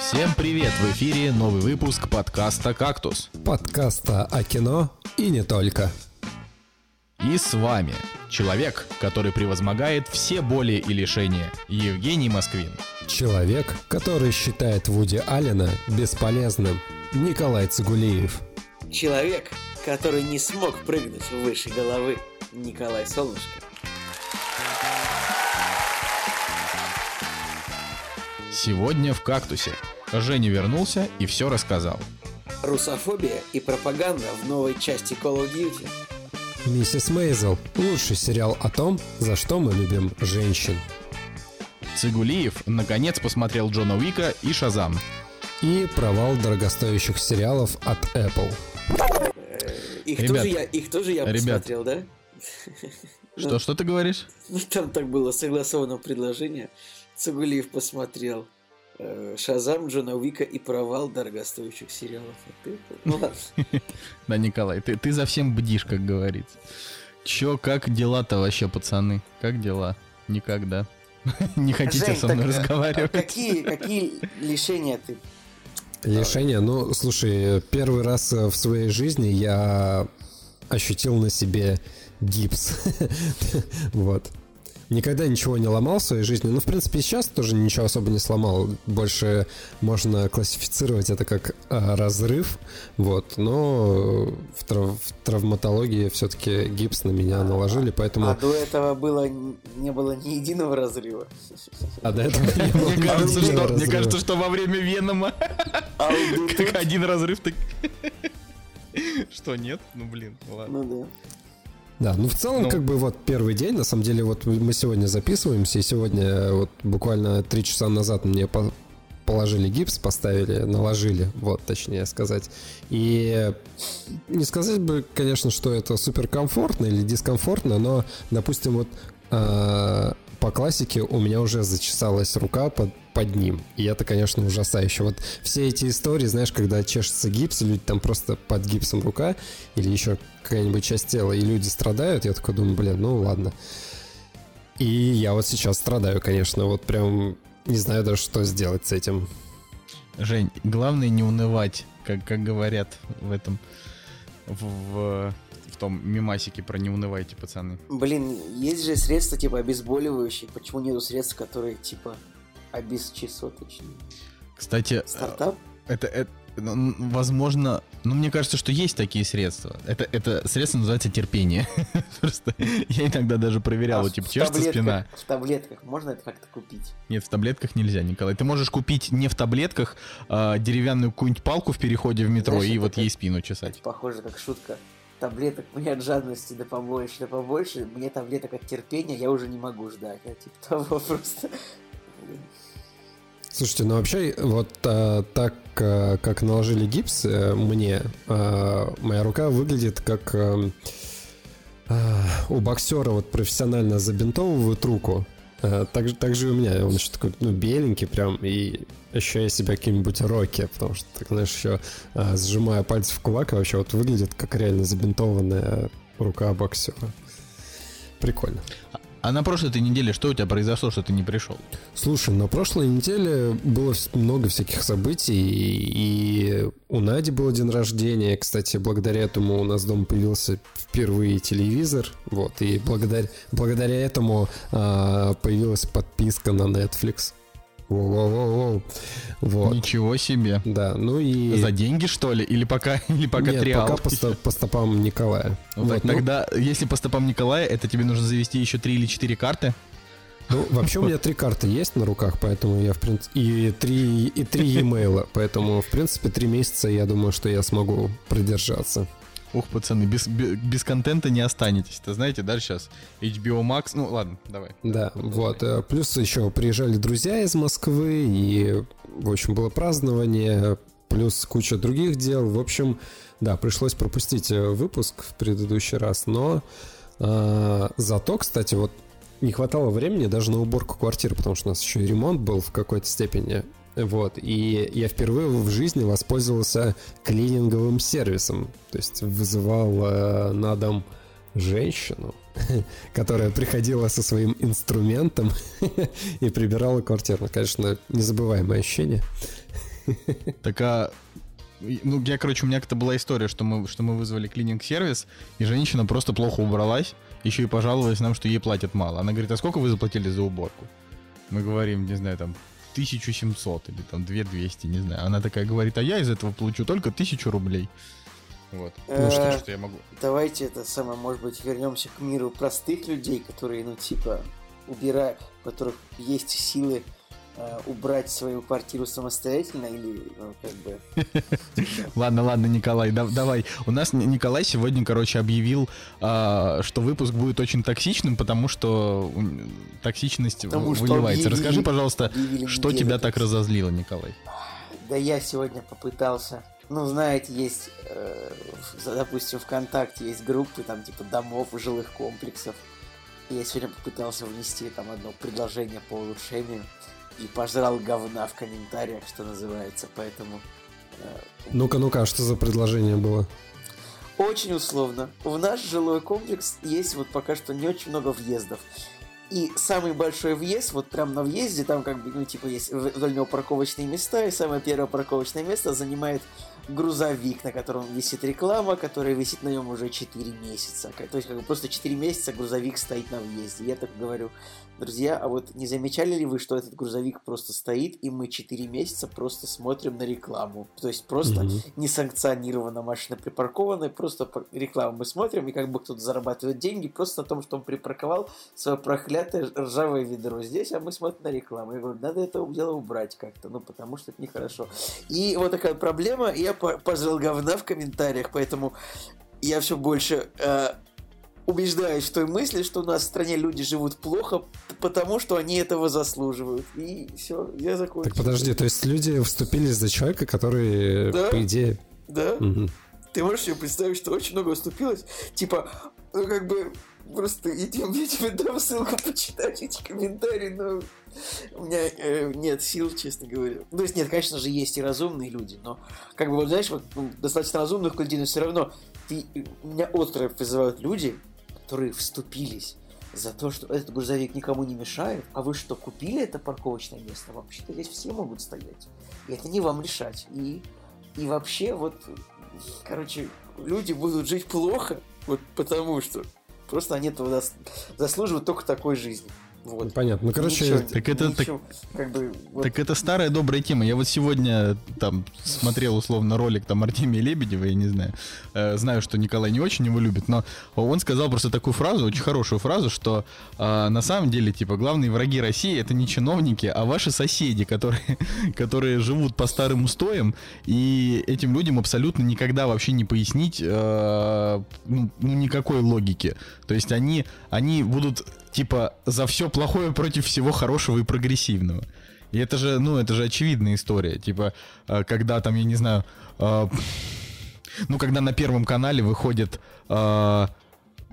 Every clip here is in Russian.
Всем привет! В эфире новый выпуск подкаста «Кактус». Подкаста о кино и не только. И с вами человек, который превозмогает все боли и лишения, Евгений Москвин. Человек, который считает Вуди Аллена бесполезным, Николай Цигулиев. Человек, который не смог прыгнуть выше головы, Николай Солнышко. Сегодня в «Кактусе». Женя вернулся и все рассказал. Русофобия и пропаганда в новой части Call of Duty. Миссис Мейзел – лучший сериал о том, за что мы любим женщин. Цигулиев наконец посмотрел Джона Уика и Шазам. И провал дорогостоящих сериалов от Apple. Их, Ребят, тоже, я, их тоже я ребят. посмотрел, да? Что, что ты говоришь? Ну, там так было согласовано предложение. Цугулиев посмотрел э, Шазам, Джона Уика и провал дорогостоящих сериалов. Apple. Ну ладно. Да, Николай, ты, ты за всем бдишь, как говорится. Чё, как дела-то вообще, пацаны? Как дела? Никогда. Не хотите Жень, со мной так, э, разговаривать? Какие, какие лишения ты Лишение, ну, слушай, первый раз э, в своей жизни я ощутил на себе гипс. Вот. Никогда ничего не ломал в своей жизни. Ну, в принципе, и сейчас тоже ничего особо не сломал. Больше можно классифицировать это как а, разрыв. Вот. Но в, трав- в травматологии все-таки гипс на меня наложили, поэтому... А до этого было не было ни единого разрыва. А до этого не было Мне кажется, что, мне кажется, что во время Венома А как один разрыв так... Что, нет? Ну, блин, ладно. Ну да. Да, ну в целом, Ну. как бы вот первый день, на самом деле, вот мы сегодня записываемся, и сегодня вот буквально три часа назад мне по- положили гипс, поставили, наложили, вот, точнее сказать. И не сказать бы, конечно, что это супер комфортно или дискомфортно, но, допустим, вот э, по классике у меня уже зачесалась рука под, под ним. И это, конечно, ужасающе. Вот все эти истории, знаешь, когда чешется гипс, люди там просто под гипсом рука или еще какая-нибудь часть тела, и люди страдают, я такой думаю, блин, ну ладно. И я вот сейчас страдаю, конечно, вот прям не знаю даже, что сделать с этим. Жень, главное не унывать, как, как говорят в этом... В, в, в том мимасике про не унывайте, пацаны. Блин, есть же средства типа обезболивающие. Почему нету средств, которые типа обесчесоточные? Кстати, Стартап? это, это ну, возможно, ну мне кажется, что есть такие средства. Это, это средство называется терпение. Просто я иногда даже проверял, А типа, чешется спина. В таблетках можно это как-то купить? Нет, в таблетках нельзя, Николай. Ты можешь купить не в таблетках а, деревянную какую-нибудь палку в переходе в метро Знаешь, и вот ей спину чесать. Похоже, как шутка. Таблеток мне от жадности да побольше, да побольше. Мне таблеток от терпения я уже не могу ждать. А типа того просто... Слушайте, ну вообще, вот а, так, а, как наложили гипс э, мне, а, моя рука выглядит как эм, а, у боксера вот профессионально забинтовывают руку. А, так, же, так же и у меня. Он еще такой, ну, беленький прям, и ощущаю себя каким-нибудь Рокки, потому что, так, знаешь, еще а, сжимая пальцы в кулак, и вообще вот выглядит как реально забинтованная рука боксера. Прикольно. А на прошлой этой неделе что у тебя произошло, что ты не пришел? Слушай, на прошлой неделе было много всяких событий, и у Нади был день рождения. Кстати, благодаря этому у нас дома появился впервые телевизор, вот, и благодаря, благодаря этому а, появилась подписка на Netflix. Воу-воу-воу-воу. Вот. Ничего себе. Да, ну и... За деньги, что ли? Или пока, или пока Нет, триал? пока по, ста- по стопам Николая. Вот, так ну, тогда, если по стопам Николая, это тебе нужно завести еще три или четыре карты. Ну, вообще у меня три карты есть на руках, поэтому я, в принципе, и три, и три e-mail, поэтому, в принципе, три месяца, я думаю, что я смогу продержаться. Ух, пацаны, без, без, без контента не останетесь. Это знаете, да, сейчас HBO Max. Ну, ладно, давай. Да, вот. э, Плюс еще приезжали друзья из Москвы, и, в общем, было празднование, плюс куча других дел. В общем, да, пришлось пропустить э, выпуск в предыдущий раз, но э, зато, кстати, вот не хватало времени даже на уборку квартиры, потому что у нас еще и ремонт был в какой-то степени. Вот, и я впервые в жизни воспользовался клининговым сервисом. То есть вызывал э, на дом женщину, которая приходила со своим инструментом и прибирала квартиру. Ну, Конечно, незабываемое ощущение. Так а ну, я, короче, у меня как-то была история, что мы, что мы вызвали клининг-сервис, и женщина просто плохо убралась, еще и пожаловалась нам, что ей платят мало. Она говорит, а сколько вы заплатили за уборку? Мы говорим, не знаю, там, 1700 или там 2200, не знаю. Она такая говорит, а я из этого получу только 1000 рублей. Вот. Ну что, что я могу. Давайте это самое, может быть, вернемся к миру простых людей, которые, ну, типа, убирают, у которых есть силы э, убрать свою квартиру самостоятельно или ну, как бы... Ладно, ладно, Николай, давай. У нас Николай сегодня, короче, объявил, а, что выпуск будет очень токсичным, потому что токсичность выливается. Расскажи, пожалуйста, что тебя так разозлило, Николай? Да я сегодня попытался ну, знаете, есть, э, допустим, ВКонтакте есть группы, там, типа, домов, жилых комплексов. И я сегодня попытался внести там одно предложение по улучшению и пожрал говна в комментариях, что называется, поэтому... Э, ну-ка, ну-ка, а что за предложение было? Очень условно. В наш жилой комплекс есть вот пока что не очень много въездов. И самый большой въезд, вот прям на въезде, там как бы, ну, типа, есть вдоль него парковочные места, и самое первое парковочное место занимает грузовик, на котором висит реклама, которая висит на нем уже 4 месяца. То есть, как бы просто 4 месяца грузовик стоит на въезде. Я так говорю, Друзья, а вот не замечали ли вы, что этот грузовик просто стоит, и мы 4 месяца просто смотрим на рекламу? То есть просто mm-hmm. несанкционированно машина припаркованная, просто рекламу мы смотрим, и как бы кто-то зарабатывает деньги просто на том, что он припарковал свое проклятое ржавое ведро здесь, а мы смотрим на рекламу. Я говорю, надо это дело убрать как-то, ну потому что это нехорошо. И вот такая проблема, я пожрал говна в комментариях, поэтому я все больше э, убеждаюсь в той мысли, что у нас в стране люди живут плохо, потому что они этого заслуживают. И все, я закончил. Так подожди, то есть люди вступились за человека, который, да? по идее... Да. Угу. Ты можешь себе представить, что очень много вступилось? Типа, ну как бы, просто идем, я тебе дам ссылку почитать эти комментарии, но у меня э, нет сил, честно говоря. Ну, то есть, нет, конечно же, есть и разумные люди, но, как бы, вот, знаешь, вот, ну, достаточно разумных людей, но все равно ты, у меня остро вызывают люди, которые вступились за то, что этот грузовик никому не мешает, а вы что, купили это парковочное место? Вообще-то здесь все могут стоять. И это не вам решать. И, и вообще, вот, короче, люди будут жить плохо, вот потому что просто они этого заслуживают только такой жизни. Вот. Понятно. Ну, короче, ничего, так это ничего, так, как бы, вот. так это старая добрая тема. Я вот сегодня там смотрел условно ролик там Артемия Лебедева, я не знаю. Э, знаю, что Николай не очень его любит, но он сказал просто такую фразу, очень хорошую фразу, что э, на самом деле, типа, главные враги России это не чиновники, а ваши соседи, которые, которые живут по старым устоям, и этим людям абсолютно никогда вообще не пояснить э, ну, ну никакой логики. То есть они, они будут типа за все плохое против всего хорошего и прогрессивного. И это же, ну, это же очевидная история. Типа, э, когда там, я не знаю, э, ну, когда на Первом канале выходит э,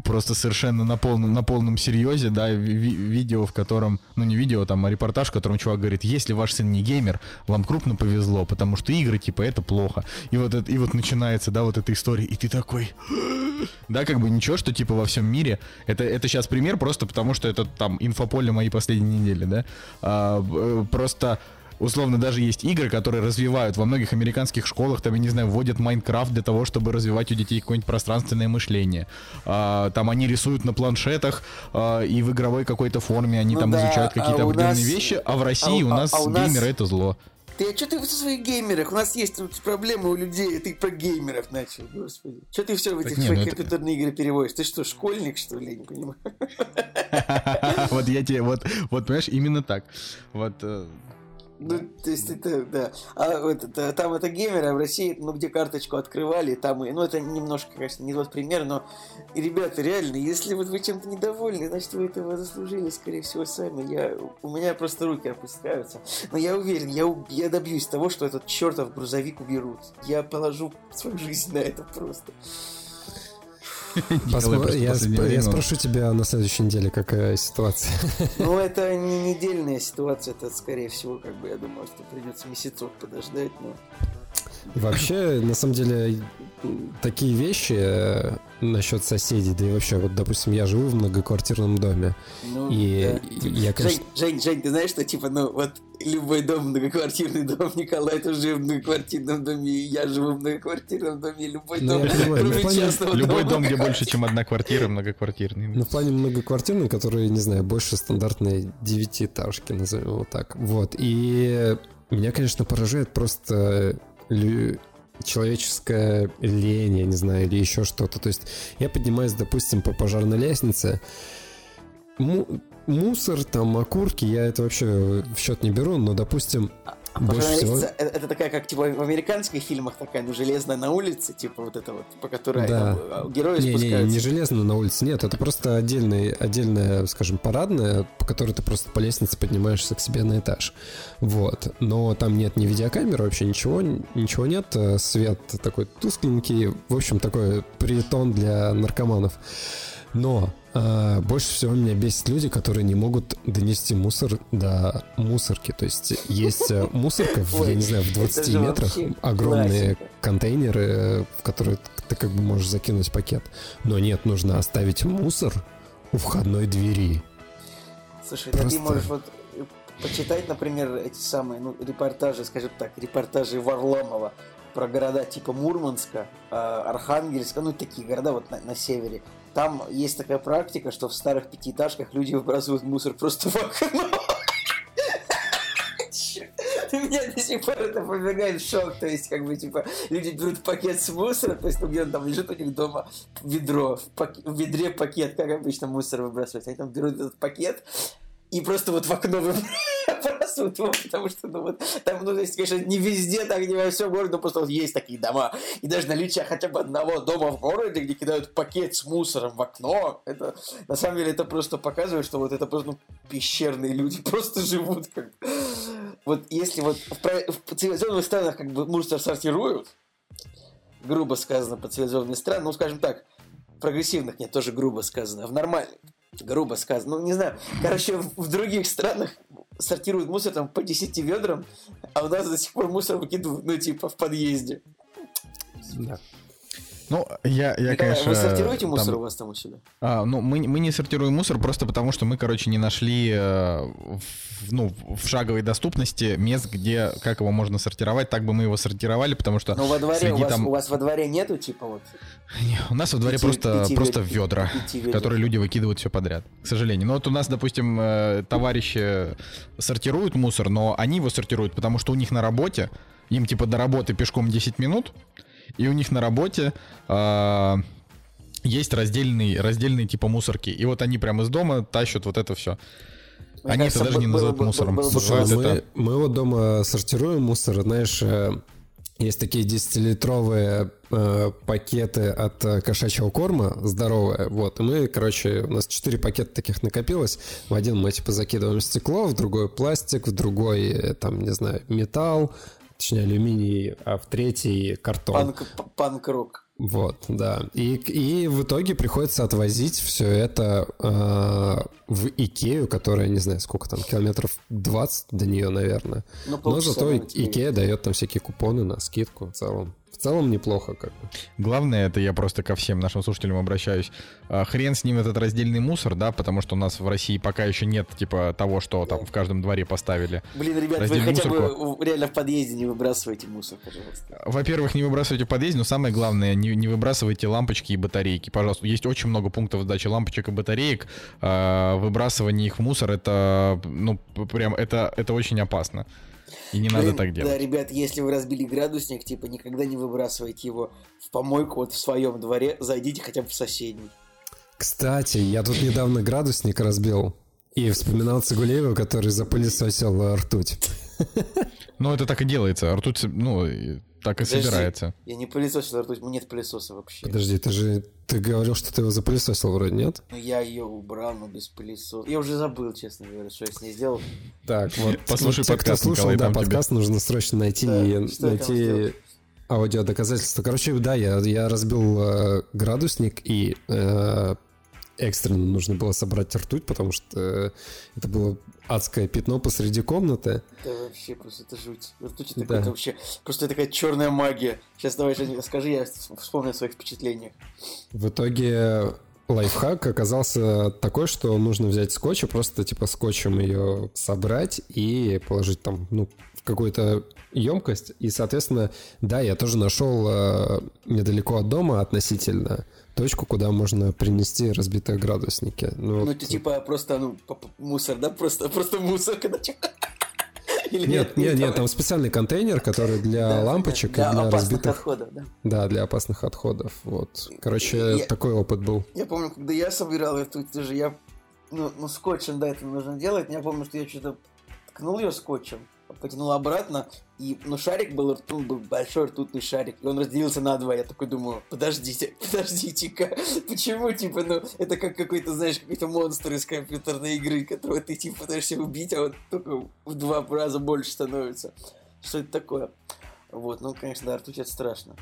просто совершенно на полном, на полном серьезе, да, ви- видео, в котором, ну не видео, там, а репортаж, в котором чувак говорит, если ваш сын не геймер, вам крупно повезло, потому что игры, типа, это плохо. И вот, это, и вот начинается, да, вот эта история, и ты такой, да, как бы ничего, что, типа, во всем мире, это, это сейчас пример просто потому, что это, там, инфополе моей последней недели, да, а, э, просто условно даже есть игры, которые развивают во многих американских школах, там, я не знаю, вводят Майнкрафт для того, чтобы развивать у детей какое-нибудь пространственное мышление. А, там они рисуют на планшетах а, и в игровой какой-то форме они ну там да, изучают какие-то а определенные нас... вещи, а в России а, у нас а, у нас... геймеры это зло. Ты а что ты в своих геймерах? У нас есть тут проблемы у людей, ты про геймеров начал, господи. Что ты все в эти свои ну компьютерные игры переводишь? Ты что, школьник, что ли? Я не понимаю. Вот я тебе, вот, вот, понимаешь, именно так. Вот э, ну, то есть это, да. А вот это, там это геймеры, а в России, ну, где карточку открывали, там и, ну, это немножко, конечно, не тот пример, но, ребята, реально, если вот вы чем-то недовольны, значит, вы этого заслужили, скорее всего, сами. Я, у меня просто руки опускаются. Но я уверен, я, я добьюсь того, что этот чертов грузовик уберут. Я положу свою жизнь на это просто. Я, я спрошу тебя на следующей неделе, какая ситуация. Ну, это не недельная ситуация, это, скорее всего, как бы, я думаю, что придется месяцок подождать, но... Вообще, на самом деле, такие вещи, насчет соседей, да и вообще, вот, допустим, я живу в многоквартирном доме, ну, и да. я, конечно... Жень, Жень, Жень, ты знаешь, что, типа, ну, вот любой дом, многоквартирный дом, Николай тоже живет в многоквартирном доме, и я живу в многоквартирном доме, любой ну, дом, понимаю, кроме плане... частного Любой дома. дом, где больше, чем одна квартира, многоквартирный. Ну, в плане многоквартирный, который, не знаю, больше стандартной девятиэтажки, назовем его так. Вот, и меня, конечно, поражает просто человеческая лень, я не знаю, или еще что-то. То есть я поднимаюсь, допустим, по пожарной лестнице, мусор, там, окурки, я это вообще в счет не беру, но, допустим, больше всего... это, это такая, как типа в американских фильмах такая, ну, железная на улице, типа вот это вот, по которой да. там, а, герои не, спускаются. Не, не железная на улице, нет, это просто отдельный, отдельная, скажем, парадная, по которой ты просто по лестнице поднимаешься к себе на этаж. Вот. Но там нет ни видеокамеры, вообще ничего, ничего нет, э, свет такой тускленький, в общем, такой притон для наркоманов. Но а, больше всего меня бесит люди, которые не могут донести мусор до мусорки. То есть есть э, мусорка, в, я не знаю, в 20 метрах, огромные контейнеры, в которые ты как бы можешь закинуть пакет. Но нет, нужно оставить мусор у входной двери. Слушай, Просто... ты можешь вот э, почитать, например, эти самые ну, репортажи, скажем так, репортажи Варламова про города типа Мурманска, Архангельска, ну такие города вот на, на севере, там есть такая практика, что в старых пятиэтажках люди выбрасывают мусор просто в окно. Меня до сих пор это побегает в шок. То есть, как бы, типа, люди берут пакет с мусором, то есть, ну, где он там лежит у них дома, ведро, в, пак... в ведре пакет, как обычно мусор выбрасывать. Они там берут этот пакет, и просто вот в окно выбрасывают потому что, ну вот, там, ну, то есть, конечно, не везде, так не во всем городе, но просто вот есть такие дома. И даже наличие хотя бы одного дома в городе, где кидают пакет с мусором в окно, это, на самом деле, это просто показывает, что вот это просто, ну, пещерные люди просто живут, как Вот если вот в, в цивилизованных странах как бы мусор сортируют, грубо сказано, по цивилизованным странам, ну, скажем так, прогрессивных нет, тоже грубо сказано, в нормальных грубо сказано. Ну, не знаю. Короче, в, других странах сортируют мусор там по 10 ведрам, а у нас до сих пор мусор выкидывают, ну, типа, в подъезде. Да. Ну, я, я Николай, конечно... Вы сортируете мусор там, у вас там у себя? А, ну, мы, мы не сортируем мусор просто потому, что мы, короче, не нашли э, в, ну, в шаговой доступности мест, где, как его можно сортировать, так бы мы его сортировали, потому что... Ну, во дворе, у вас, там... у вас во дворе нету, типа, вот... Не, у нас во дворе пяти, просто, пяти просто ведра, пяти ведра, которые люди выкидывают все подряд, к сожалению. Но вот у нас, допустим, э, товарищи сортируют мусор, но они его сортируют, потому что у них на работе, им, типа, до работы пешком 10 минут, и у них на работе э, есть раздельный, раздельные типа мусорки. И вот они прямо из дома тащат вот это все. Мне они кажется, это даже не называют мусором. Слушай, мы, это... мы вот дома сортируем мусор, знаешь, э, есть такие 10-литровые э, пакеты от э, кошачьего корма, здоровые, вот, и мы, короче, у нас 4 пакета таких накопилось, в один мы, типа, закидываем стекло, в другой пластик, в другой, э, там, не знаю, металл, точнее алюминий, а в третий картон. Панк, панк-рок. Вот, да. И, и в итоге приходится отвозить все это э, в Икею, которая, не знаю, сколько там, километров 20 до нее, наверное. Ну, Но зато Икея дает там всякие купоны на скидку в целом целом неплохо как бы. Главное, это я просто ко всем нашим слушателям обращаюсь. А, хрен с ним этот раздельный мусор, да, потому что у нас в России пока еще нет, типа, того, что там в каждом дворе поставили. Блин, ребят, вы хотя мусорку. бы реально в подъезде не выбрасывайте мусор, пожалуйста. Во-первых, не выбрасывайте в подъезде, но самое главное, не, не выбрасывайте лампочки и батарейки, пожалуйста. Есть очень много пунктов сдачи лампочек и батареек. А, выбрасывание их в мусор, это, ну, прям, это, это очень опасно. И не Блин, надо так делать. Да, ребят, если вы разбили градусник, типа, никогда не выбрасывайте его в помойку вот в своем дворе, зайдите хотя бы в соседний. Кстати, я тут недавно градусник разбил. И вспоминал Цигулеева, который запылесосил ртуть. Ну, это так и делается. Ртуть, ну, так и Подожди, собирается. Я не пылесосил ртуть, нет пылесоса вообще. Подожди, ты же ты говорил, что ты его запылесосил вроде, нет? Ну я ее убрал, но без пылесоса. Я уже забыл, честно говоря, что я с ней сделал. Так, вот. Послушай подкаст, кто слушал, Николай, да, подкаст тебе... нужно срочно найти да, и найти аудио доказательства. Короче, да, я, я разбил э, градусник и э, экстренно нужно было собрать ртуть, потому что это было адское пятно посреди комнаты. Да вообще просто это жуть. Ртуть это да. вообще просто такая черная магия. Сейчас давай, Женя, расскажи, я вспомню о своих впечатлениях. В итоге лайфхак оказался такой, что нужно взять скотч и просто типа скотчем ее собрать и положить там, ну, в какую-то емкость. И, соответственно, да, я тоже нашел э, недалеко от дома относительно точку, куда можно принести разбитые градусники. Ну, ну вот... это типа просто ну, мусор, да? Просто, просто мусор, когда Или нет, нет, нет, там специальный контейнер, который для да, лампочек для, и для разбитых отходов, да. Да, для опасных отходов. Вот. Короче, я, такой опыт был. Я помню, когда я собирал эту тоже я ну, ну скотчем, да, это нужно делать. Я помню, что я что-то ткнул ее скотчем, потянул обратно, и, ну, шарик был, ртут, был большой ртутный шарик, и он разделился на два. Я такой думаю, подождите, подождите-ка, почему, типа, ну, это как какой-то, знаешь, какой-то монстр из компьютерной игры, которого ты, типа, пытаешься убить, а он только в два раза больше становится. Что это такое? Вот, ну, конечно, да, ртуть это страшно.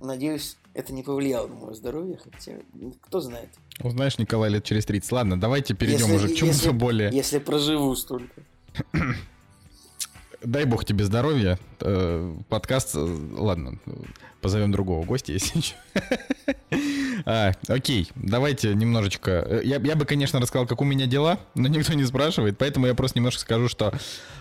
Надеюсь, это не повлияло на мое здоровье, хотя кто знает. Узнаешь, Николай, лет через 30. Ладно, давайте перейдем если, уже к чему-то более... Если проживу столько. Дай бог тебе здоровья. Э, подкаст, э, ладно, позовем другого гостя, если что. а, окей, давайте немножечко. Э, я, я бы, конечно, рассказал, как у меня дела, но никто не спрашивает, поэтому я просто немножко скажу, что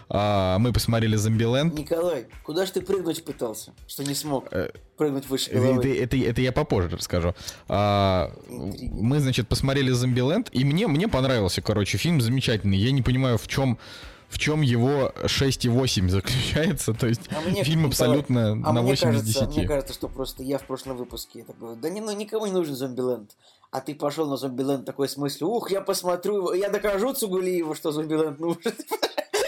а, мы посмотрели Зомбиленд. Николай, куда же ты прыгнуть пытался, что не смог прыгнуть выше головы? Это, это, это я попозже расскажу. А, мы, значит, посмотрели Зомбиленд, и мне, мне понравился, короче, фильм замечательный. Я не понимаю, в чем в чем его 6,8 заключается. То есть а мне, фильм абсолютно а на 8 кажется, из 10. Мне кажется, что просто я в прошлом выпуске такой, да не, ну никому не нужен Зомбиленд. А ты пошел на Зомбиленд такой с мыслью, ух, я посмотрю, я докажу Цугулиеву, что Зомбиленд нужен.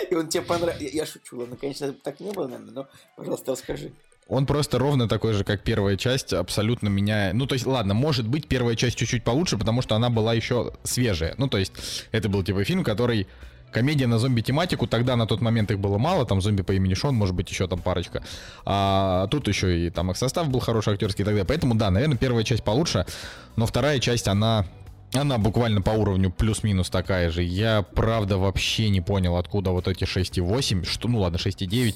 И он тебе понравился. Я шучу, ладно, конечно, так не было, наверное, но, пожалуйста, расскажи. Он просто ровно такой же, как первая часть, абсолютно меня... Ну, то есть, ладно, может быть, первая часть чуть-чуть получше, потому что она была еще свежая. Ну, то есть, это был типа фильм, который комедия на зомби-тематику. Тогда на тот момент их было мало, там зомби по имени Шон, может быть, еще там парочка. А тут еще и там их состав был хороший актерский и так далее. Поэтому, да, наверное, первая часть получше, но вторая часть, она она буквально по уровню плюс-минус такая же. Я, правда, вообще не понял, откуда вот эти 6,8, что, ну ладно, 6,9.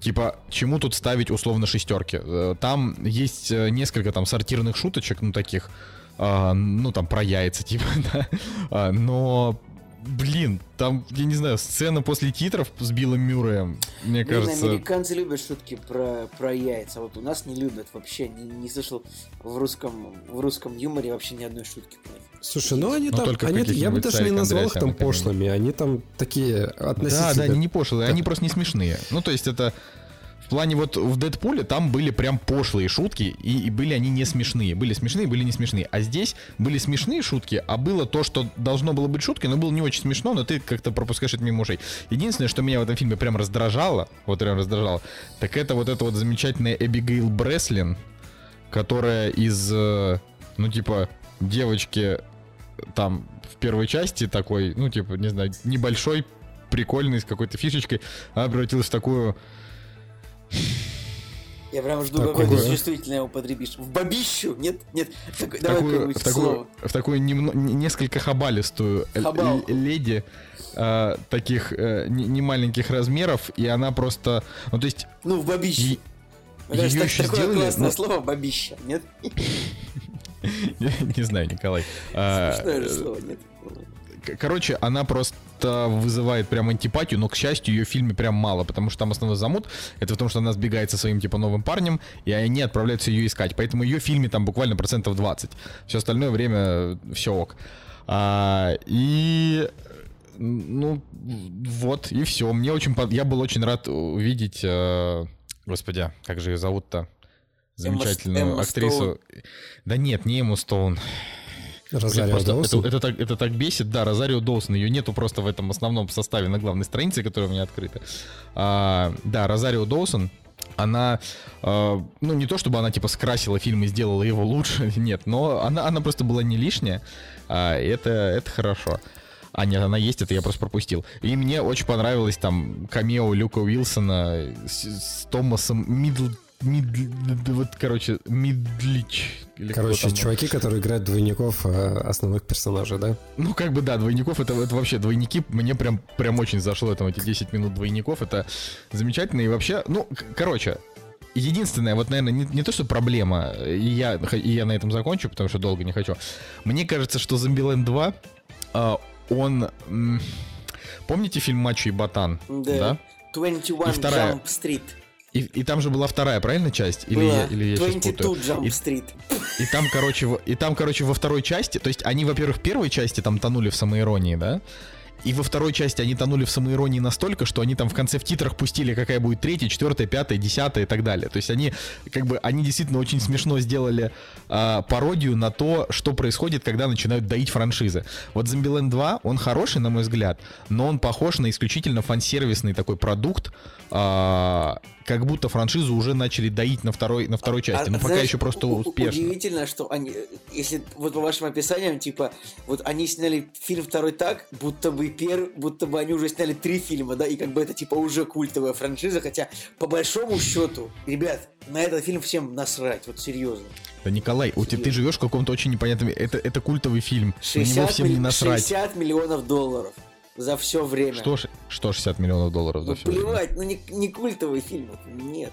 Типа, чему тут ставить условно шестерки? Э, там есть э, несколько там сортирных шуточек, ну таких, э, ну там про яйца, типа, да. А, но блин, там, я не знаю, сцена после титров с Биллом Мюрреем, мне Блин, кажется... американцы любят шутки про, про яйца, вот у нас не любят вообще, не, не слышал в русском, в русском юморе вообще ни одной шутки про Слушай, ну они Но ну, там, они, я бы даже не назвал их там пошлыми, они там такие относительно... Да, да, они не пошлые, они просто не смешные. Ну, то есть это в плане вот в Дэдпуле там были прям пошлые шутки, и, и были они не смешные. Были смешные, были не смешные. А здесь были смешные шутки, а было то, что должно было быть шуткой, но было не очень смешно, но ты как-то пропускаешь это мимо ушей. Единственное, что меня в этом фильме прям раздражало, вот прям раздражало, так это вот эта вот замечательная Эбигейл Бреслин, которая из, э, ну типа, девочки там в первой части такой, ну типа, не знаю, небольшой, прикольный, с какой-то фишечкой, она превратилась в такую я прям жду, какое ты чувствительное употребишь. В бабищу? Нет? Нет. Так, давай такую, в, такую, в такую немно, несколько хабалистую Хабал. леди э, таких э, не маленьких размеров, и она просто... Ну, то есть... Ну, в бабищу. Ее еще такое сделали, классное но... слово бабища, нет? Не знаю, Николай. А, Смешное же слово, нет? Короче, она просто вызывает прям антипатию, но, к счастью, ее в фильме прям мало, потому что там основной замут — это в том, что она сбегает со своим, типа, новым парнем, и они отправляются ее искать. Поэтому ее в фильме там буквально процентов 20. Все остальное время все ок. А, и ну, вот, и все. Мне очень... Под... Я был очень рад увидеть... Э... Господи, как же ее зовут-то? Замечательную Эмма, Эмма актрису. Стоун. Да нет, не Эмму Стоун. Розарио Доусон? Это, это, так, это так бесит, да, Розарио Доусон, ее нету просто в этом основном составе на главной странице, которая у меня открыта. А, да, Розарио Доусон, она, э, ну не то чтобы она типа скрасила фильм и сделала его лучше, нет, но она, она просто была не лишняя, а это, это хорошо. А, нет, она есть, это я просто пропустил. И мне очень понравилось там камео Люка Уилсона с, с Томасом Мидл Мидли, вот, короче, Мидлич. Короче, чуваки, которые играют двойников э, основных персонажей, да? Ну, как бы, да, двойников, это, это вообще двойники, мне прям, прям очень зашло, там, эти 10 минут двойников, это замечательно, и вообще, ну, короче, единственное, вот, наверное, не, не то, что проблема, и я, и я на этом закончу, потому что долго не хочу. Мне кажется, что Zombieland 2, э, он... М- помните фильм «Мачо и Ботан»? Да. да? 21 вторая... Jump Street. И, и там же была вторая, правильно, часть? Или была. я, или я 22 Jump и, Street. И там, короче, и там, короче, во второй части, то есть они, во-первых, в первой части там тонули в самоиронии, да? И во второй части они тонули в самоиронии настолько, что они там в конце в титрах пустили, какая будет третья, четвертая, пятая, десятая и так далее. То есть они, как бы, они действительно очень смешно сделали э, пародию на то, что происходит, когда начинают доить франшизы. Вот Zombieland 2, он хороший, на мой взгляд, но он похож на исключительно фансервисный такой продукт, э, как будто франшизу уже начали доить на второй, на второй части, а, но пока знаешь, еще просто успешно. Удивительно, что они, если вот по вашим описаниям, типа, вот они сняли фильм второй так, будто бы пер, будто бы они уже сняли три фильма, да, и как бы это типа уже культовая франшиза, хотя по большому счету, ребят, на этот фильм всем насрать, вот серьезно. Да, Николай, у тебя ты живешь в каком-то очень непонятном... Это, это культовый фильм. 60 на него всем не насрать. 60 миллионов долларов за все время. Что, что 60 миллионов долларов за ну, все плевать, время? ну не, не культовый фильм, нет.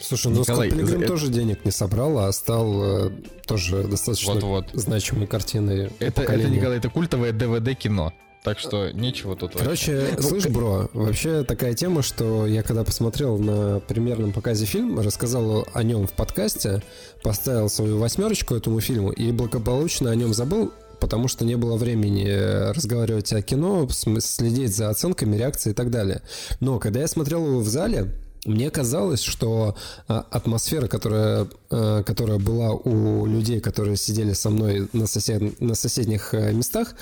Слушай, ну Николай, Скотт Пилигрим это... тоже денег не собрал, а стал э, тоже достаточно вот -вот. значимой картиной. Это, это, Николай, это культовое ДВД-кино. Так что нечего тут... Короче, ну, слышь, бро, вообще такая тема, что я когда посмотрел на примерном показе фильм, рассказал о нем в подкасте, поставил свою восьмерочку этому фильму и благополучно о нем забыл, потому что не было времени разговаривать о кино, следить за оценками, реакцией и так далее. Но когда я смотрел его в зале, мне казалось, что а, атмосфера, которая, которая была у людей, которые сидели со мной на, сосед, на соседних а, местах,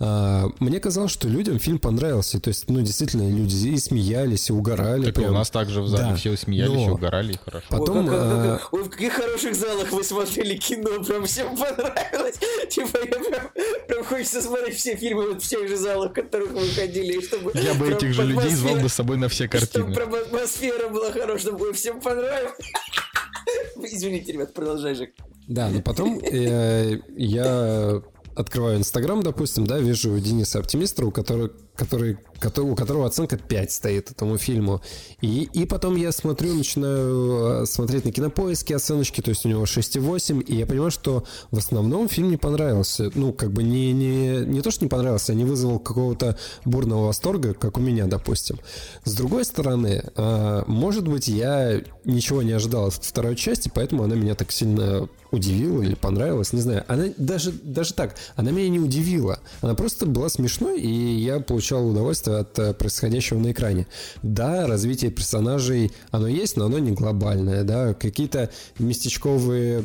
а, мне казалось, что людям фильм понравился. То есть, ну, действительно, люди и смеялись, и угорали. Так прям. у нас также в зале да. все смеялись, Но... и угорали, и хорошо. Потом, Ой, как, как, ой, в каких хороших залах вы смотрели кино, прям всем понравилось. Типа, я прям, прям хочется смотреть все фильмы вот в тех же залах, в которых вы ходили, чтобы... Я бы этих же людей звал бы с собой на все картины. Чтобы атмосфера утро было хорошее, чтобы всем понравилось. Извините, ребят, продолжай, Жек. Да, но потом э, я открываю Инстаграм, допустим, да, вижу Дениса Оптимистра, у которого который, который, у которого оценка 5 стоит этому фильму. И, и потом я смотрю, начинаю э, смотреть на кинопоиски оценочки, то есть у него 6,8, и я понимаю, что в основном фильм не понравился. Ну, как бы не, не, не то, что не понравился, а не вызвал какого-то бурного восторга, как у меня, допустим. С другой стороны, э, может быть, я ничего не ожидал от второй части, поэтому она меня так сильно удивила или понравилась, не знаю. Она даже, даже так, она меня не удивила. Она просто была смешной, и я получил получал удовольствие от э, происходящего на экране. Да, развитие персонажей, оно есть, но оно не глобальное, да, какие-то местечковые,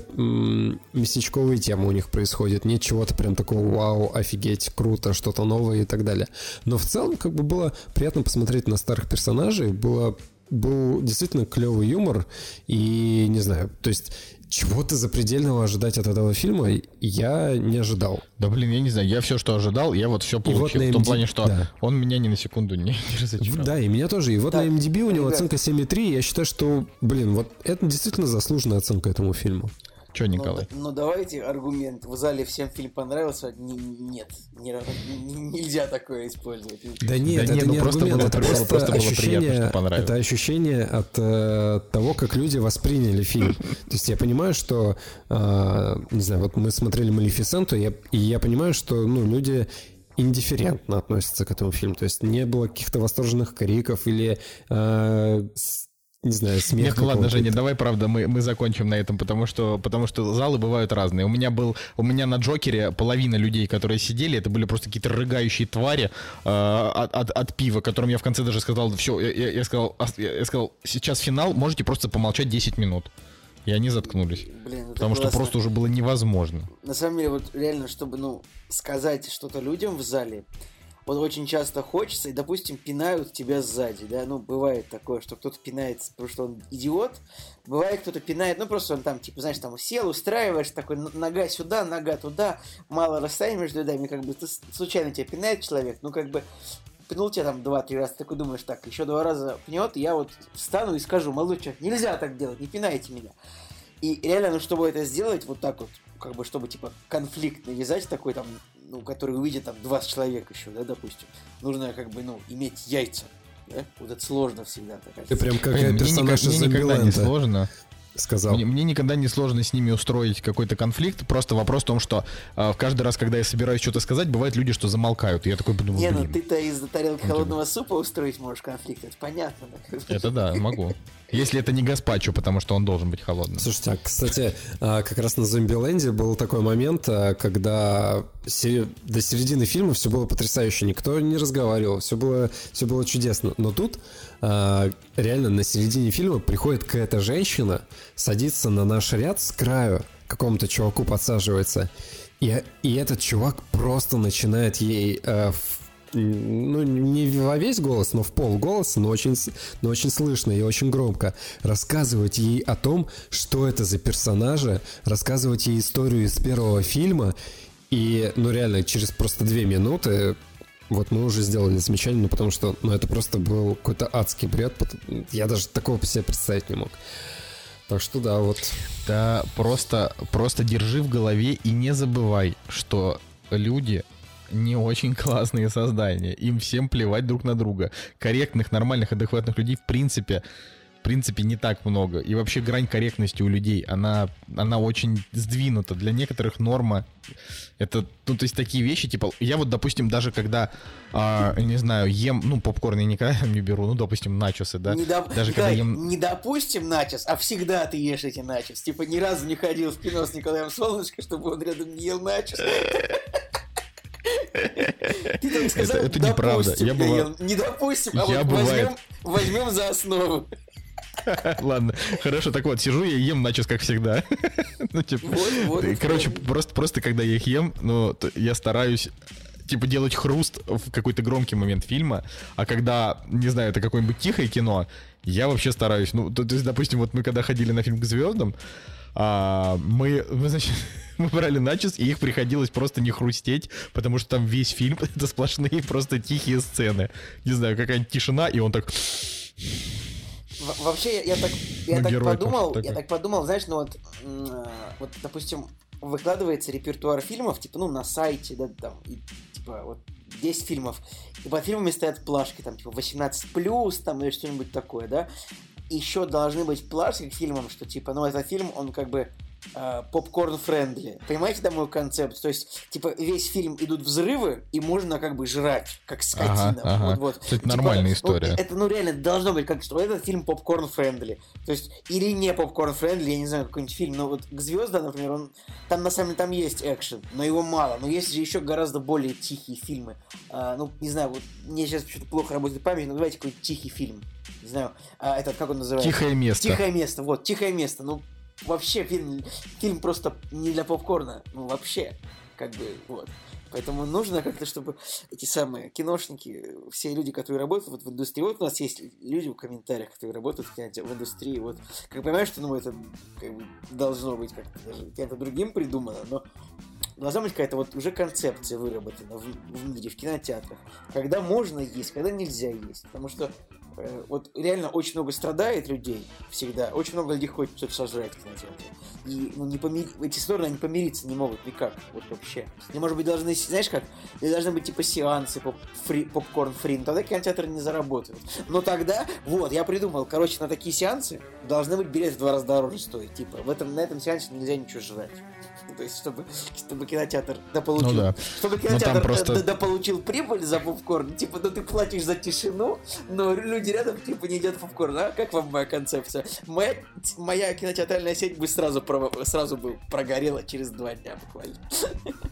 местечковые темы у них происходят, нет чего-то прям такого вау, офигеть, круто, что-то новое и так далее. Но в целом, как бы было приятно посмотреть на старых персонажей, было был действительно клевый юмор, и не знаю, то есть чего-то запредельного ожидать от этого фильма я не ожидал. Да блин, я не знаю, я все, что ожидал, я вот все получил. Вот в том плане, что да. он меня ни на секунду не, не разочаровал. Да, и меня тоже. И вот да. на MDB у него оценка 7,3, я считаю, что, блин, вот это действительно заслуженная оценка этому фильму. Че, ну, Николай? Ну, ну давайте аргумент. В зале всем фильм понравился? Не, нет, не, нельзя такое использовать. Да нет, да это нет, ну, не просто аргумент, было, это просто, просто ощущение, приятно, что понравилось. Это ощущение от э, того, как люди восприняли фильм. То есть я понимаю, что, э, не знаю, вот мы смотрели Малефисенту, и я понимаю, что ну, люди индифферентно относятся к этому фильму. То есть не было каких-то восторженных криков или э, не знаю, смех. Нет, ладно, Женя, давай, правда, мы, мы закончим на этом, потому что, потому что залы бывают разные. У меня был, у меня на Джокере половина людей, которые сидели, это были просто какие-то рыгающие твари э, от, от, от пива, которым я в конце даже сказал, все, я, я, я сказал, я, я сказал, сейчас финал, можете просто помолчать 10 минут. И они заткнулись. Блин, потому классно. что просто уже было невозможно. На самом деле, вот реально, чтобы, ну, сказать что-то людям в зале, вот очень часто хочется, и, допустим, пинают тебя сзади, да, ну, бывает такое, что кто-то пинает, потому что он идиот, бывает кто-то пинает, ну, просто он там, типа, знаешь, там сел, устраиваешь, такой, нога сюда, нога туда, мало расстояния между рядами, как бы, случайно тебя пинает человек, ну, как бы, пнул тебя там два-три раза, такой думаешь, так, еще два раза пнет, я вот встану и скажу, молодой нельзя так делать, не пинайте меня. И реально, ну, чтобы это сделать, вот так вот, как бы, чтобы, типа, конфликт навязать такой, там, ну, который увидит, там, 20 человек еще, да, допустим, нужно, как бы, ну, иметь яйца, да? Вот это сложно всегда. Так, Ты прям как персонаж из никогда не сложно сказал. Мне, мне никогда не сложно с ними устроить какой-то конфликт. Просто вопрос в том, что э, каждый раз, когда я собираюсь что-то сказать, бывают люди, что замолкают. И я такой думаю, Не, ну ты-то из-за тарелки холодного супа устроить можешь конфликт, это понятно. Это да, могу. Если это не гаспачо, потому что он должен быть холодным. Слушайте, а, кстати, а, как раз на Зомбиленде был такой момент, а, когда до середины фильма все было потрясающе, никто не разговаривал, все было, все было чудесно. Но тут реально на середине фильма приходит какая-то женщина, садится на наш ряд с краю, какому-то чуваку подсаживается, и, и этот чувак просто начинает ей э, ну, не во весь голос, но в пол голоса, но очень, но очень слышно и очень громко, рассказывать ей о том, что это за персонажи, рассказывать ей историю из первого фильма, и, ну, реально, через просто две минуты вот мы уже сделали замечание, ну, потому что, ну, это просто был какой-то адский бред, я даже такого себе представить не мог. Так что да, вот. Да, просто, просто держи в голове и не забывай, что люди не очень классные создания. Им всем плевать друг на друга. Корректных, нормальных, адекватных людей в принципе в принципе, не так много. И вообще грань корректности у людей, она, она очень сдвинута. Для некоторых норма это, ну, то есть такие вещи, типа, я вот, допустим, даже когда, а, не знаю, ем, ну, попкорн я никогда не беру, ну, допустим, начосы, да? Не доп... Даже когда ем... Не допустим начос, а всегда ты ешь эти начос. Типа, ни разу не ходил в кино с Николаем Солнышко, чтобы он рядом не ел начос. Ты сказал, это, это неправда. Я бывал... Не допустим, а я вот возьмем, возьмем за основу. Ладно, хорошо, так вот, сижу я ем начос, как всегда. ну, типа, вот, вот, короче, вот. просто, просто когда я их ем, ну, я стараюсь типа делать хруст в какой-то громкий момент фильма, а когда, не знаю, это какое-нибудь тихое кино, я вообще стараюсь, ну, то, то есть, допустим, вот мы когда ходили на фильм к звездам, а, мы, мы, значит, мы брали начос, и их приходилось просто не хрустеть, потому что там весь фильм — это сплошные просто тихие сцены. Не знаю, какая-нибудь тишина, и он так... Вообще, я, так, я ну, так подумал, я так подумал, знаешь, ну вот, вот, допустим, выкладывается репертуар фильмов, типа, ну, на сайте, да, там, и, типа, вот 10 фильмов, и под фильмами стоят плашки, там, типа, 18+, там, или что-нибудь такое, да, еще должны быть плашки к фильмам, что типа, ну, этот фильм, он как бы э, попкорн-френдли. Понимаете, да, мой концепт? То есть, типа, весь фильм идут взрывы, и можно как бы жрать, как скотина. Ага, ага. Вот, вот. Это типа, нормальная история. Ну, это, ну, реально, должно быть как, что этот фильм попкорн-френдли. То есть, или не попкорн-френдли, я не знаю, какой-нибудь фильм, но вот к звездам, например, он, там на самом деле там есть экшен, но его мало. Но есть же еще гораздо более тихие фильмы. А, ну, не знаю, вот мне сейчас почему-то плохо работает память, но давайте какой-то тихий фильм не знаю, а, этот, как он называется? Тихое место. Тихое место, вот, тихое место. Ну, вообще фильм, фильм просто не для попкорна, ну, вообще, как бы, вот. Поэтому нужно как-то, чтобы эти самые киношники, все люди, которые работают вот в индустрии, вот у нас есть люди в комментариях, которые работают в, в индустрии, вот, как понимаешь, что, ну, это как бы, должно быть как-то даже кем-то другим придумано, но должна быть какая-то вот уже концепция выработана в, в мире, в кинотеатрах, когда можно есть, когда нельзя есть, потому что вот реально очень много страдает людей всегда, очень много людей хочет что-то сожрать в кинотеатре. И ну, не помир... эти стороны они помириться не могут никак, вот вообще. И, может быть, должны, знаешь как, должны быть типа сеансы поп фри... попкорн-фри, но тогда кинотеатры не заработают. Но тогда, вот, я придумал, короче, на такие сеансы должны быть билеты в два раза дороже стоить. Типа, в этом, на этом сеансе нельзя ничего жрать. То есть, чтобы, чтобы кинотеатр дополучил, ну, да. чтобы ну, кинотеатр просто... дополучил прибыль за попкорн, типа, ну ты платишь за тишину, но люди рядом, типа, не едят попкорн, а? Как вам моя концепция? Моя, моя кинотеатральная сеть бы сразу, сразу бы прогорела через два дня буквально.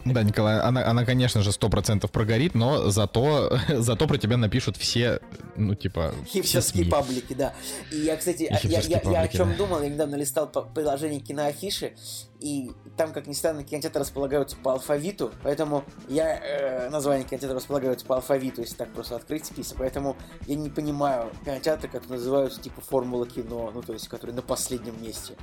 Да, Николай, она, она конечно же, сто процентов прогорит, но зато, зато про тебя напишут все, ну, типа... Хипстерские паблики, да. И я, кстати, я, я, я, я о чем да. думал, я недавно листал приложение киноафиши, и там, как ни странно, кинотеатры располагаются по алфавиту, поэтому я... Э, название кинотеатра располагаются по алфавиту, если так просто открыть список, поэтому я не понимаю кинотеатры, которые называются типа Формула кино, ну, то есть, которые на последнем месте.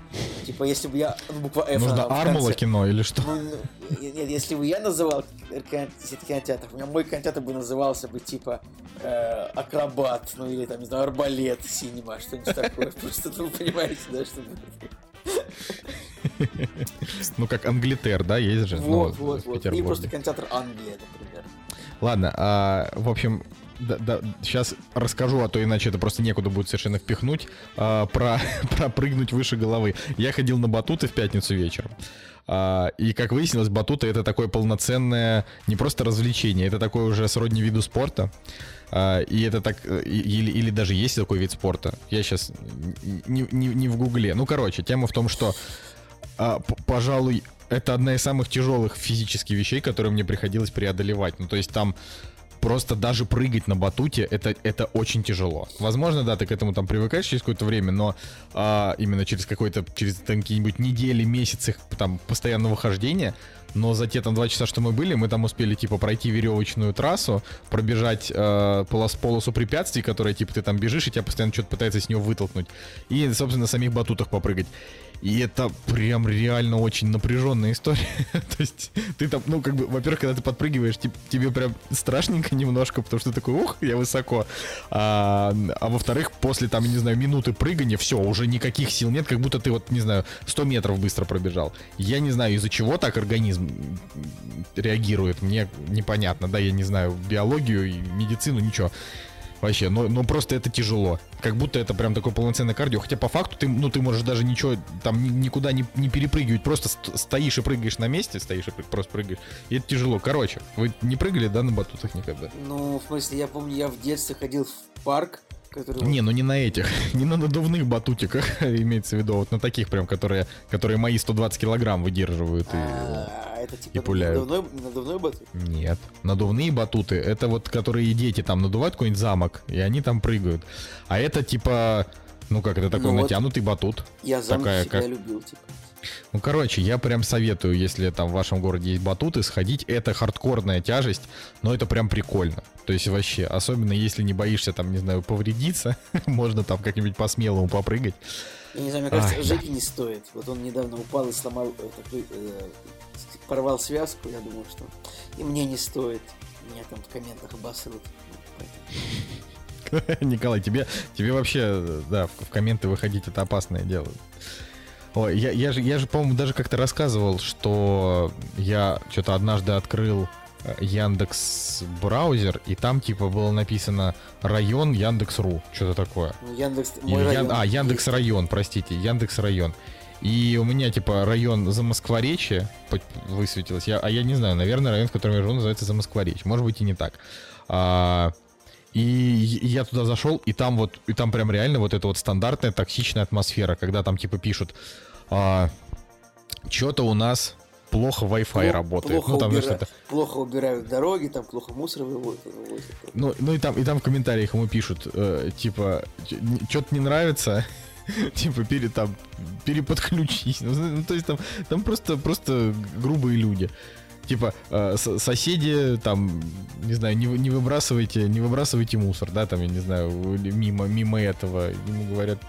Типа, если бы я... Ну, буква F Нужно Армула кино или что? Ну, ну, нет, если бы я называл кинотеатр, у меня мой кинотеатр бы назывался бы типа э, Акробат, ну или там, не знаю, Арбалет, Синема, что-нибудь такое. Просто, ну, понимаете, да, что ну, как Англитер, да, есть же? Вот, ну, вот, вот. И просто кинотеатр Англия, например. Ладно, а, в общем, да, да, сейчас расскажу, а то иначе это просто некуда будет совершенно впихнуть, а, про, про прыгнуть выше головы. Я ходил на батуты в пятницу вечером. А, и как выяснилось, батуты это такое полноценное не просто развлечение, это такое уже сродни виду спорта. А, и это так, или, или даже есть такой вид спорта. Я сейчас не, не, не в гугле. Ну, короче, тема в том, что, а, пожалуй, это одна из самых тяжелых физических вещей, которые мне приходилось преодолевать. Ну, то есть там просто даже прыгать на батуте это, это очень тяжело. Возможно, да, ты к этому там привыкаешь через какое-то время, но а, именно через какой-то, через там, какие-нибудь недели, месяцы там постоянного хождения, но за те там два часа, что мы были, мы там успели типа пройти веревочную трассу, пробежать э, полос, полосу препятствий, которые типа ты там бежишь, и тебя постоянно что-то пытается с нее вытолкнуть. И, собственно, на самих батутах попрыгать. И это прям реально очень напряженная история. То есть ты там, ну, как бы, во-первых, когда ты подпрыгиваешь, тип, тебе прям страшненько немножко, потому что ты такой, ух, я высоко. А, а во-вторых, после там, не знаю, минуты прыгания, все, уже никаких сил нет, как будто ты вот, не знаю, 100 метров быстро пробежал. Я не знаю, из-за чего так организм реагирует, мне непонятно, да, я не знаю биологию медицину, ничего. Вообще, но, но просто это тяжело. Как будто это прям такое полноценное кардио. Хотя по факту ты, ну, ты можешь даже ничего там никуда не, не перепрыгивать. Просто стоишь и прыгаешь на месте, стоишь и просто прыгаешь. И это тяжело. Короче, вы не прыгали, да, на батутах никогда? Ну, в смысле, я помню, я в детстве ходил в парк, который... Не, ну не на этих, не на надувных батутиках, имеется в виду, вот на таких прям, которые, которые мои 120 килограмм выдерживают и, а, это типа и пуляют. Надувной, надувной батут? Нет, надувные батуты, это вот которые дети там надувают какой-нибудь замок, и они там прыгают. А это типа, ну как, это такой ну, натянутый вот батут. Я замок такая, всегда как... любил, типа. Ну, короче, я прям советую, если там в вашем городе есть батуты, сходить. Это хардкорная тяжесть, но это прям прикольно. То есть вообще, особенно если не боишься там, не знаю, повредиться, можно там как-нибудь по-смелому попрыгать. Я не знаю, мне кажется, Ай, Жеки да. не стоит. Вот он недавно упал и сломал, э, такой, э, порвал связку, я думаю, что и мне не стоит. Меня там в комментах обосрут. Николай, тебе, тебе вообще, да, в, в комменты выходить это опасное дело. Ой, я, я же, я же, по-моему, даже как-то рассказывал, что я что-то однажды открыл э, Яндекс браузер, и там типа было написано район Яндекс.ру, что-то такое. Ну, Яндекс, мой Или, район. А, Яндекс есть. район, простите, Яндекс район. И у меня типа район за Москворечье высветилось, я, а я не знаю, наверное, район, в котором я живу, называется за Москворечье. Может быть и не так. А, и я туда зашел, и там вот, и там прям реально вот эта вот стандартная токсичная атмосфера, когда там типа пишут, а, что-то у нас плохо Wi-Fi Плох, работает. Плохо, ну, там, убира... плохо убирают дороги, там плохо мусор вывозят. Ну, ну и там, и там в комментариях ему пишут, э, типа, что-то не нравится, типа, пере, там, переподключись. Ну, ну, то есть там, там просто, просто грубые люди. Типа, э, соседи, там, не знаю, не, не выбрасывайте, не выбрасывайте мусор, да, там, я не знаю, мимо, мимо этого. Ему говорят,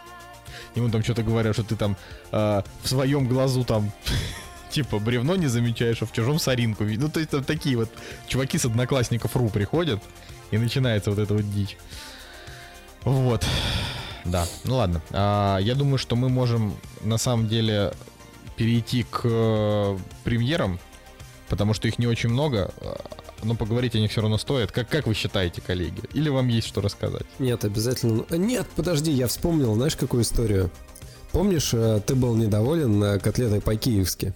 ему там что-то говорят, что ты там э, в своем глазу там типа бревно не замечаешь, а в чужом соринку. Ну, то есть там такие вот чуваки с одноклассников РУ приходят, и начинается вот эта вот дичь. Вот. Да, ну ладно. А, я думаю, что мы можем на самом деле перейти к э, премьерам, потому что их не очень много но поговорить о них все равно стоит. Как, как вы считаете, коллеги? Или вам есть что рассказать? Нет, обязательно. Нет, подожди, я вспомнил, знаешь, какую историю? Помнишь, э, ты был недоволен э, котлетой по-киевски?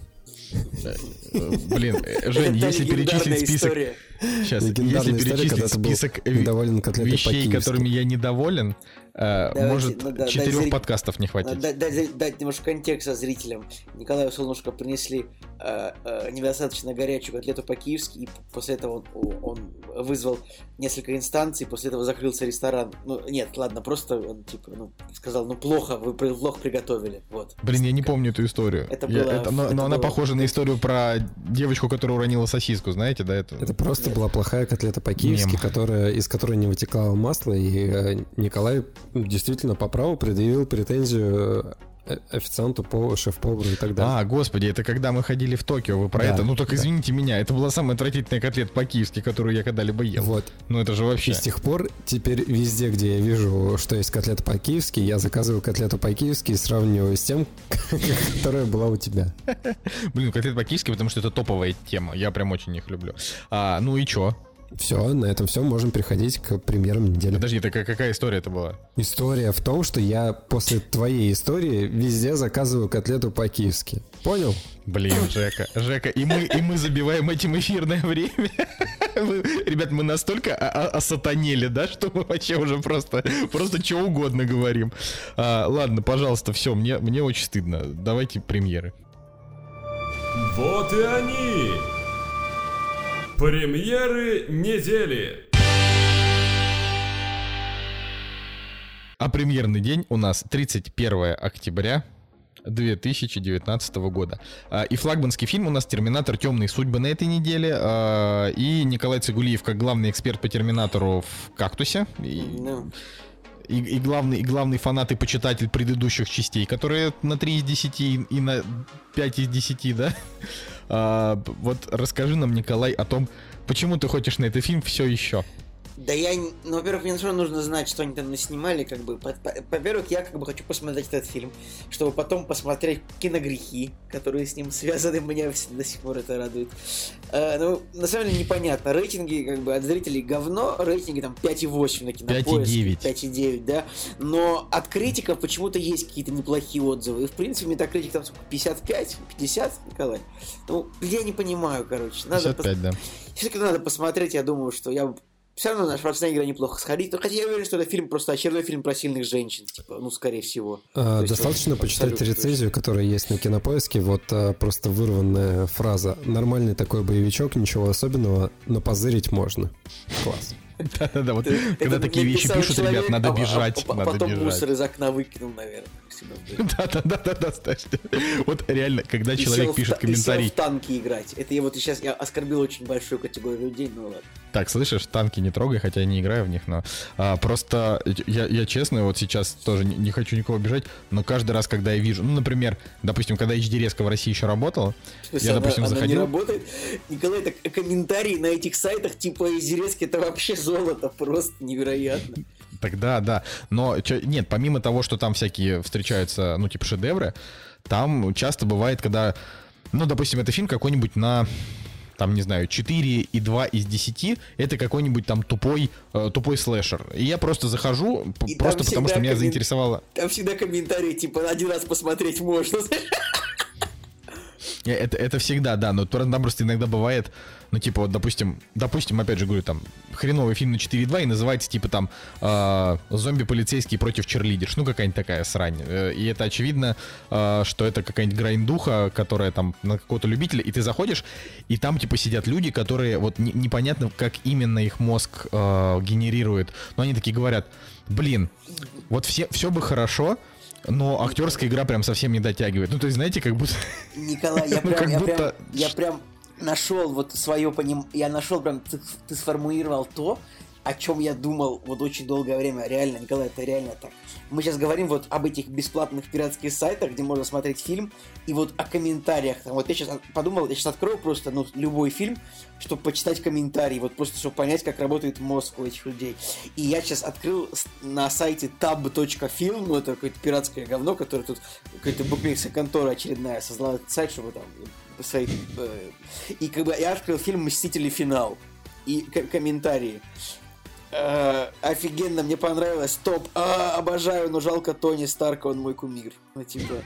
Блин, Жень, если перечислить список... Сейчас, если перечислить список вещей, которыми я недоволен, Э, Давайте, может, ну, да, четырех зритель... подкастов не хватит. Дать, дать, дать немножко контекста зрителям. Николаю Солнышко принесли э, э, недостаточно горячую котлету по-киевски, и после этого он, он вызвал несколько инстанций, после этого закрылся ресторан. Ну, нет, ладно, просто он типа ну, сказал, ну плохо, вы плохо приготовили. Вот. Блин, я не помню эту историю. Это было, я, это, но это но было... она похожа на историю про девочку, которая уронила сосиску, знаете, да? Это, это просто нет. была плохая котлета по-киевски, которая, из которой не вытекало масло, и э, Николай действительно по праву предъявил претензию э, официанту, по шеф-повару и так далее. А, господи, это когда мы ходили в Токио, вы про да, это? Ну только да. извините меня, это была самая отвратительная котлета по-киевски, которую я когда-либо ел. Вот. Ну это же вообще... И с тех пор теперь везде, где я вижу, что есть котлета по-киевски, я заказываю котлету по-киевски и сравниваю с тем, которая была у тебя. Блин, котлета по-киевски, потому что это топовая тема, я прям очень их люблю. А, ну и чё? Все, на этом все, можем переходить к премьерам недели. Подожди, так какая история это была? История в том, что я после твоей истории везде заказываю котлету по-киевски. Понял? Блин, Жека, Жека, и мы, и мы забиваем этим эфирное время. ребят, мы настолько осатанели, да, что мы вообще уже просто, просто что угодно говорим. А, ладно, пожалуйста, все, мне, мне очень стыдно. Давайте премьеры. Вот и они! Премьеры недели. А премьерный день у нас 31 октября 2019 года. А, и флагманский фильм у нас «Терминатор. Темные судьбы» на этой неделе. А, и Николай Цигулиев как главный эксперт по «Терминатору» в «Кактусе». И, ну. и, и, главный, и главный фанат и почитатель предыдущих частей, которые на 3 из 10 и на 5 из 10, да? А, вот расскажи нам, Николай, о том, почему ты хочешь на этот фильм все еще. Да я, ну, во-первых, мне нужно знать, что они там наснимали, как бы. Во-первых, я как бы хочу посмотреть этот фильм, чтобы потом посмотреть киногрехи, которые с ним связаны, меня до сих пор это радует. А, ну, на самом деле непонятно. Рейтинги, как бы, от зрителей говно, рейтинги там 5,8 на кинопоиске. 5,9. 5,9, да. Но от критиков почему-то есть какие-то неплохие отзывы. И, в принципе, метакритик там 55, 50, Николай. Ну, я не понимаю, короче. Надо 55, пос... да. Все-таки надо посмотреть, я думаю, что я все равно наш Шварценеггера неплохо сходить. Но хотя я уверен, что это фильм просто очередной фильм про сильных женщин, типа, ну, скорее всего. А, есть, достаточно почитать рецензию, которая есть на кинопоиске. Вот а, просто вырванная фраза. Нормальный такой боевичок, ничего особенного, но позырить можно. Класс. Да-да-да, вот когда такие вещи пишут, ребят, надо а, бежать. А потом мусор из окна выкинул, наверное. Да-да-да-да, кстати. Вот реально, когда человек пишет комментарий... в танки играть. Это я вот сейчас, я оскорбил очень большую категорию людей, ну ладно. Так, слышишь, танки не трогай, хотя я не играю в них, но а, просто я, я честно, вот сейчас тоже не, не хочу никого обижать, но каждый раз, когда я вижу, ну, например, допустим, когда HD резко в России еще работал, я, она, допустим, она заходил... не работает? Николай, так комментарии на этих сайтах типа HD это вообще золото, просто невероятно. Тогда, да. Но нет, помимо того, что там всякие встречаются, ну, типа шедевры, там часто бывает, когда, ну, допустим, это фильм какой-нибудь на там, не знаю, 4 и 2 из 10, это какой-нибудь там тупой, э, тупой слэшер. И я просто захожу, и просто потому что меня заинтересовало... Там всегда комментарии, типа, один раз посмотреть можно. Э, это, это всегда, да, но там просто иногда бывает, ну, типа, вот, допустим, допустим, опять же говорю, там, хреновый фильм на 4.2 и называется, типа, там, э, «Зомби-полицейский против черлидерш», ну, какая-нибудь такая срань. Э, и это очевидно, э, что это какая-нибудь грайндуха, которая там на какого-то любителя, и ты заходишь, и там, типа, сидят люди, которые, вот, не, непонятно, как именно их мозг э, генерирует, но они такие говорят, блин, вот все, все бы хорошо, но актерская игра прям совсем не дотягивает. Ну, то есть, знаете, как будто... Николай, я прям, я, прям, я прям нашел вот свое понимание, я нашел прям, ты, ты сформулировал то, о чем я думал вот очень долгое время. Реально, Николай, это реально так. Мы сейчас говорим вот об этих бесплатных пиратских сайтах, где можно смотреть фильм, и вот о комментариях. Там, вот я сейчас подумал, я сейчас открою просто ну, любой фильм, чтобы почитать комментарии, вот просто чтобы понять, как работает мозг у этих людей. И я сейчас открыл на сайте tab.film, ну это какое-то пиратское говно, которое тут какая-то букмекерская контора очередная создала сайт, чтобы там свои... Э, и как бы я открыл фильм «Мстители. Финал» и комментарии. Э, офигенно, мне понравилось. Топ. А, обожаю, но жалко Тони Старка, он мой кумир. Ну, типа.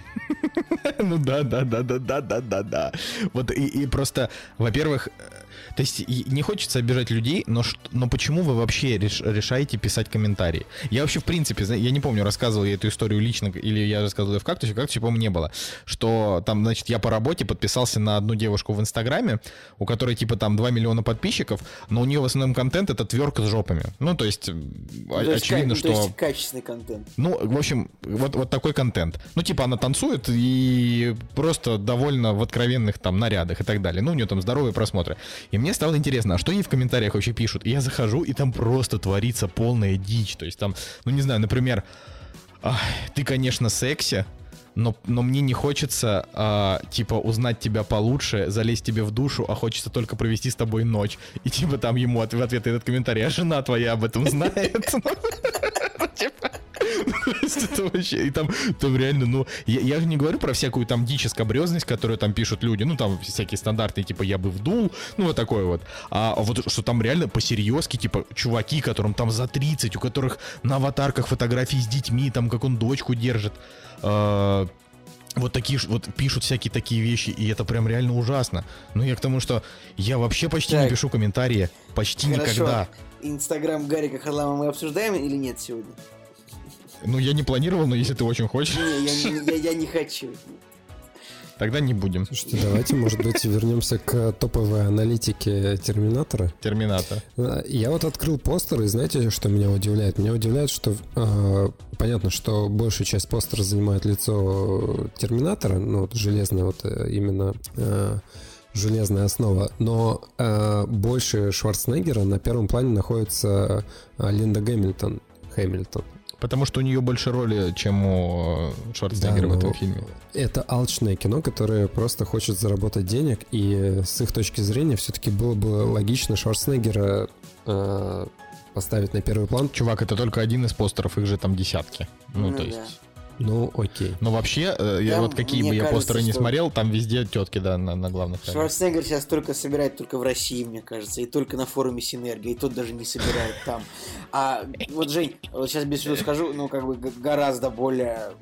Ну да, да, да, да, да, да, да, да. Вот и, и просто, во-первых, То есть не хочется обижать людей, но, но почему вы вообще реш, решаете писать комментарии? Я вообще, в принципе, я не помню, рассказывал я эту историю лично, или я рассказывал ее в кактусе, кактусе, по-моему, не было. Что там, значит, я по работе подписался на одну девушку в Инстаграме, у которой, типа, там 2 миллиона подписчиков, но у нее в основном контент это тверка с жопами. Ну, то есть, то очевидно, есть, что... То есть качественный контент. Ну, в общем, вот, вот такой контент. Ну, типа, она танцует и просто довольно в откровенных там нарядах и так далее. Ну, у нее там здоровые просмотры. И мне стало интересно, а что ей в комментариях вообще пишут? И я захожу, и там просто творится полная дичь. То есть там, ну, не знаю, например, ты, конечно, секси, но, но мне не хочется, а, типа, узнать тебя получше, залезть тебе в душу, а хочется только провести с тобой ночь. И, типа, там ему в ответ этот комментарий, а жена твоя об этом знает. Типа, это вообще, и там, там реально, ну, я, я же не говорю про всякую там дичь скобрезность, которую там пишут люди, ну, там всякие стандартные, типа, я бы вдул, ну, вот такое вот. А вот что там реально по-серьезки, типа, чуваки, которым там за 30, у которых на аватарках фотографии с детьми, там, как он дочку держит, э, вот такие вот пишут всякие такие вещи, и это прям реально ужасно. Ну, я к тому, что я вообще почти так. не пишу комментарии. Почти Хорошо. никогда. Инстаграм Гарика Харлама мы обсуждаем или нет сегодня? Ну, я не планировал, но если ты очень хочешь. Не, я, я, я не хочу. Тогда не будем. Слушайте, давайте, может быть, вернемся к топовой аналитике Терминатора. Терминатор. Я вот открыл постер, и знаете, что меня удивляет? Меня удивляет, что э, понятно, что большая часть постера занимает лицо Терминатора, ну, вот железная вот э, именно э, железная основа, но э, больше Шварценеггера на первом плане находится э, Линда Гэмильтон. Хэмилтон. Потому что у нее больше роли, чем у э, Шварценеггера да, в этом фильме. Это алчное кино, которое просто хочет заработать денег, и с их точки зрения все-таки было бы логично Шварценеггера э, поставить на первый план. Чувак, это только один из постеров, их же там десятки. Ну, ну то есть... Ну, окей. Но вообще, э, я вот какие бы я кажется, постеры не смотрел, там везде тетки, да, на, на главных Шварценеггер сейчас только собирает только в России, мне кажется, и только на форуме Синергия, и тот даже не собирает там. А вот, Жень, вот сейчас без всего скажу, ну, как бы гораздо более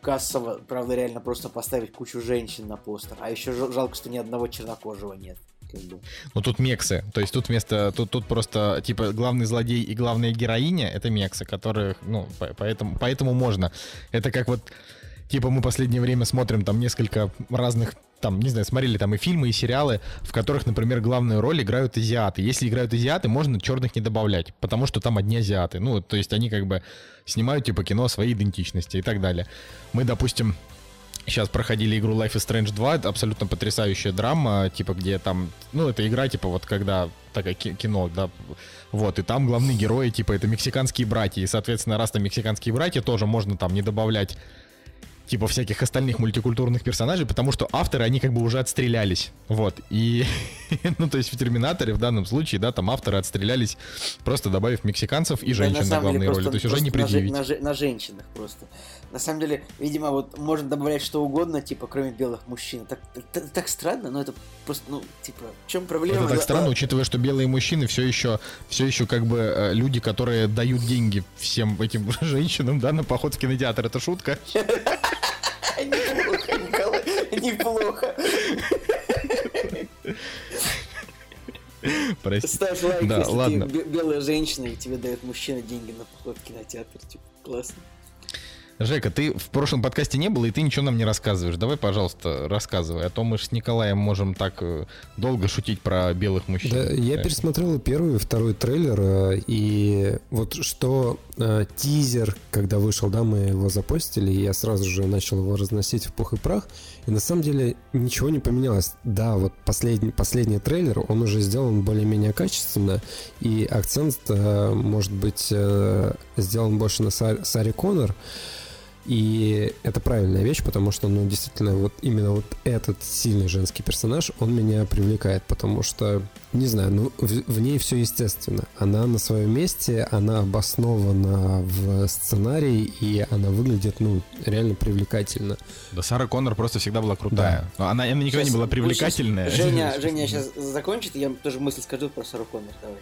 кассово, правда, реально просто поставить кучу женщин на постер. А еще жалко, что ни одного чернокожего нет как бы. Ну тут мексы, то есть тут вместо, тут, тут просто, типа, главный злодей и главная героиня — это мексы, которых, ну, поэтому, поэтому можно. Это как вот, типа, мы последнее время смотрим там несколько разных там, не знаю, смотрели там и фильмы, и сериалы, в которых, например, главную роль играют азиаты. Если играют азиаты, можно черных не добавлять, потому что там одни азиаты. Ну, то есть они как бы снимают, типа, кино своей идентичности и так далее. Мы, допустим, Сейчас проходили игру Life is Strange 2, это абсолютно потрясающая драма, типа, где там, ну, это игра, типа, вот когда такое кино, да, вот, и там главные герои, типа, это мексиканские братья, и, соответственно, раз там мексиканские братья, тоже можно там не добавлять типа всяких остальных мультикультурных персонажей, потому что авторы, они как бы уже отстрелялись. Вот. И, ну, то есть в Терминаторе в данном случае, да, там авторы отстрелялись, просто добавив мексиканцев и женщин на, на главные роли. То есть уже не предъявить. На, на, на женщинах просто. На самом деле, видимо, вот можно добавлять что угодно, типа, кроме белых мужчин. Так, так, так странно, но это просто, ну, типа, в чем проблема? Это так странно, учитывая, что белые мужчины все еще, все еще как бы э, люди, которые дают деньги всем этим женщинам, да, на поход в кинотеатр. Это шутка? Неплохо, Николай, неплохо. Прости. Ставь лайк, да, если ладно. ты белая женщина, и тебе дает мужчина деньги на поход в кинотеатр. Типа, классно. Жека, ты в прошлом подкасте не был, и ты ничего нам не рассказываешь. Давай, пожалуйста, рассказывай. А то мы с Николаем можем так э, долго шутить про белых мужчин. Да, я пересмотрел первый и второй трейлер, э, и вот что э, тизер, когда вышел, да, мы его запостили, и я сразу же начал его разносить в пух и прах, и на самом деле ничего не поменялось. Да, вот последний, последний трейлер, он уже сделан более-менее качественно, и акцент, э, может быть, э, сделан больше на Саре Коннор, и это правильная вещь, потому что, ну, действительно, вот именно вот этот сильный женский персонаж, он меня привлекает, потому что, не знаю, ну, в, в ней все естественно. Она на своем месте, она обоснована в сценарии, и она выглядит, ну, реально привлекательно. Да, Сара Коннор просто всегда была крутая. Да. Но она, она никогда сейчас, не была привлекательная. Женя, Женя сейчас закончит, я тоже мысль скажу про Сару Коннор, давай.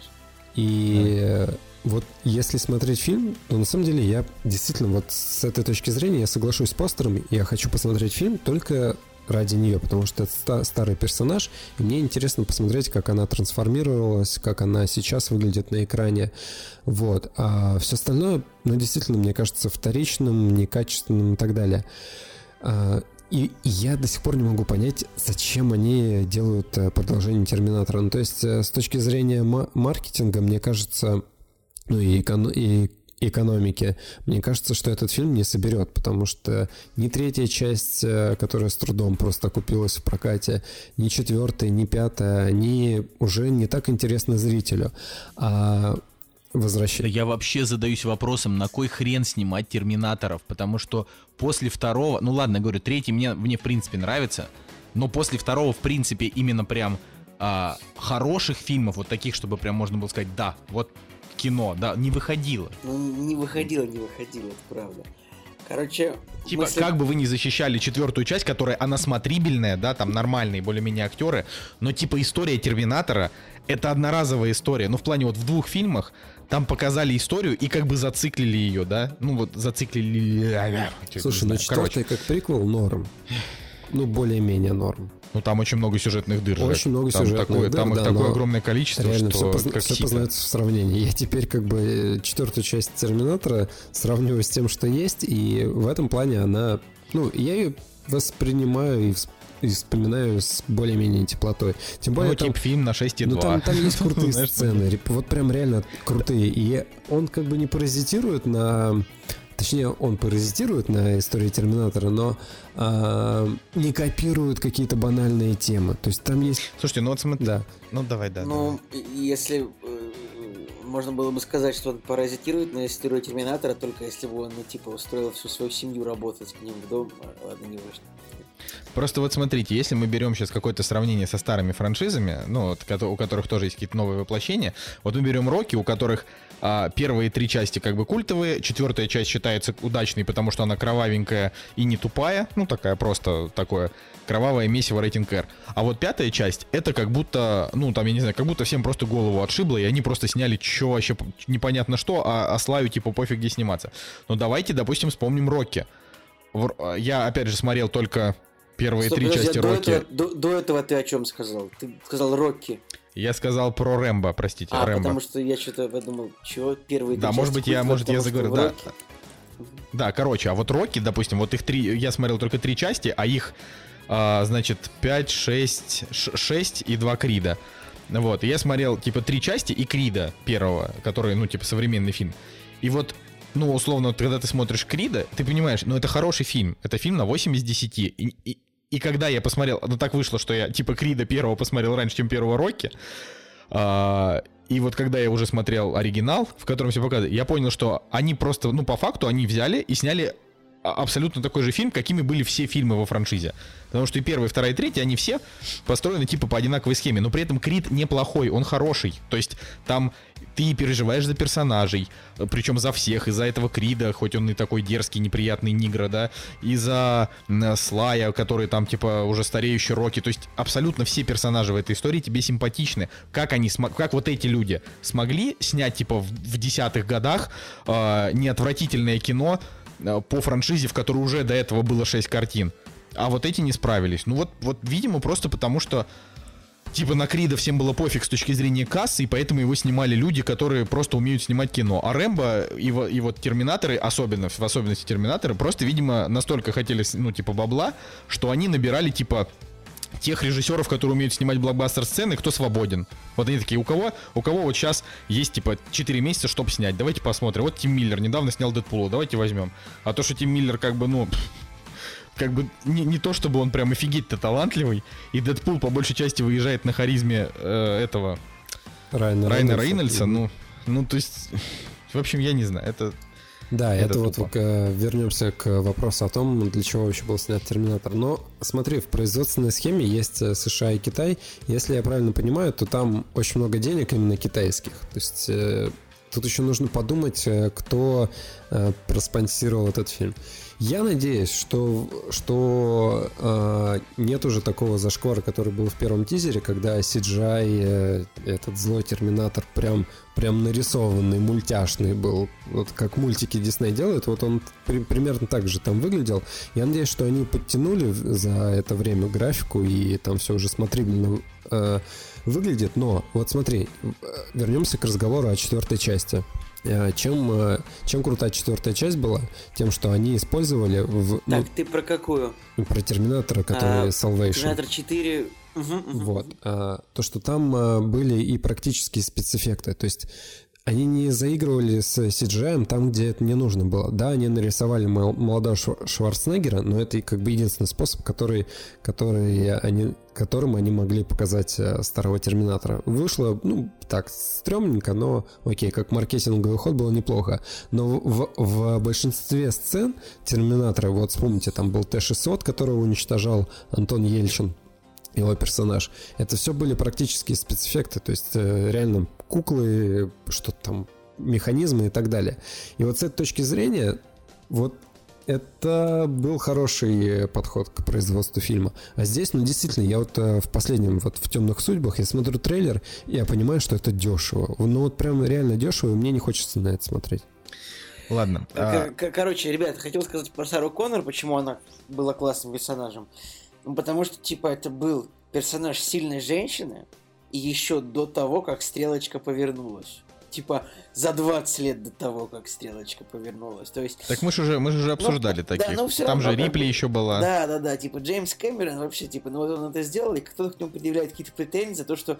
И да. Вот если смотреть фильм, то на самом деле я действительно вот с этой точки зрения я соглашусь с постером, я хочу посмотреть фильм только ради нее, потому что это старый персонаж, и мне интересно посмотреть, как она трансформировалась, как она сейчас выглядит на экране. Вот. А все остальное, ну, действительно, мне кажется, вторичным, некачественным и так далее. А, и, я до сих пор не могу понять, зачем они делают э, продолжение Терминатора. Ну, то есть, э, с точки зрения маркетинга, мне кажется, ну и, эконом- и экономики, мне кажется, что этот фильм не соберет, потому что ни третья часть, э, которая с трудом просто купилась в прокате, ни четвертая, ни пятая, они уже не так интересны зрителю. А возвращение... Да я вообще задаюсь вопросом, на кой хрен снимать Терминаторов, потому что после второго, ну ладно, говорю, третий мне, мне в принципе нравится, но после второго, в принципе, именно прям а, хороших фильмов, вот таких, чтобы прям можно было сказать, да, вот кино, да, не выходило. Ну, не выходило, не выходило, это правда. Короче, Типа, мысли... как бы вы не защищали четвертую часть, которая она смотрибельная, да, там нормальные более-менее актеры, но типа история Терминатора это одноразовая история. Ну, в плане вот в двух фильмах там показали историю и как бы зациклили ее, да? Ну вот зациклили... Слушай, ну четвертый как приквел норм. Ну, более-менее норм. Ну, там очень много сюжетных дыр. Очень много там сюжетных такое, дыр, Там да, их такое огромное количество, реально, что все, как все познается в сравнении. Я теперь как бы четвертую часть Терминатора сравниваю с тем, что есть, и в этом плане она... Ну, я ее воспринимаю и и вспоминаю с более-менее теплотой. Тем более ну, там, тип фильм на 6,2. Ну, там, там есть крутые сцены, вот прям реально крутые. И он как бы не паразитирует на Точнее, он паразитирует на истории Терминатора, но э, не копирует какие-то банальные темы. То есть там есть... Слушайте, ну вот смотри... Да. Ну давай, да. Ну, давай. если э, можно было бы сказать, что он паразитирует на историю Терминатора, только если бы он, ну, типа, устроил всю свою семью работать к ним в дом. А, ладно, не важно. Просто вот смотрите, если мы берем сейчас какое-то сравнение со старыми франшизами, ну, вот, у которых тоже есть какие-то новые воплощения, вот мы берем Рокки, у которых а, первые три части как бы культовые, четвертая часть считается удачной, потому что она кровавенькая и не тупая, ну, такая просто такое кровавое месиво рейтинг R. А вот пятая часть, это как будто, ну, там, я не знаю, как будто всем просто голову отшибло, и они просто сняли что вообще непонятно что, а, а Славю, типа, пофиг где сниматься. Но давайте, допустим, вспомним Рокки. Я, опять же, смотрел только первые Стоп, три подожди, части до Рокки. Этого, до, до этого ты о чем сказал? Ты сказал Рокки. Я сказал про Рэмбо, простите, а, Рэмбо. потому что я что-то подумал, что первые Да, может быть, я, может, я заговорил, да. Да, короче, а вот Рокки, допустим, вот их три, я смотрел только три части, а их, а, значит, 5, 6, 6 и 2 Крида. Вот, и я смотрел, типа, три части и Крида первого, который, ну, типа, современный фильм. И вот ну, условно, когда ты смотришь Крида, ты понимаешь, ну, это хороший фильм. Это фильм на 8 из 10. И, и, и когда я посмотрел, ну, так вышло, что я, типа, Крида первого посмотрел раньше, чем первого Рокки, а, и вот когда я уже смотрел оригинал, в котором все показывают, я понял, что они просто, ну, по факту, они взяли и сняли абсолютно такой же фильм, какими были все фильмы во франшизе. Потому что и первый, и второй, и третий, они все построены типа по одинаковой схеме. Но при этом Крид неплохой, он хороший. То есть там ты переживаешь за персонажей, причем за всех, из-за этого Крида, хоть он и такой дерзкий, неприятный Нигра, да, и за Слая, который там, типа, уже стареющий Рокки, то есть абсолютно все персонажи в этой истории тебе симпатичны. Как они, как вот эти люди смогли снять, типа, в, в десятых годах э, неотвратительное кино э, по франшизе, в которой уже до этого было 6 картин, а вот эти не справились. Ну вот, вот видимо, просто потому что типа на Крида всем было пофиг с точки зрения кассы, и поэтому его снимали люди, которые просто умеют снимать кино. А Рэмбо и, и вот Терминаторы, особенно, в особенности Терминаторы, просто, видимо, настолько хотели, ну, типа, бабла, что они набирали, типа, тех режиссеров, которые умеют снимать блокбастер-сцены, кто свободен. Вот они такие, у кого, у кого вот сейчас есть, типа, 4 месяца, чтобы снять. Давайте посмотрим. Вот Тим Миллер недавно снял Дэдпула, давайте возьмем. А то, что Тим Миллер, как бы, ну, как бы не, не то, чтобы он прям офигеть-то талантливый, и Дэдпул по большей части выезжает на харизме э, этого Райна, Райна Рейнольдса, ну, ну, то есть, в общем, я не знаю, это... Да, это, это вот к, вернемся к вопросу о том, для чего вообще был снят Терминатор. Но смотри, в производственной схеме есть э, США и Китай. Если я правильно понимаю, то там очень много денег именно китайских. То есть э, тут еще нужно подумать, э, кто э, проспонсировал этот фильм. Я надеюсь, что, что э, нет уже такого зашквара, который был в первом тизере, когда CGI, э, этот злой терминатор, прям, прям нарисованный, мультяшный был. Вот как мультики Дисней делают, вот он при, примерно так же там выглядел. Я надеюсь, что они подтянули за это время графику, и там все уже смотрибельно э, выглядит. Но вот смотри, э, вернемся к разговору о четвертой части. Э, чем, э, чем крутая четвертая часть была? Тем, что они использовали в... Ну, так, ты про какую? Про Терминатора, который а, Salvation. Терминатор 4... Угу, угу. Вот. А, то, что там были и практические спецэффекты. То есть они не заигрывали с CGI там, где это не нужно было. Да, они нарисовали молодого Шварценеггера, но это как бы единственный способ, который, который они, которым они могли показать э, старого Терминатора. Вышло, ну, так, стрёмненько, но окей, как маркетинговый ход было неплохо. Но в, в большинстве сцен Терминатора, вот вспомните, там был Т-600, которого уничтожал Антон Ельчин, его персонаж. Это все были практические спецэффекты, то есть э, реально куклы, что-то там, механизмы и так далее. И вот с этой точки зрения, вот это был хороший подход к производству фильма. А здесь, ну, действительно, я вот э, в последнем, вот в «Темных судьбах», я смотрю трейлер, и я понимаю, что это дешево. Ну, вот прям реально дешево, и мне не хочется на это смотреть. Ладно. А... Короче, ребят, хотел сказать про Сару Коннор, почему она была классным персонажем. Ну, потому что, типа, это был персонаж сильной женщины, и еще до того, как стрелочка повернулась. Типа, за 20 лет до того, как стрелочка повернулась. То есть... Так мы же уже, мы же уже ну, обсуждали ну, таких. Да, ну, Там равно, же Рипли еще была. Да, да, да. Типа, Джеймс Кэмерон вообще, типа, ну вот он это сделал, и кто-то к нему предъявляет какие-то претензии за то, что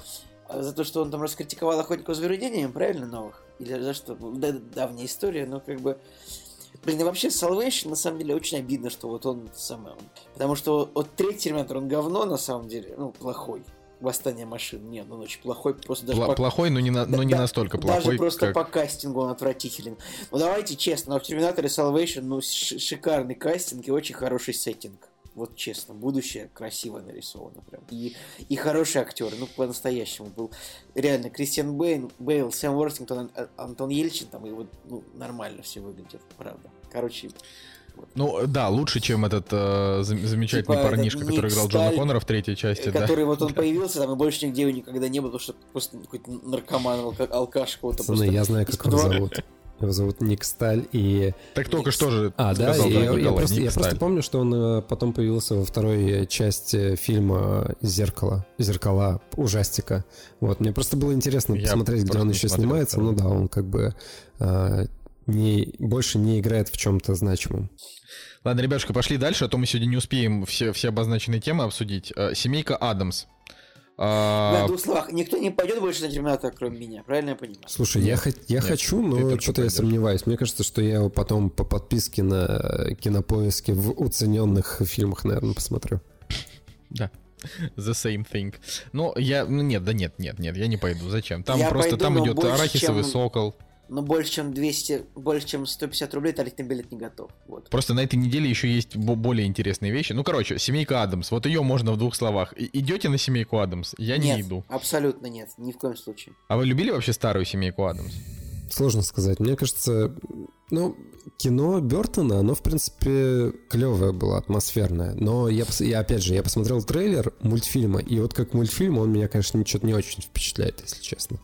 за то, что он там раскритиковал охотников за привидениями, правильно, новых? Или за что? Да, давняя история, но как бы... Блин, и вообще Salvation, на самом деле, очень обидно, что вот он самый... Он... Потому что вот третий Терминатор, он говно, на самом деле, ну, плохой. Восстание машин. Нет, он очень плохой, просто даже... Пла- по... Плохой, но не, на, но не да, настолько плохой, Даже просто как... по кастингу он отвратителен. Ну, давайте честно, но в Терминаторе Salvation, ну, шикарный кастинг и очень хороший сеттинг. Вот честно, будущее красиво нарисовано прям. И, и хороший актер, ну, по-настоящему был. Реально, Кристиан Бейн, Бейл, Сэм Уортингтон, Антон Ельчин, там, и вот, ну, нормально все выглядит, правда. Короче, ну да, лучше, чем этот э, замечательный типа парнишка, который играл Сталь, Джона Коннора в третьей части. Который да. вот он появился, там и больше нигде его никогда не было, потому что просто какой-то наркоман, алка, алкаш какого-то. Пацаны, просто я знаю, как его зовут. Его зовут Ник Сталь и... Так только Ник... что же А, да, и я, я, просто, я просто помню, что он э, потом появился во второй части фильма «Зеркало», «Зеркала», ужастика. Вот, мне просто было интересно я посмотреть, где он еще снимается. Ну да, он как бы э, не, больше не играет в чем-то значимом. Ладно, ребятушка, пошли дальше, а то мы сегодня не успеем все, все обозначенные темы обсудить. Э, семейка Адамс. А... В двух словах, никто не пойдет больше на Терминатора, кроме меня, правильно я понимаю? Слушай, я, я Нет, хочу, но что-то я сомневаюсь. Мне кажется, что я его потом по подписке на кинопоиске в уцененных фильмах, наверное, посмотрю. Да. The same thing. Ну, я... Ну, нет, да нет, нет, нет, я не пойду. Зачем? Там я просто пойду, там идет арахисовый чем... сокол но больше чем 200, больше чем 150 рублей Талик на билет не готов. Вот. Просто на этой неделе еще есть более интересные вещи. Ну, короче, семейка Адамс. Вот ее можно в двух словах. И идете на семейку Адамс? Я нет, не иду. Абсолютно нет, ни в коем случае. А вы любили вообще старую семейку Адамс? Сложно сказать. Мне кажется, ну, кино Бертона, оно, в принципе, клевое было, атмосферное. Но я, я, опять же, я посмотрел трейлер мультфильма, и вот как мультфильм он меня, конечно, что-то не очень впечатляет, если честно.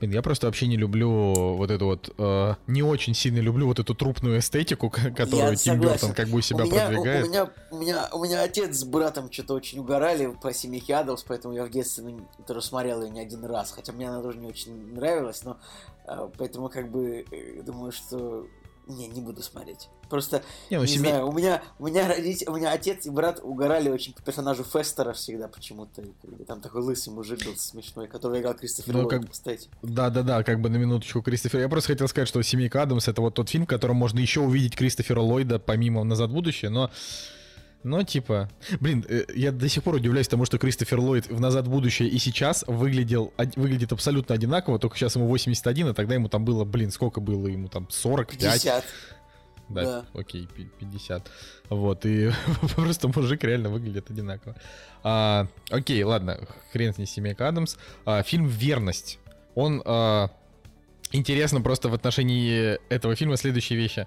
Блин, я просто вообще не люблю вот эту вот, э, не очень сильно люблю вот эту трупную эстетику, которую я Тим Бертон как бы у себя у меня, продвигает. У, у, меня, у, меня, у меня отец с братом что-то очень угорали по семейке Адамс, поэтому я в детстве ну, смотрел ее не один раз, хотя мне она тоже не очень нравилась, но э, поэтому как бы э, думаю, что не, не буду смотреть. Просто, не, ну, не семей... знаю, у меня, у меня родители, у меня отец и брат угорали очень по персонажу Фестера всегда почему-то. Там такой лысый мужик был смешной, который играл Кристофер ну, Ллойд, как... кстати. Да-да-да, как бы на минуточку Кристофер. Я просто хотел сказать, что «Семейка Адамс» — это вот тот фильм, в котором можно еще увидеть Кристофера Ллойда помимо «Назад в будущее», но но типа, блин, э, я до сих пор удивляюсь тому, что Кристофер Ллойд в «Назад в будущее» и сейчас выглядел, выглядит абсолютно одинаково, только сейчас ему 81, а тогда ему там было, блин, сколько было ему там, 45? 50. Да, да, окей, 50. Вот, и просто мужик реально выглядит одинаково. А, окей, ладно, хрен с ней, семейка Адамс. А, фильм «Верность». Он а, интересно просто в отношении этого фильма следующие вещи.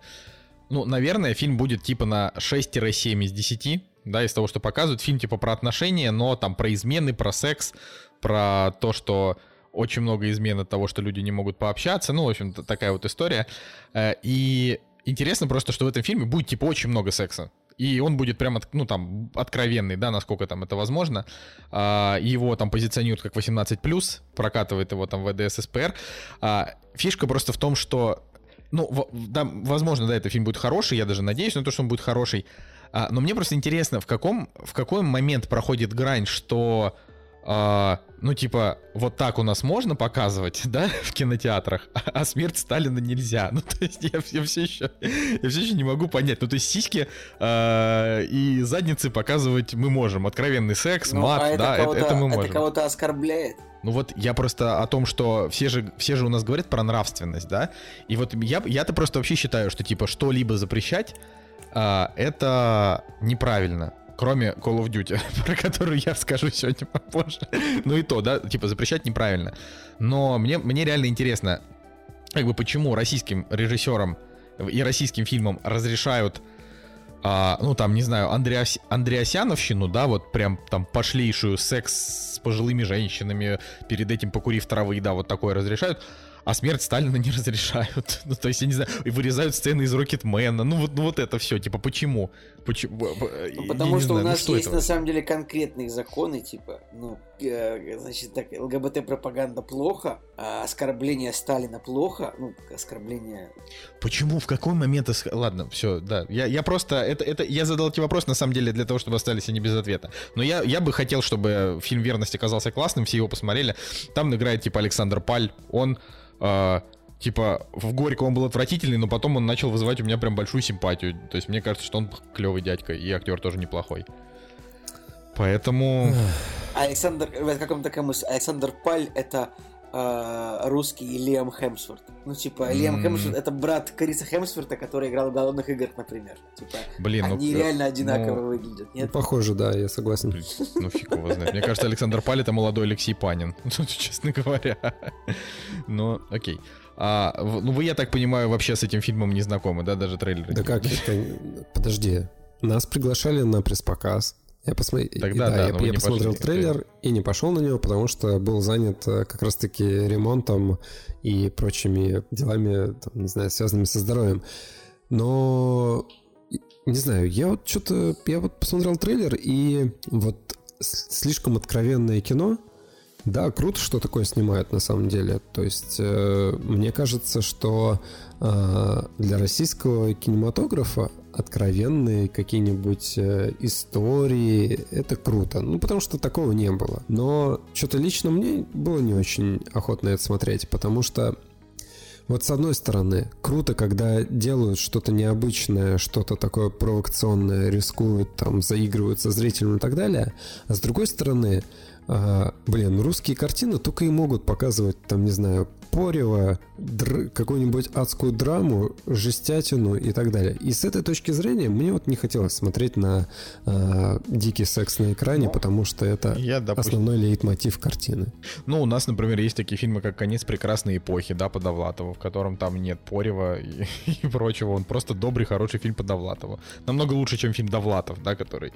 Ну, наверное, фильм будет типа на 6-7 из 10, да, из того, что показывают. Фильм типа про отношения, но там про измены, про секс, про то, что очень много измен от того, что люди не могут пообщаться. Ну, в общем, такая вот история. Э, и интересно просто, что в этом фильме будет типа очень много секса. И он будет прям, ну, там, откровенный, да, насколько там это возможно. А, его там позиционируют как 18+, прокатывает его там ВДС, СПР. А, фишка просто в том, что ну, да, возможно, да, этот фильм будет хороший, я даже надеюсь на то, что он будет хороший. А, но мне просто интересно, в каком, в какой момент проходит грань, что а, ну, типа, вот так у нас можно показывать, да, в кинотеатрах, а, а смерть Сталина нельзя. Ну, то есть я, я все еще, я все еще не могу понять. Ну, то есть сиськи а, и задницы показывать мы можем. Откровенный секс, ну, мат, а да, это, это мы можем. Это кого-то оскорбляет. Ну вот я просто о том, что все же, все же у нас говорят про нравственность, да? И вот я, я-то просто вообще считаю, что типа что-либо запрещать, а, это неправильно кроме Call of Duty, про которую я скажу сегодня попозже. ну и то, да, типа запрещать неправильно. Но мне, мне реально интересно, как бы почему российским режиссерам и российским фильмам разрешают а, ну там, не знаю, Андреас, Андреасяновщину, да, вот прям там пошлейшую секс с пожилыми женщинами, перед этим покурив травы, да, вот такое разрешают, а смерть Сталина не разрешают. Ну, то есть, я не знаю, вырезают сцены из Рокетмена. Ну, вот, ну, вот это все, типа, почему? Почему? Ну, потому что знаю, у ну, нас ну, есть, это? на самом деле, конкретные законы, типа, ну, э, значит, так, ЛГБТ-пропаганда плохо, а оскорбление Сталина плохо, ну, оскорбление... Почему? В какой момент... Ладно, все, да. Я, я просто... Это, это, я задал эти вопросы, на самом деле, для того, чтобы остались они без ответа. Но я, я бы хотел, чтобы фильм «Верность» оказался классным, все его посмотрели. Там играет, типа, Александр Паль. Он э, типа, в Горько он был отвратительный, но потом он начал вызывать у меня прям большую симпатию. То есть мне кажется, что он клевый дядька, и актер тоже неплохой. Поэтому... Александр, в каком-то комусь, Александр Паль это э, русский Лиам Хемсворт. Ну, типа, Лиам mm. Хемсворт это брат Криса Хемсворта, который играл в «Голодных играх», например. Типа, Блин, ну, они ну, реально одинаково ну, выглядят, нет? Ну, похоже, да, я согласен. Ну, фиг его знает. Мне кажется, Александр Паль это молодой Алексей Панин, ну, честно говоря. Ну, окей. А, ну, вы, я так понимаю, вообще с этим фильмом не знакомы, да, даже трейлеры? Да как это? Подожди. Нас приглашали на пресс-показ. Я, посмотри... Тогда, да, да, я, я посмотрел трейлер и не пошел на него, потому что был занят э, как раз-таки ремонтом и прочими делами, там, не знаю, связанными со здоровьем. Но не знаю, я вот что-то, я вот посмотрел трейлер и вот слишком откровенное кино. Да, круто, что такое снимают на самом деле. То есть э, мне кажется, что э, для российского кинематографа откровенные какие-нибудь э, истории, это круто. Ну, потому что такого не было. Но что-то лично мне было не очень охотно это смотреть, потому что вот с одной стороны, круто, когда делают что-то необычное, что-то такое провокационное, рискуют, там, заигрывают со зрителем и так далее. А с другой стороны, а, блин, русские картины только и могут показывать, там, не знаю, порево, др- какую-нибудь адскую драму, жестятину и так далее. И с этой точки зрения мне вот не хотелось смотреть на э, дикий секс на экране, ну, потому что это я, допустим... основной лейтмотив картины. Ну, у нас, например, есть такие фильмы, как «Конец прекрасной эпохи», да, по Довлатову, в котором там нет порева и, и прочего. Он просто добрый, хороший фильм по Довлатову. Намного лучше, чем фильм Довлатов, да, который...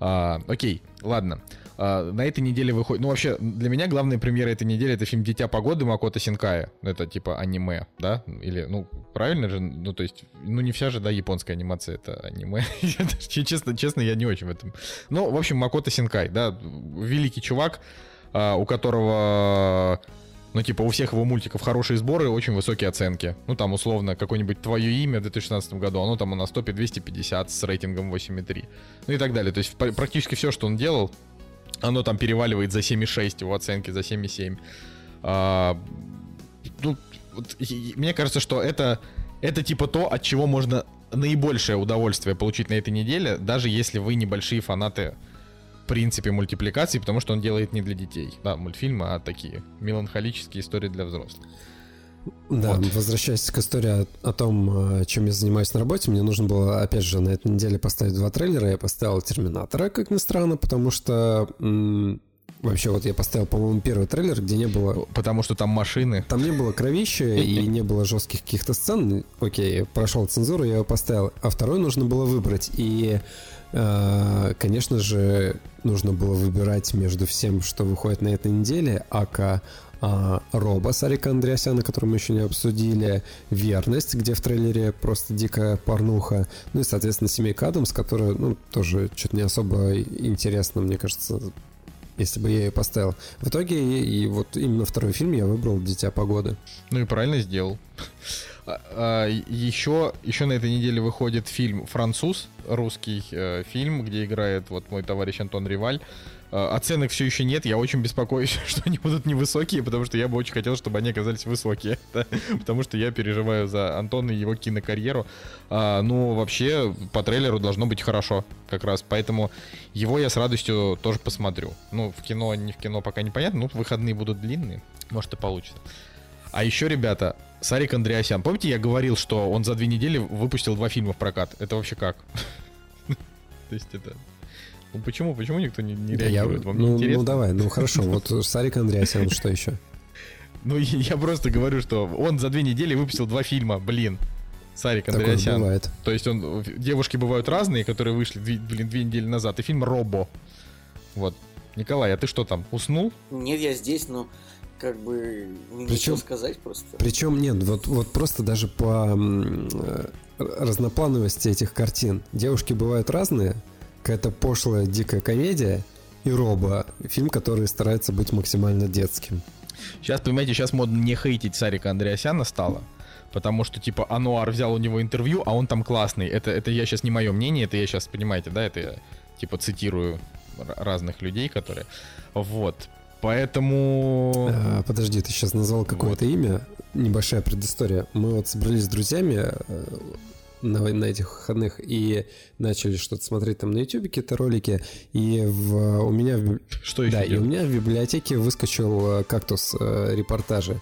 А, окей, ладно. А, на этой неделе выходит... Ну, вообще, для меня главная премьера этой недели — это фильм «Дитя погоды» Макото Синкая. Это типа аниме, да? Или, ну, правильно же? Ну, то есть, ну, не вся же, да, японская анимация — это аниме. честно, честно, я не очень в этом. Ну, в общем, Макото Синкай, да, великий чувак, а, у которого ну, типа, у всех его мультиков хорошие сборы, очень высокие оценки. Ну, там, условно, какое-нибудь твое имя в 2016 году, оно там у нас топе 250 с рейтингом 8,3. Ну и так далее. То есть практически все, что он делал, оно там переваливает за 7,6, его оценки за 7,7. А, ну, вот, мне кажется, что это, это типа то, от чего можно наибольшее удовольствие получить на этой неделе, даже если вы небольшие фанаты в принципе мультипликации, потому что он делает не для детей, да, мультфильмы, а такие меланхолические истории для взрослых. Да, вот. возвращаясь к истории о, о том, э, чем я занимаюсь на работе, мне нужно было, опять же, на этой неделе поставить два трейлера. Я поставил «Терминатора», как ни странно, потому что м- Вообще, вот я поставил, по-моему, первый трейлер, где не было... Потому что там машины. Там не было кровища и не было жестких каких-то сцен. Окей, прошел цензуру, я его поставил. А второй нужно было выбрать. И, конечно же, нужно было выбирать между всем, что выходит на этой неделе. АК а, Роба Сарика Андреасяна, который мы еще не обсудили, Верность, где в трейлере просто дикая порнуха, ну и, соответственно, Семейка Адамс, которая, ну, тоже что-то не особо интересно, мне кажется, если бы я ее поставил. В итоге, и, и вот именно второй фильм я выбрал «Дитя погоды». Ну и правильно сделал. А, а, еще, еще на этой неделе выходит фильм «Француз», русский э, фильм, где играет вот мой товарищ Антон Риваль. Э, оценок все еще нет, я очень беспокоюсь, что они будут невысокие, потому что я бы очень хотел, чтобы они оказались высокие, да? потому что я переживаю за Антона и его кинокарьеру. А, ну, вообще, по трейлеру должно быть хорошо как раз, поэтому его я с радостью тоже посмотрю. Ну, в кино, не в кино пока непонятно, ну, выходные будут длинные, может и получится. А еще, ребята, Сарик Андреасян, помните, я говорил, что он за две недели выпустил два фильма в прокат? Это вообще как? То есть это ну почему, почему никто не, не реагирует? Вам ну, не ну давай, ну хорошо, вот Сарик Андреасян, что еще? Ну я просто говорю, что он за две недели выпустил два фильма, блин. Сарик Андреасян. бывает. То есть он, девушки бывают разные, которые вышли, блин, две недели назад. И фильм «Робо». Вот. Николай, а ты что там, уснул? Нет, я здесь, но как бы причем, сказать просто. Причем нет, вот, вот просто даже по э, разноплановости этих картин. Девушки бывают разные, какая-то пошлая дикая комедия и Роба, фильм, который старается быть максимально детским. Сейчас, понимаете, сейчас модно не хейтить Сарика Андреасяна стало. Потому что, типа, Ануар взял у него интервью, а он там классный. Это, это я сейчас не мое мнение, это я сейчас, понимаете, да, это я, типа, цитирую разных людей, которые... Вот. Поэтому... А, подожди, ты сейчас назвал какое-то вот. имя. Небольшая предыстория. Мы вот собрались с друзьями э, на, на этих выходных и начали что-то смотреть там на YouTube какие-то ролики, и в, у меня в, что еще да, и у меня в библиотеке выскочил э, кактус э, репортажи.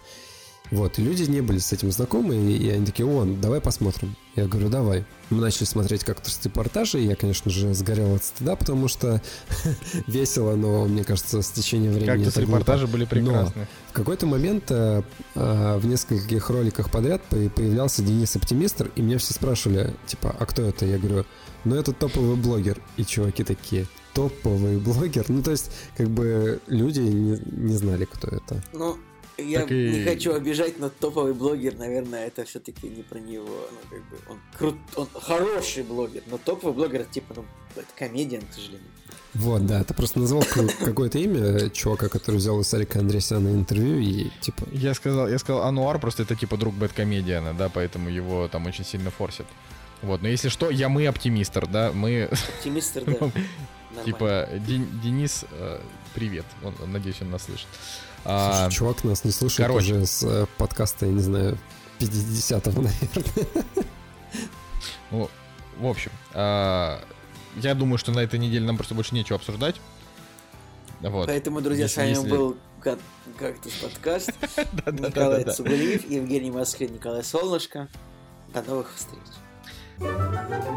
Вот, и люди не были с этим знакомы, и они такие, о, давай посмотрим. Я говорю, давай. Мы начали смотреть как-то репортажи, и я, конечно же, сгорел от стыда, потому что весело, но, мне кажется, с течением времени... Как-то репортажи были прекрасны. Но в какой-то момент а, а, в нескольких роликах подряд появлялся Денис Оптимистр, и меня все спрашивали, типа, а кто это? Я говорю, ну это топовый блогер. И чуваки такие, топовый блогер? Ну, то есть, как бы люди не, не знали, кто это. Ну, я так и... не хочу обижать, но топовый блогер, наверное, это все-таки не про него. Ну, как бы, он крут, он хороший блогер, но топовый блогер, типа, ну, это комедиан, к сожалению. Вот, да, ты просто назвал какое-то имя чувака, который взял у Сарика Андреасяна интервью и типа... Я сказал, я сказал Ануар, просто это типа друг Бэткомедиана, да, поэтому его там очень сильно форсят. Вот, но если что, я мы оптимистр, да, мы... Оптимистр, да. Типа, Денис, э, привет, он, надеюсь, он нас слышит. А, чувак нас не слушает короче. уже с э, подкаста, я не знаю, 50-го, наверное. Ну, в общем, а, я думаю, что на этой неделе нам просто больше нечего обсуждать. Вот. Поэтому, друзья, если, с вами если... был Кактус подкаст. Николай Цугулиев, Евгений Москвин, Николай Солнышко. До новых встреч.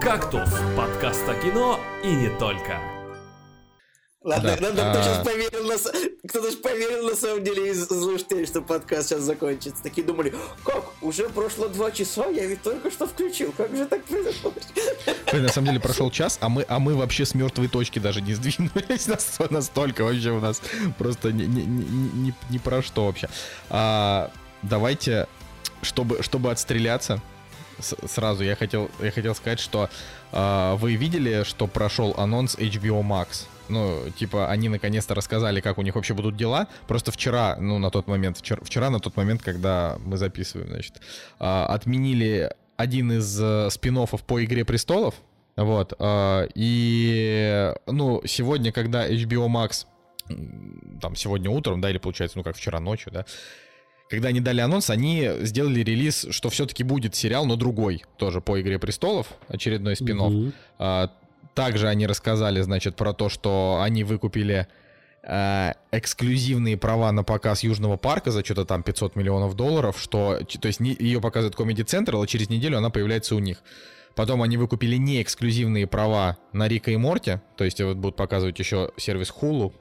Кактус. Подкаст о кино и не только. Ладно, да. надо, кто, сейчас поверил на, кто-то же поверил на самом деле из слушателей, что подкаст сейчас закончится. Такие думали, как, уже прошло два часа, я ведь только что включил, как же так произошло? Блин, на самом деле прошел час, а мы, а мы вообще с мертвой точки даже не сдвинулись настолько вообще у нас просто не, не, не, не, не про что вообще. А, давайте, чтобы, чтобы отстреляться, сразу я хотел, я хотел сказать, что а, вы видели, что прошел анонс HBO Max? Ну, типа, они наконец-то рассказали, как у них вообще будут дела. Просто вчера, ну, на тот момент, вчера, вчера на тот момент, когда мы записываем, значит, а, отменили один из э, спин по «Игре престолов», вот, а, и, ну, сегодня, когда HBO Max, там, сегодня утром, да, или получается, ну, как вчера ночью, да, когда они дали анонс, они сделали релиз, что все-таки будет сериал, но другой, тоже по «Игре престолов», очередной спин mm-hmm. а, также они рассказали, значит, про то, что они выкупили э, эксклюзивные права на показ Южного парка за что-то там 500 миллионов долларов, что, то есть не, ее показывает Comedy Central, а через неделю она появляется у них. Потом они выкупили не эксклюзивные права на Рика и Морти, то есть вот будут показывать еще сервис Hulu.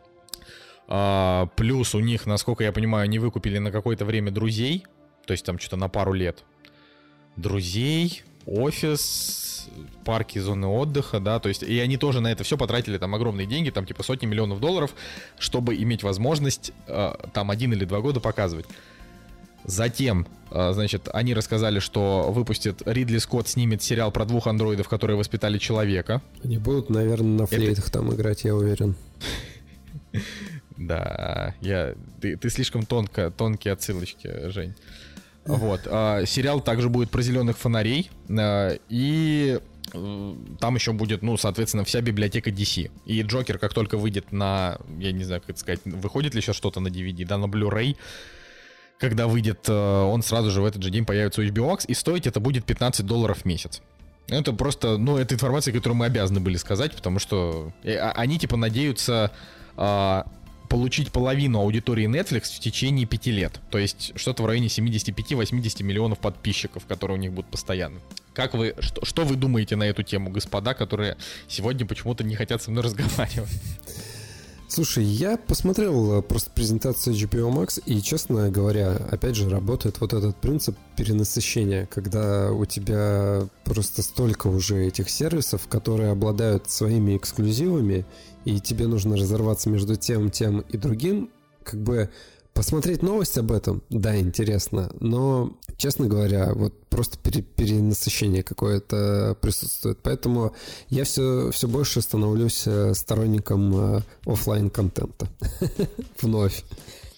А, плюс у них, насколько я понимаю, они выкупили на какое-то время друзей. То есть там что-то на пару лет. Друзей, офис, парки, зоны отдыха, да, то есть, и они тоже на это все потратили там огромные деньги, там типа сотни миллионов долларов, чтобы иметь возможность э, там один или два года показывать. Затем, э, значит, они рассказали, что выпустит Ридли Скотт снимет сериал про двух андроидов, которые воспитали человека. Они будут, наверное, на флейтах это... там играть, я уверен. Да, я, ты, ты слишком тонко, тонкие отсылочки, Жень. Вот. А, сериал также будет про зеленых фонарей. А, и э, там еще будет, ну, соответственно, вся библиотека DC. И Джокер, как только выйдет на, я не знаю, как это сказать, выходит ли сейчас что-то на DVD, да, на Blu-ray, когда выйдет, э, он сразу же в этот же день появится у HBO Max, и стоить это будет 15 долларов в месяц. Это просто, ну, это информация, которую мы обязаны были сказать, потому что э, а, они, типа, надеются получить половину аудитории Netflix в течение пяти лет. То есть что-то в районе 75-80 миллионов подписчиков, которые у них будут постоянно. Как вы, что, что вы думаете на эту тему, господа, которые сегодня почему-то не хотят со мной разговаривать? Слушай, я посмотрел э, просто презентацию GPO Max, и, честно говоря, опять же, работает вот этот принцип перенасыщения, когда у тебя просто столько уже этих сервисов, которые обладают своими эксклюзивами, и тебе нужно разорваться между тем, тем и другим, как бы посмотреть новость об этом, да, интересно, но, честно говоря, вот просто пере, перенасыщение какое-то присутствует. Поэтому я все, все больше становлюсь э, сторонником э, офлайн контента вновь.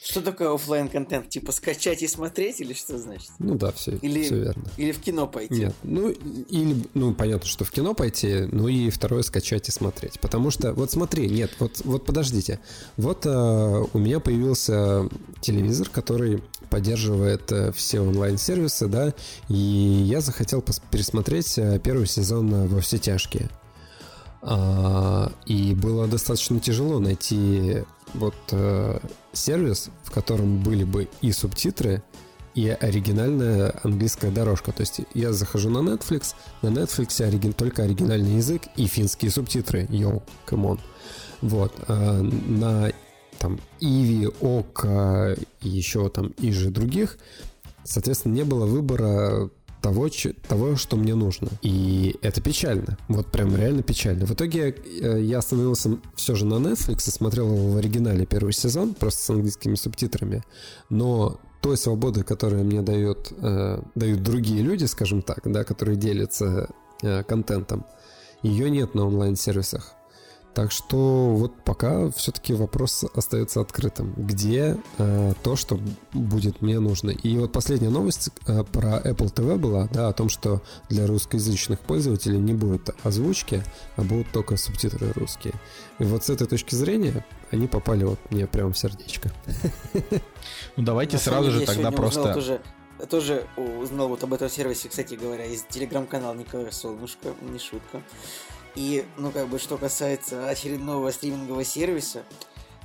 Что такое офлайн контент? Типа скачать и смотреть или что значит? Ну да, все, или, все верно. Или в кино пойти? Нет, ну или, ну понятно, что в кино пойти, ну и второе скачать и смотреть. Потому что, вот смотри, нет, вот, вот подождите. Вот э, у меня появился телевизор, который поддерживает э, все онлайн-сервисы, да, и я захотел пересмотреть э, первый сезон э, «Во все тяжкие». А, и было достаточно тяжело найти вот сервис, в котором были бы и субтитры, и оригинальная английская дорожка. То есть я захожу на Netflix, на Netflix оригин, только оригинальный язык и финские субтитры. Yo, come on. Вот. А на там Ivi, Okko еще там и же других, соответственно, не было выбора того, того, что мне нужно. И это печально. Вот прям реально печально. В итоге э, я остановился все же на Netflix и смотрел его в оригинале первый сезон, просто с английскими субтитрами. Но той свободы, которую мне дает, э, дают другие люди, скажем так, да, которые делятся э, контентом, ее нет на онлайн-сервисах. Так что вот пока все-таки вопрос остается открытым. Где э, то, что будет мне нужно? И вот последняя новость э, про Apple TV была, да, о том, что для русскоязычных пользователей не будет озвучки, а будут только субтитры русские. И вот с этой точки зрения они попали вот мне прямо в сердечко. Ну давайте сразу же тогда просто... Тоже тоже узнал вот об этом сервисе, кстати говоря, из телеграм-канала Николая Солнышко, не шутка. И, ну, как бы, что касается очередного стримингового сервиса,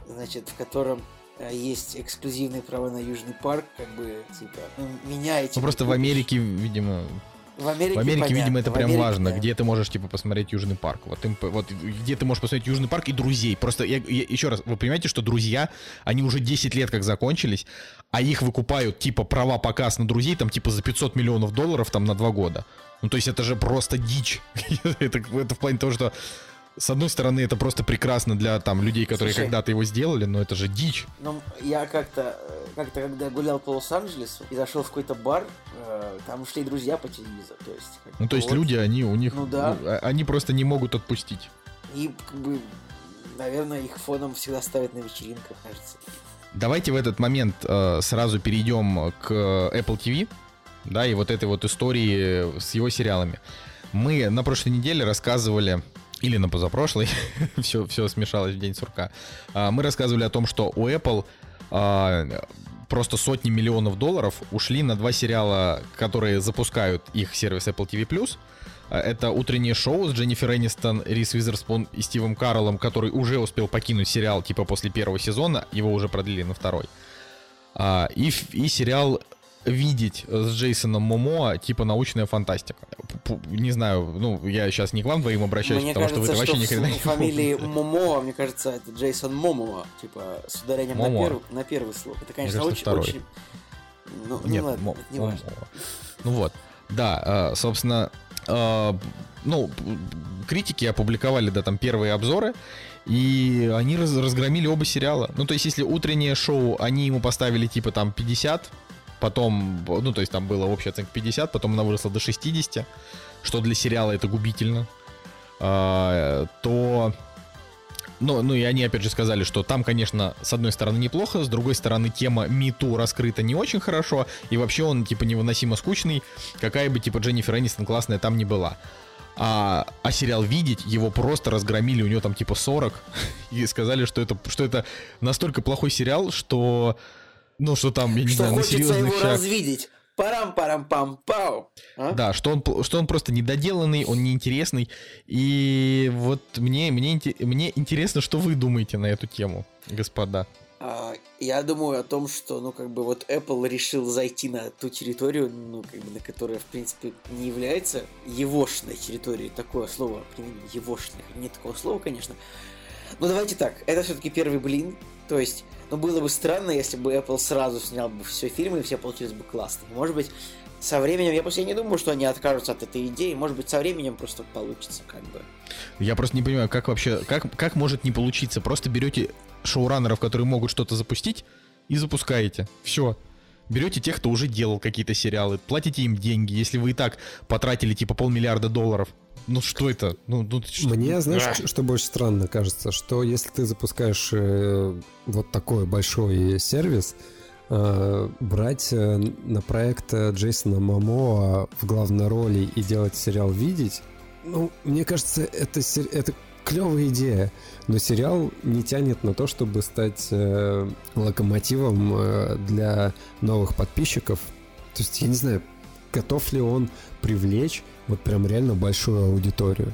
значит, в котором э, есть эксклюзивные права на Южный парк, как бы, типа, ну, меня эти... Ну, просто в Америке, видимо, в Америке, в Америке понятно, видимо, это прям Америке, важно, да. где ты можешь, типа, посмотреть Южный парк. Вот, им, вот где ты можешь посмотреть Южный парк и друзей. Просто, я, я, еще раз, вы понимаете, что друзья, они уже 10 лет как закончились, а их выкупают, типа, права показ на друзей, там, типа, за 500 миллионов долларов, там, на 2 года. Ну, то есть это же просто дичь. это, это в плане того, что с одной стороны, это просто прекрасно для там людей, которые Слушай, когда-то его сделали, но это же дичь. Ну, я как-то, э, как-то, когда гулял по Лос-Анджелесу и зашел в какой-то бар, э, там шли друзья по телевизору. То есть, Ну, то есть вот. люди, они у них, Ну да. ну, а- они просто не могут отпустить. И, как бы, наверное, их фоном всегда ставят на вечеринках, кажется. Давайте в этот момент э, сразу перейдем к Apple TV, да, и вот этой вот истории с его сериалами. Мы на прошлой неделе рассказывали, или на позапрошлой, все, все смешалось в день сурка, а, мы рассказывали о том, что у Apple а, просто сотни миллионов долларов ушли на два сериала, которые запускают их сервис Apple TV+. А, Это утреннее шоу с Дженнифер Энистон, Рис Уизерспун и Стивом Карлом, который уже успел покинуть сериал типа после первого сезона, его уже продлили на второй. И, и сериал видеть с Джейсоном Момоа типа научная фантастика. Не знаю, ну, я сейчас не к вам двоим обращаюсь, мне потому кажется, что вы это вообще никогда не фамилии Момоа, мне кажется, это Джейсон Момоа, типа с ударением на, перв... на первый слог. Это, конечно, кажется, очень, второй. очень... Ну, Нет, ну ладно, это не важно. Ну вот, да, э, собственно, э, ну, критики опубликовали, да, там первые обзоры, и они раз- разгромили оба сериала. Ну, то есть, если утреннее шоу, они ему поставили типа там 50, потом, ну, то есть там была общая оценка 50, потом она выросла до 60, что для сериала это губительно, А, то... Ну, ну и они опять же сказали, что там, конечно, с одной стороны неплохо, с другой стороны тема МИТУ раскрыта не очень хорошо, и вообще он типа невыносимо скучный, какая бы типа Дженнифер Энистон классная там не была. А, а сериал «Видеть» его просто разгромили, у него там типа 40, и сказали, что это, что это настолько плохой сериал, что, ну, что там, я не Что знаю, на хочется серьезных его щах- развидеть. Парам-парам-пам-пау. А? Да, что он, что он просто недоделанный, он неинтересный. И вот мне, мне, мне интересно, что вы думаете на эту тему, господа. А, я думаю о том, что, ну, как бы вот Apple решил зайти на ту территорию, ну, как бы, на которая, в принципе, не является егошной территорией. Такое слово, егошной. Нет такого слова, конечно. Но давайте так, это все-таки первый блин. То есть, ну, было бы странно, если бы Apple сразу снял бы все фильмы, и все получилось бы классно. Может быть, со временем, я просто не думаю, что они откажутся от этой идеи. Может быть, со временем просто получится, как бы. Я просто не понимаю, как вообще, как, как может не получиться? Просто берете шоураннеров, которые могут что-то запустить, и запускаете. Все. Берете тех, кто уже делал какие-то сериалы, платите им деньги, если вы и так потратили типа полмиллиарда долларов. Ну что это? Ну, ну, что- Мне, знаешь, что- что больше странно кажется, что если ты запускаешь э, вот такой большой сервис, э, брать э, на проект э, Джейсона Мамоа в главной роли и делать сериал «Видеть», ну, мне кажется, это, сер- это клевая идея, но сериал не тянет на то, чтобы стать э, локомотивом э, для новых подписчиков. То есть, я не знаю, готов ли он привлечь вот прям реально большую аудиторию.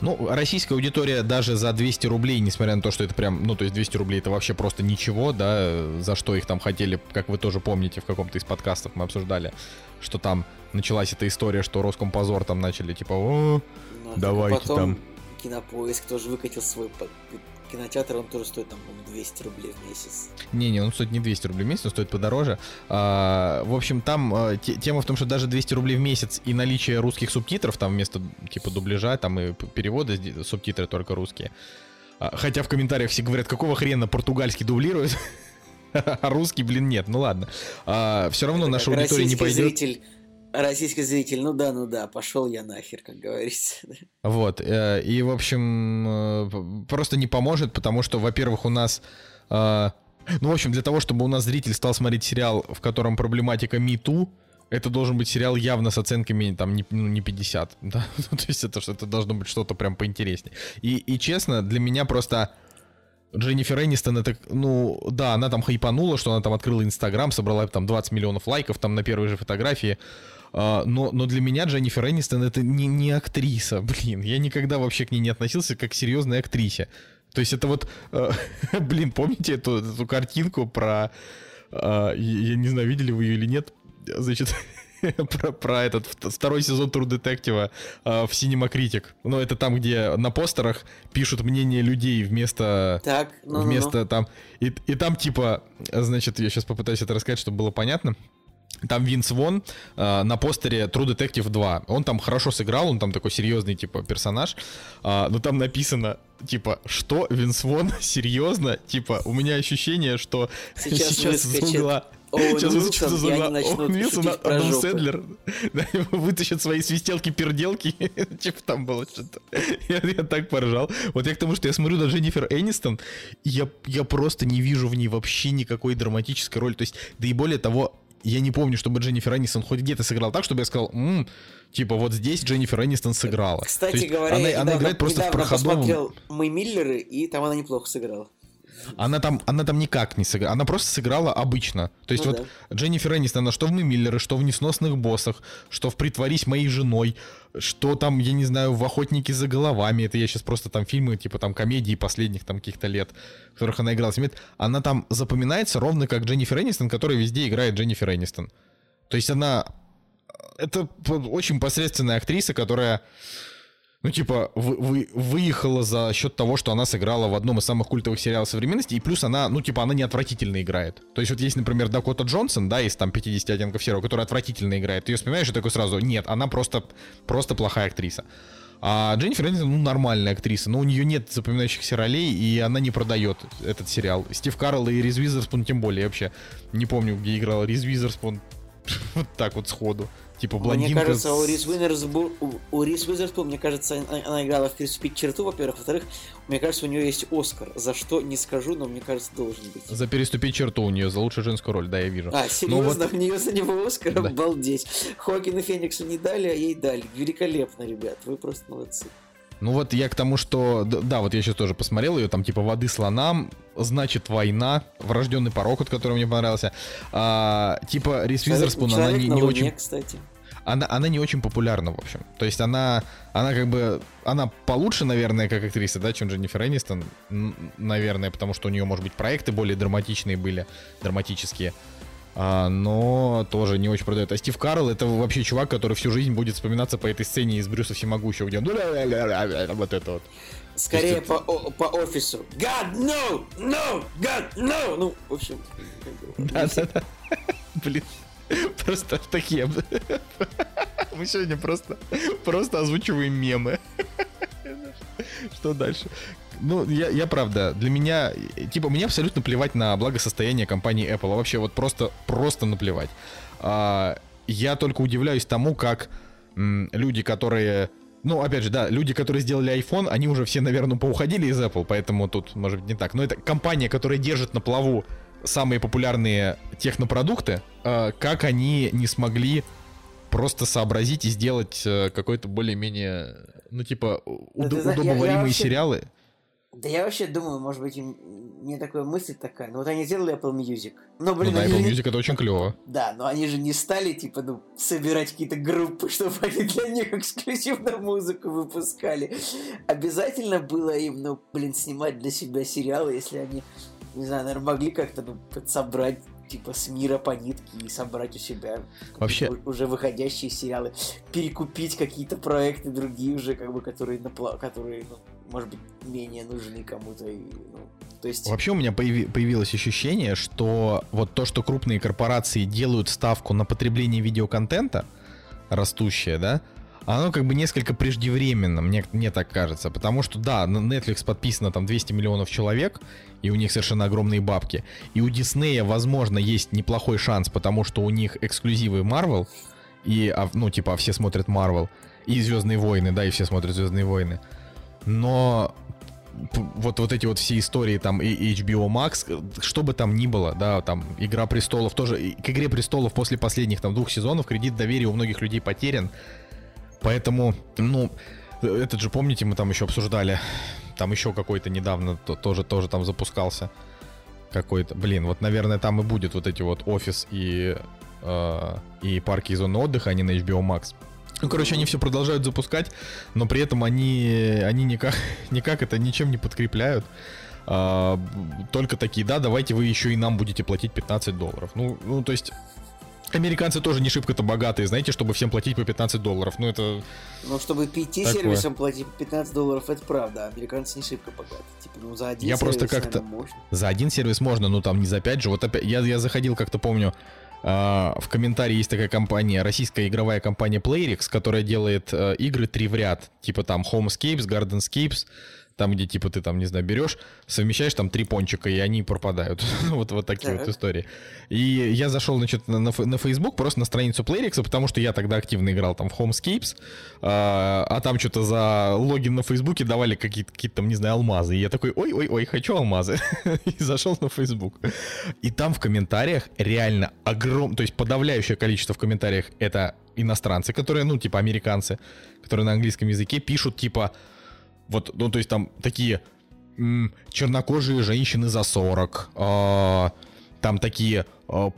Ну, российская аудитория даже за 200 рублей, несмотря на то, что это прям, ну, то есть 200 рублей это вообще просто ничего, да, за что их там хотели, как вы тоже помните, в каком-то из подкастов мы обсуждали, что там началась эта история, что Роскомпозор там начали, типа, о, Ну, а Давайте потом там. Кинопоиск тоже выкатил свой кинотеатр, он тоже стоит там, по-моему, 200 рублей в месяц. Не-не, он стоит не 200 рублей в месяц, он стоит подороже. А, в общем, там а, те- тема в том, что даже 200 рублей в месяц и наличие русских субтитров, там вместо типа дубляжа, там и п- перевода, сди- субтитры только русские. А, хотя в комментариях все говорят, какого хрена португальский дублирует, а русский, блин, нет. Ну ладно. все равно Это наша аудитория не пойдет. Зритель, российский зритель, ну да, ну да, пошел я нахер, как говорится. Вот, э, и, в общем, э, просто не поможет, потому что, во-первых, у нас... э, Ну, в общем, для того, чтобы у нас зритель стал смотреть сериал, в котором проблематика МИТУ, это должен быть сериал явно с оценками там не, ну, не 50, да? Ну, То есть это, это должно быть что-то прям поинтереснее. И, и честно, для меня просто Дженнифер Энистон, это, ну, да, она там хайпанула, что она там открыла Инстаграм, собрала там 20 миллионов лайков там на первой же фотографии. А, но, но для меня Дженнифер Энистон это не, не актриса, блин. Я никогда вообще к ней не относился как к серьезной актрисе. То есть это вот, э, блин, помните эту, эту картинку про, э, я, не знаю, видели вы ее или нет, значит, про, про этот вт- второй сезон True Detective э, в Cinema Critic. Ну, это там, где на постерах пишут мнение людей вместо Так, ну, ну, вместо там... И, и там типа, значит, я сейчас попытаюсь это рассказать, чтобы было понятно. Там Винс Вон э, на постере True Detective 2. Он там хорошо сыграл, он там такой серьезный, типа, персонаж. А, но там написано, типа, что, Винс Вон, серьезно? Типа, у меня ощущение, что Сейчас сейчас, угла... Оуэн сейчас Уилсон, из и они угла начнут Оуэн Уилсон, Адам. Сэндлер да, вытащат свои свистелки-перделки. типа там было что-то. Я, я так поржал. Вот я к тому, что я смотрю на Дженнифер Энистон, и я, я просто не вижу в ней вообще никакой драматической роли. То есть, да и более того, я не помню, чтобы Дженнифер Энистон хоть где-то сыграла так, чтобы я сказал, «М, типа вот здесь Дженнифер Энистон сыграла. Кстати говоря, она, я она недавно, играет просто в недавно проходовом... посмотрел «Мы Миллеры», и там она неплохо сыграла. Она там, она там никак не сыграла. Она просто сыграла обычно. То есть Ну вот Дженнифер Энистон, она что в «Мы Миллеры», что в «Несносных боссах», что в «Притворись моей женой», что там, я не знаю, в «Охотники за головами». Это я сейчас просто там фильмы, типа там комедии последних там каких-то лет, в которых она играла. Она там запоминается ровно как Дженнифер Энистон, которая везде играет Дженнифер Энистон. То есть она... Это очень посредственная актриса, которая ну, типа, вы, вы, выехала за счет того, что она сыграла в одном из самых культовых сериалов современности, и плюс она, ну, типа, она не отвратительно играет. То есть вот есть, например, Дакота Джонсон, да, из там 50 оттенков серого, которая отвратительно играет. Ты ее вспоминаешь и такой сразу, нет, она просто, просто плохая актриса. А Дженнифер Энистон, ну, нормальная актриса, но у нее нет запоминающихся ролей, и она не продает этот сериал. Стив Карл и Риз Визерспун тем более, я вообще не помню, где играл Риз Визерспун вот так вот сходу. Типа блондинка... Мне кажется, у Рис Уизерспун, у Рис Уизерспун, мне кажется, она играла в «Переступить черту», во-первых. Во-вторых, мне кажется, у нее есть Оскар. За что, не скажу, но мне кажется, должен быть. За «Переступить черту» у нее, за лучшую женскую роль, да, я вижу. А, серьезно? Вот... У нее за него Оскар? Да. Обалдеть. Хоакину Фениксу не дали, а ей дали. Великолепно, ребят. Вы просто молодцы. Ну вот я к тому, что... Да, вот я сейчас тоже посмотрел ее, там типа воды слонам, значит война, врожденный порог, от которого мне понравился. А, типа Рис Визерспун, она не, не Луне, очень... кстати она, она не очень популярна, в общем. То есть она, она как бы, она получше, наверное, как актриса, да, чем Дженнифер Энистон, наверное, потому что у нее, может быть, проекты более драматичные были, драматические. А, но тоже не очень продает. А Стив Карл это вообще чувак, который всю жизнь будет вспоминаться по этой сцене из Брюса Всемогущего, где он вот это вот. Скорее по, о, по офису. God, no! No! God, no! Ну, в общем... Да, да, да. Блин. Просто такие... Мы сегодня просто, просто озвучиваем мемы. Что дальше? Ну, я, я правда, для меня, типа, мне абсолютно плевать на благосостояние компании Apple. А вообще, вот просто, просто наплевать. А, я только удивляюсь тому, как люди, которые ну, опять же, да, люди, которые сделали iPhone, они уже все, наверное, поуходили из Apple, поэтому тут, может быть, не так. Но это компания, которая держит на плаву самые популярные технопродукты, э, как они не смогли просто сообразить и сделать э, какой-то более-менее, ну, типа, уд- да, удобоваримые я, я вообще, сериалы. Да я вообще думаю, может быть, им не такая мысль такая. Ну вот они сделали Apple Music. Но, блин, ну, на Apple Music это очень клево. Да, но они же не стали, типа, ну, собирать какие-то группы, чтобы они для них эксклюзивную музыку выпускали. Обязательно было им, ну, блин, снимать для себя сериалы, если они не знаю, наверное, могли как-то ну, собрать типа с мира по нитке и собрать у себя Вообще... уже выходящие сериалы, перекупить какие-то проекты другие уже, как бы, которые, напла... которые ну, может быть, менее нужны кому-то. И, ну, то есть... Вообще у меня появи... появилось ощущение, что вот то, что крупные корпорации делают ставку на потребление видеоконтента, растущее, да, оно как бы несколько преждевременно, мне, мне так кажется. Потому что, да, на Netflix подписано там 200 миллионов человек, и у них совершенно огромные бабки. И у Диснея, возможно, есть неплохой шанс, потому что у них эксклюзивы Marvel, и, а, ну, типа, все смотрят Marvel, и Звездные войны, да, и все смотрят Звездные войны. Но вот, вот эти вот все истории там и HBO Max, что бы там ни было, да, там Игра престолов тоже, к Игре престолов после последних там двух сезонов кредит доверия у многих людей потерян. Поэтому, ну, этот же, помните, мы там еще обсуждали, там еще какой-то недавно то, тоже, тоже там запускался какой-то. Блин, вот, наверное, там и будет вот эти вот офис и, э, и парки и зоны отдыха, они на HBO Max. Ну, короче, они все продолжают запускать, но при этом они, они никак, никак это ничем не подкрепляют. А, только такие, да, давайте вы еще и нам будете платить 15 долларов. Ну, ну то есть Американцы тоже не шибко-то богатые, знаете, чтобы всем платить по 15 долларов. Ну, это... Ну, чтобы пяти такое. сервисам платить по 15 долларов, это правда. Американцы не шибко богатые. Типа, ну, за один я сервис, просто как-то... За один сервис можно, но там не за 5 же. Вот опять... Я, я заходил, как-то помню, э, в комментарии есть такая компания, российская игровая компания Playrix, которая делает э, игры три в ряд. Типа там Homescapes, Gardenscapes, там, где, типа, ты там, не знаю, берешь, совмещаешь там три пончика, и они пропадают. вот, вот такие вот истории. И я зашел, значит, на, на Facebook, просто на страницу Playrix, потому что я тогда активно играл там в Homescapes, а, а там что-то за логин на Фейсбуке давали какие-то, какие там, не знаю, алмазы. И я такой, ой-ой-ой, хочу алмазы. и зашел на Facebook. И там в комментариях реально огромное, то есть подавляющее количество в комментариях это иностранцы, которые, ну, типа американцы, которые на английском языке пишут, типа, вот, ну, то есть там такие м- чернокожие женщины за 40, а, там такие, а,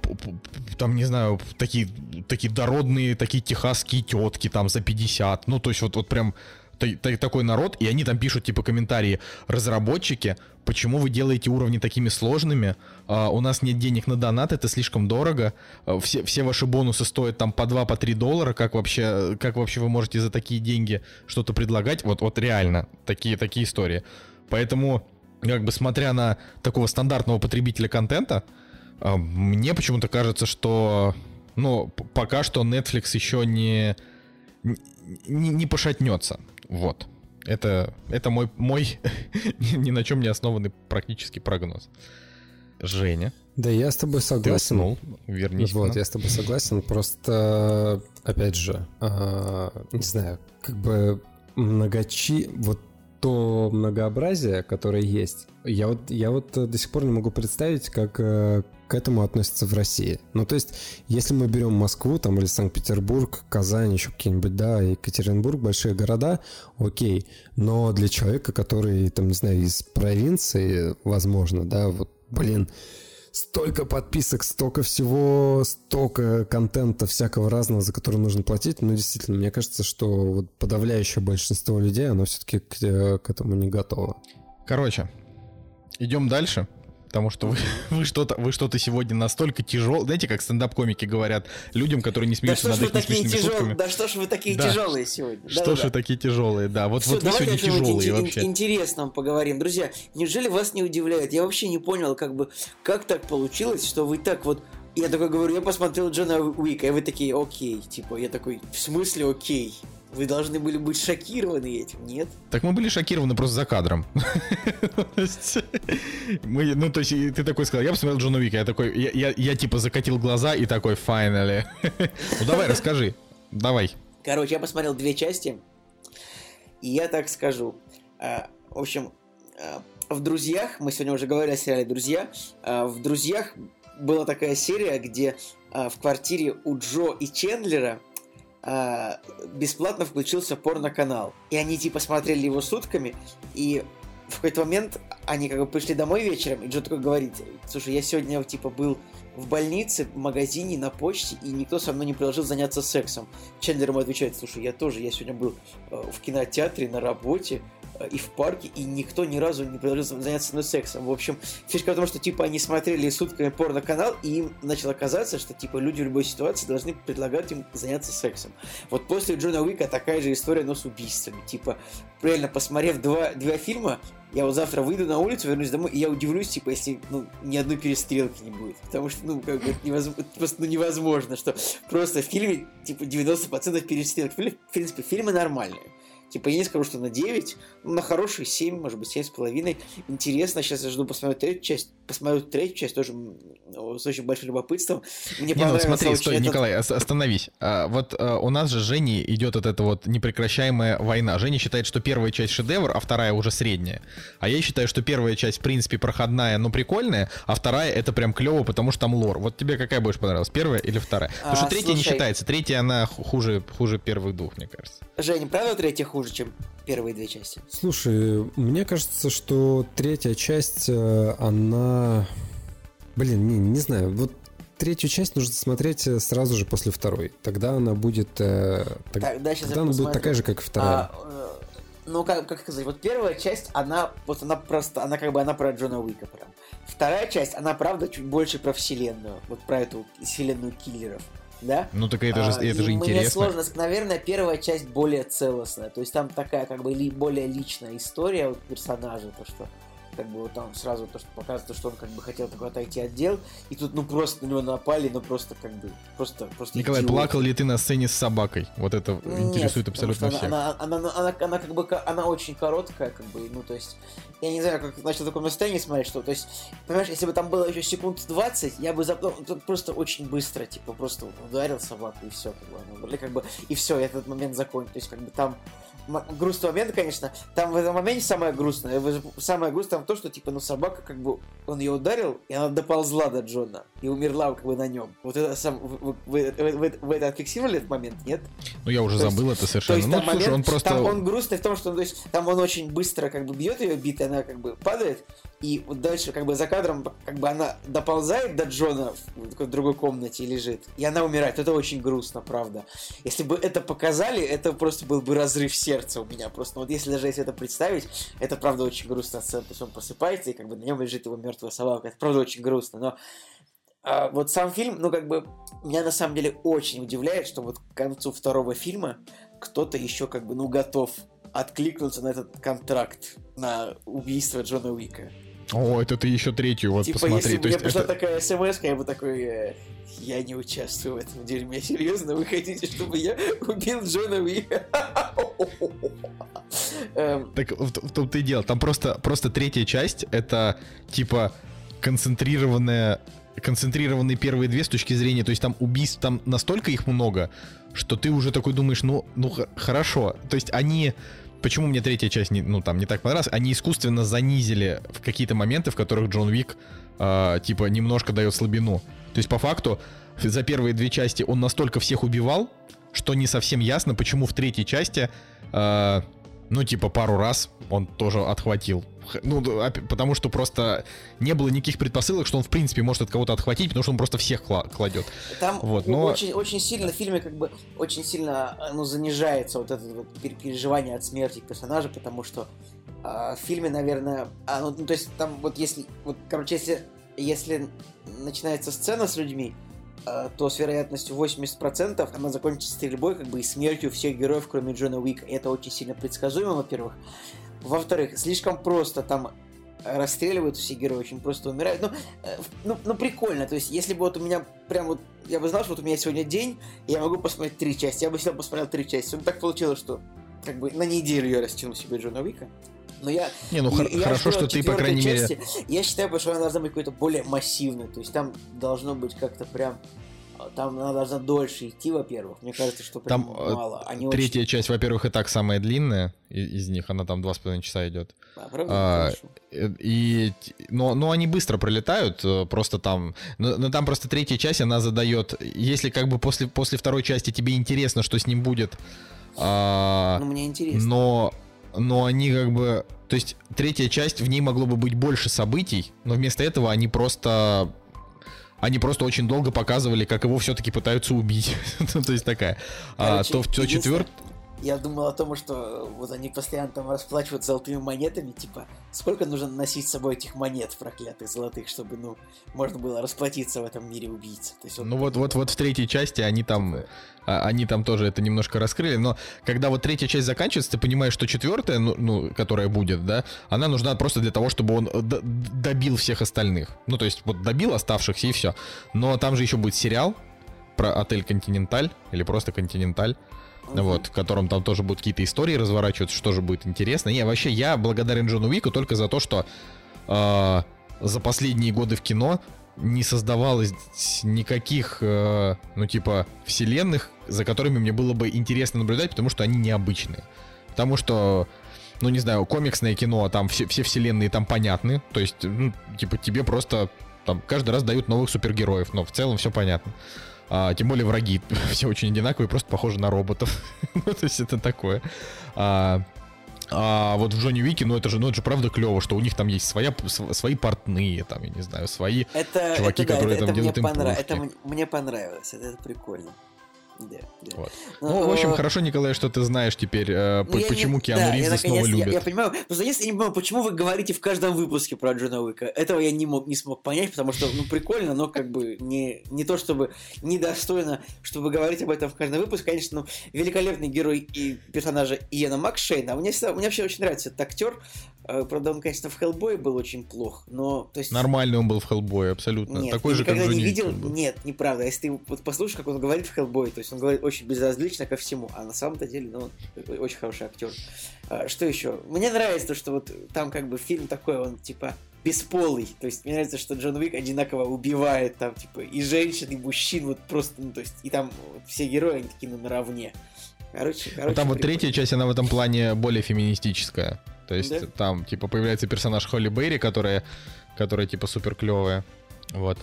там, не знаю, такие, такие дородные, такие техасские тетки там за 50. Ну, то есть вот, вот прям такой народ, и они там пишут, типа, комментарии, разработчики, почему вы делаете уровни такими сложными, а, у нас нет денег на донат, это слишком дорого, а, все, все ваши бонусы стоят там по 2, по 3 доллара, как вообще, как вообще вы можете за такие деньги что-то предлагать, вот, вот реально, такие, такие истории. Поэтому, как бы, смотря на такого стандартного потребителя контента, а, мне почему-то кажется, что, ну, пока что Netflix еще не, не, не пошатнется, вот. Это, это мой, мой ни на чем не основанный практически прогноз. Женя. Да, я с тобой согласен. Ты уснул. Вернись. Вот, я с тобой согласен. Просто, опять же, э, не знаю, как бы многочи... Вот то многообразие, которое есть, я вот, я вот до сих пор не могу представить, как э, к этому относятся в России. Ну, то есть, если мы берем Москву, там, или Санкт-Петербург, Казань, еще какие-нибудь, да, Екатеринбург, большие города, окей. Но для человека, который, там, не знаю, из провинции, возможно, да, вот, блин, столько подписок, столько всего, столько контента всякого разного, за который нужно платить. Ну, действительно, мне кажется, что вот подавляющее большинство людей, оно все-таки к, к этому не готово. Короче, идем дальше потому что вы, вы что-то вы что-то сегодня настолько тяжелое. Знаете, как стендап-комики говорят людям, которые не смеются да над их несмешными тяжел... шутками. Да что ж вы такие да. тяжелые сегодня? Что да, ж да. вы такие тяжелые, да. Вот, Все, вот вы сегодня тяжелые ин- вообще. интересном поговорим. Друзья, неужели вас не удивляет? Я вообще не понял, как бы, как так получилось, что вы так вот я такой говорю, я посмотрел Джона Уика, и вы такие, окей, типа, я такой, в смысле окей? Вы должны были быть шокированы этим, нет? Так мы были шокированы просто за кадром. мы, ну, то есть ты такой сказал, я посмотрел Джона Уика, я такой, я, я, я типа закатил глаза и такой, finally. ну давай, расскажи, давай. Короче, я посмотрел две части, и я так скажу. А, в общем, а, в «Друзьях», мы сегодня уже говорили о сериале «Друзья», а, в «Друзьях» была такая серия, где в квартире у Джо и Чендлера – э, бесплатно включился порно-канал. И они типа смотрели его сутками, и в какой-то момент они как бы пришли домой вечером, и Джо такой говорит, слушай, я сегодня типа был в больнице, в магазине, на почте, и никто со мной не предложил заняться сексом. Чендлер ему отвечает, слушай, я тоже, я сегодня был э, в кинотеатре, на работе, и в парке, и никто ни разу не предложил заняться мной сексом. В общем, фишка в том, что, типа, они смотрели сутками порно-канал, и им начало казаться, что, типа, люди в любой ситуации должны предлагать им заняться сексом. Вот после Джона Уика такая же история, но с убийствами. Типа, реально, посмотрев два, два фильма, я вот завтра выйду на улицу, вернусь домой, и я удивлюсь, типа, если, ну, ни одной перестрелки не будет. Потому что, ну, как бы, это, невозможно, просто ну, невозможно, что просто в фильме, типа, 90% перестрелок. В принципе, фильмы нормальные. Типа, я не скажу, что на 9, но на хорошие 7, может быть, 7,5. Интересно, сейчас я жду посмотреть третью часть. Посмотрю третью часть тоже с очень большим любопытством. Мне не, ну смотри, стой, этот... Николай, остановись. А, вот а, у нас же Жени идет вот эта вот непрекращаемая война. Женя считает, что первая часть шедевр, а вторая уже средняя. А я считаю, что первая часть, в принципе, проходная, но прикольная, а вторая это прям клево, потому что там лор. Вот тебе какая больше понравилась, первая или вторая? Потому а, что третья слушай... не считается. Третья, она хуже, хуже первых двух, мне кажется. Женя, правда третья хуже? Хуже, чем первые две части. Слушай, мне кажется, что третья часть, э, она... Блин, не, не знаю, вот третью часть нужно смотреть э, сразу же после второй. Тогда она будет... Э, так, тогда тогда она будет такая же, как и вторая. А, ну, как, как сказать, вот первая часть, она, вот она просто, она как бы, она про Джона Уика прям. Вторая часть, она, правда, чуть больше про вселенную, вот про эту вселенную киллеров да? Ну так это же, а, это же интересно. Мне сложно, наверное, первая часть более целостная, то есть там такая как бы ли, более личная история вот, персонажа, то что как бы вот там сразу то, что показывает, что он как бы хотел такой отойти от дел, и тут ну просто на него напали, ну просто как бы, просто, просто Николай, идиот. плакал ли ты на сцене с собакой? Вот это Нет, интересует абсолютно всех. Она, она, она, она, она как бы, она очень короткая, как бы, ну то есть, я не знаю, как начал в таком состоянии смотреть, что, то есть, понимаешь, если бы там было еще секунд 20, я бы запал, ну, просто очень быстро, типа, просто ударил собаку и все, как бы, она, как бы, и все, этот момент закончил, то есть, как бы там грустный момент, конечно. Там в этом моменте самое грустное. Самое грустное там то, что типа, ну собака как бы он ее ударил, и она доползла до Джона и умерла как бы на нем. Вот это сам вы, вы, вы, вы, это отфиксировали этот момент, нет? Ну я уже то забыл есть, это совершенно. Есть, ну, слушай, момент, он просто. Там он грустный в том, что то есть, там он очень быстро как бы бьет ее, бит, она как бы падает, и вот дальше как бы за кадром как бы она доползает до Джона в такой другой комнате и лежит, и она умирает. Это очень грустно, правда. Если бы это показали, это просто был бы разрыв сердца у меня. Просто вот если даже если это представить, это правда очень грустно. То есть он просыпается, и как бы на нем лежит его мертвая собака. Это правда очень грустно, но а вот сам фильм, ну, как бы, меня на самом деле очень удивляет, что вот к концу второго фильма кто-то еще, как бы, ну, готов откликнуться на этот контракт на убийство Джона Уика. О, это ты еще третью вот типа, посмотри. если бы мне пришла это- такая смс, я бы такой, э, я не участвую в этом дерьме, серьезно, вы хотите, чтобы я убил Джона Уика? Эм, Так в, том-то и дело. Там просто, просто третья часть это типа концентрированная концентрированные первые две с точки зрения, то есть там убийств там настолько их много, что ты уже такой думаешь, ну, ну хорошо. То есть они, почему мне третья часть не, ну там не так понравилась, они искусственно занизили в какие-то моменты, в которых Джон Вик а, типа немножко дает слабину. То есть по факту за первые две части он настолько всех убивал, что не совсем ясно, почему в третьей части а, ну, типа, пару раз он тоже отхватил. Ну, опя- потому что просто не было никаких предпосылок, что он, в принципе, может от кого-то отхватить, потому что он просто всех кла- кладет. Там Вот, но- очень, очень сильно в фильме как бы очень сильно э, ну, занижается вот это вот пер- переживание от смерти персонажа, потому что а, в фильме, наверное, а, ну, то есть там вот если, вот, короче, если, если начинается сцена с людьми, а, то с вероятностью 80% она закончится стрельбой как бы и смертью всех героев, кроме Джона Уика. Это очень сильно предсказуемо, во-первых. Во-вторых, слишком просто там расстреливают все герои, очень просто умирают. Ну, э, ну, ну, прикольно. То есть, если бы вот у меня прям вот... Я бы знал, что вот у меня сегодня день, и я могу посмотреть три части. Я бы сюда посмотрел три части. Ну, так получилось, что как бы на неделю я растянул себе Джона Уика. Но я... Не, ну я хорошо, жду что ты, по крайней мере... части. Я считаю, что она должна быть какой-то более массивной. То есть, там должно быть как-то прям... а, Там она должна дольше идти, во-первых. Мне кажется, что прям Там э, мало. Они третья часть, во-первых, и так самая длинная и- из них, она там два с половиной часа идет. очень... А, правда? а, Хорошо. Э, И, но, но они быстро пролетают, э, просто там, но, но там просто третья часть, она задает, если как бы после, после второй части тебе интересно, что с ним будет, а, Ну, мне интересно. но, но они как бы, то есть третья часть, в ней могло бы быть больше событий, но вместо этого они просто, они просто очень долго показывали, как его все-таки пытаются убить, Ну, то есть такая. А, то в то единственное, четвер... Я думал о том, что вот они постоянно там расплачивают золотыми монетами, типа, сколько нужно носить с собой этих монет проклятых золотых, чтобы, ну, можно было расплатиться в этом мире убийцы. То есть, Ну вот, вот, вот в третьей части они там, а, они там тоже это немножко раскрыли, но когда вот третья часть заканчивается, ты понимаешь, что четвертая, ну, ну, которая будет, да, она нужна просто для того, чтобы он д- добил всех остальных. Ну, то есть вот добил оставшихся и все. Но там же еще будет сериал про отель Континенталь или просто Континенталь. Вот, в котором там тоже будут какие-то истории разворачиваться, что же будет интересно. Не, вообще, я благодарен Джону Уику только за то, что э, за последние годы в кино не создавалось никаких, э, ну, типа, вселенных, за которыми мне было бы интересно наблюдать, потому что они необычные. Потому что, ну, не знаю, комиксное кино, а там все, все вселенные там понятны. То есть, ну, типа, тебе просто там каждый раз дают новых супергероев, но в целом все понятно. А, тем более враги все очень одинаковые, просто похожи на роботов. ну, то есть это такое. А, а вот в Джонни Уике, ну это же, ну это же правда клево, что у них там есть своя, св- свои портные, там, я не знаю, свои. это, чуваки, это, да, которые это, там это мне, делают понра- импорты. это мне- мне понравилось, это, это прикольно. Да, да. Вот. Ну, в общем, э, хорошо, Николай, что ты знаешь теперь, э, Ну, по- я не- почему Киану да, я Ривза снова я- любят. Я, понимаю, просто если я не понимаю, почему вы говорите в каждом выпуске про Джона Уика. Этого я не мог, не смог понять, потому что, ну, прикольно, но как бы не, не то чтобы недостойно, чтобы говорить об этом в каждом выпуске. Конечно, ну, великолепный герой и персонажа Иена Макшейна. Мне, всегда, мне вообще очень нравится этот актер. Э, Правда, он, конечно, в Хеллбое был очень плох, но... То есть, Нормальный он был в Хеллбое, абсолютно. нет, Такой же, как никогда Джонни не видел. был. Нет, неправда. Если ты вот послушаешь, как он говорит в Хеллбой, то есть он говорит очень безразлично ко всему, а на самом-то деле, ну, он очень хороший актер. А, что еще? Мне нравится то, что вот там как бы фильм такой, он типа бесполый. То есть мне нравится, что Джон Уик одинаково убивает там, типа, и женщин, и мужчин, вот просто, ну, то есть, и там вот все герои, они такие, ну, наравне. Короче, короче. Ну, там вот прикольно. третья часть, она в этом плане более феминистическая. То есть Да? там, типа, появляется персонаж Холли Берри, которая, которая типа, супер клевая. Вот.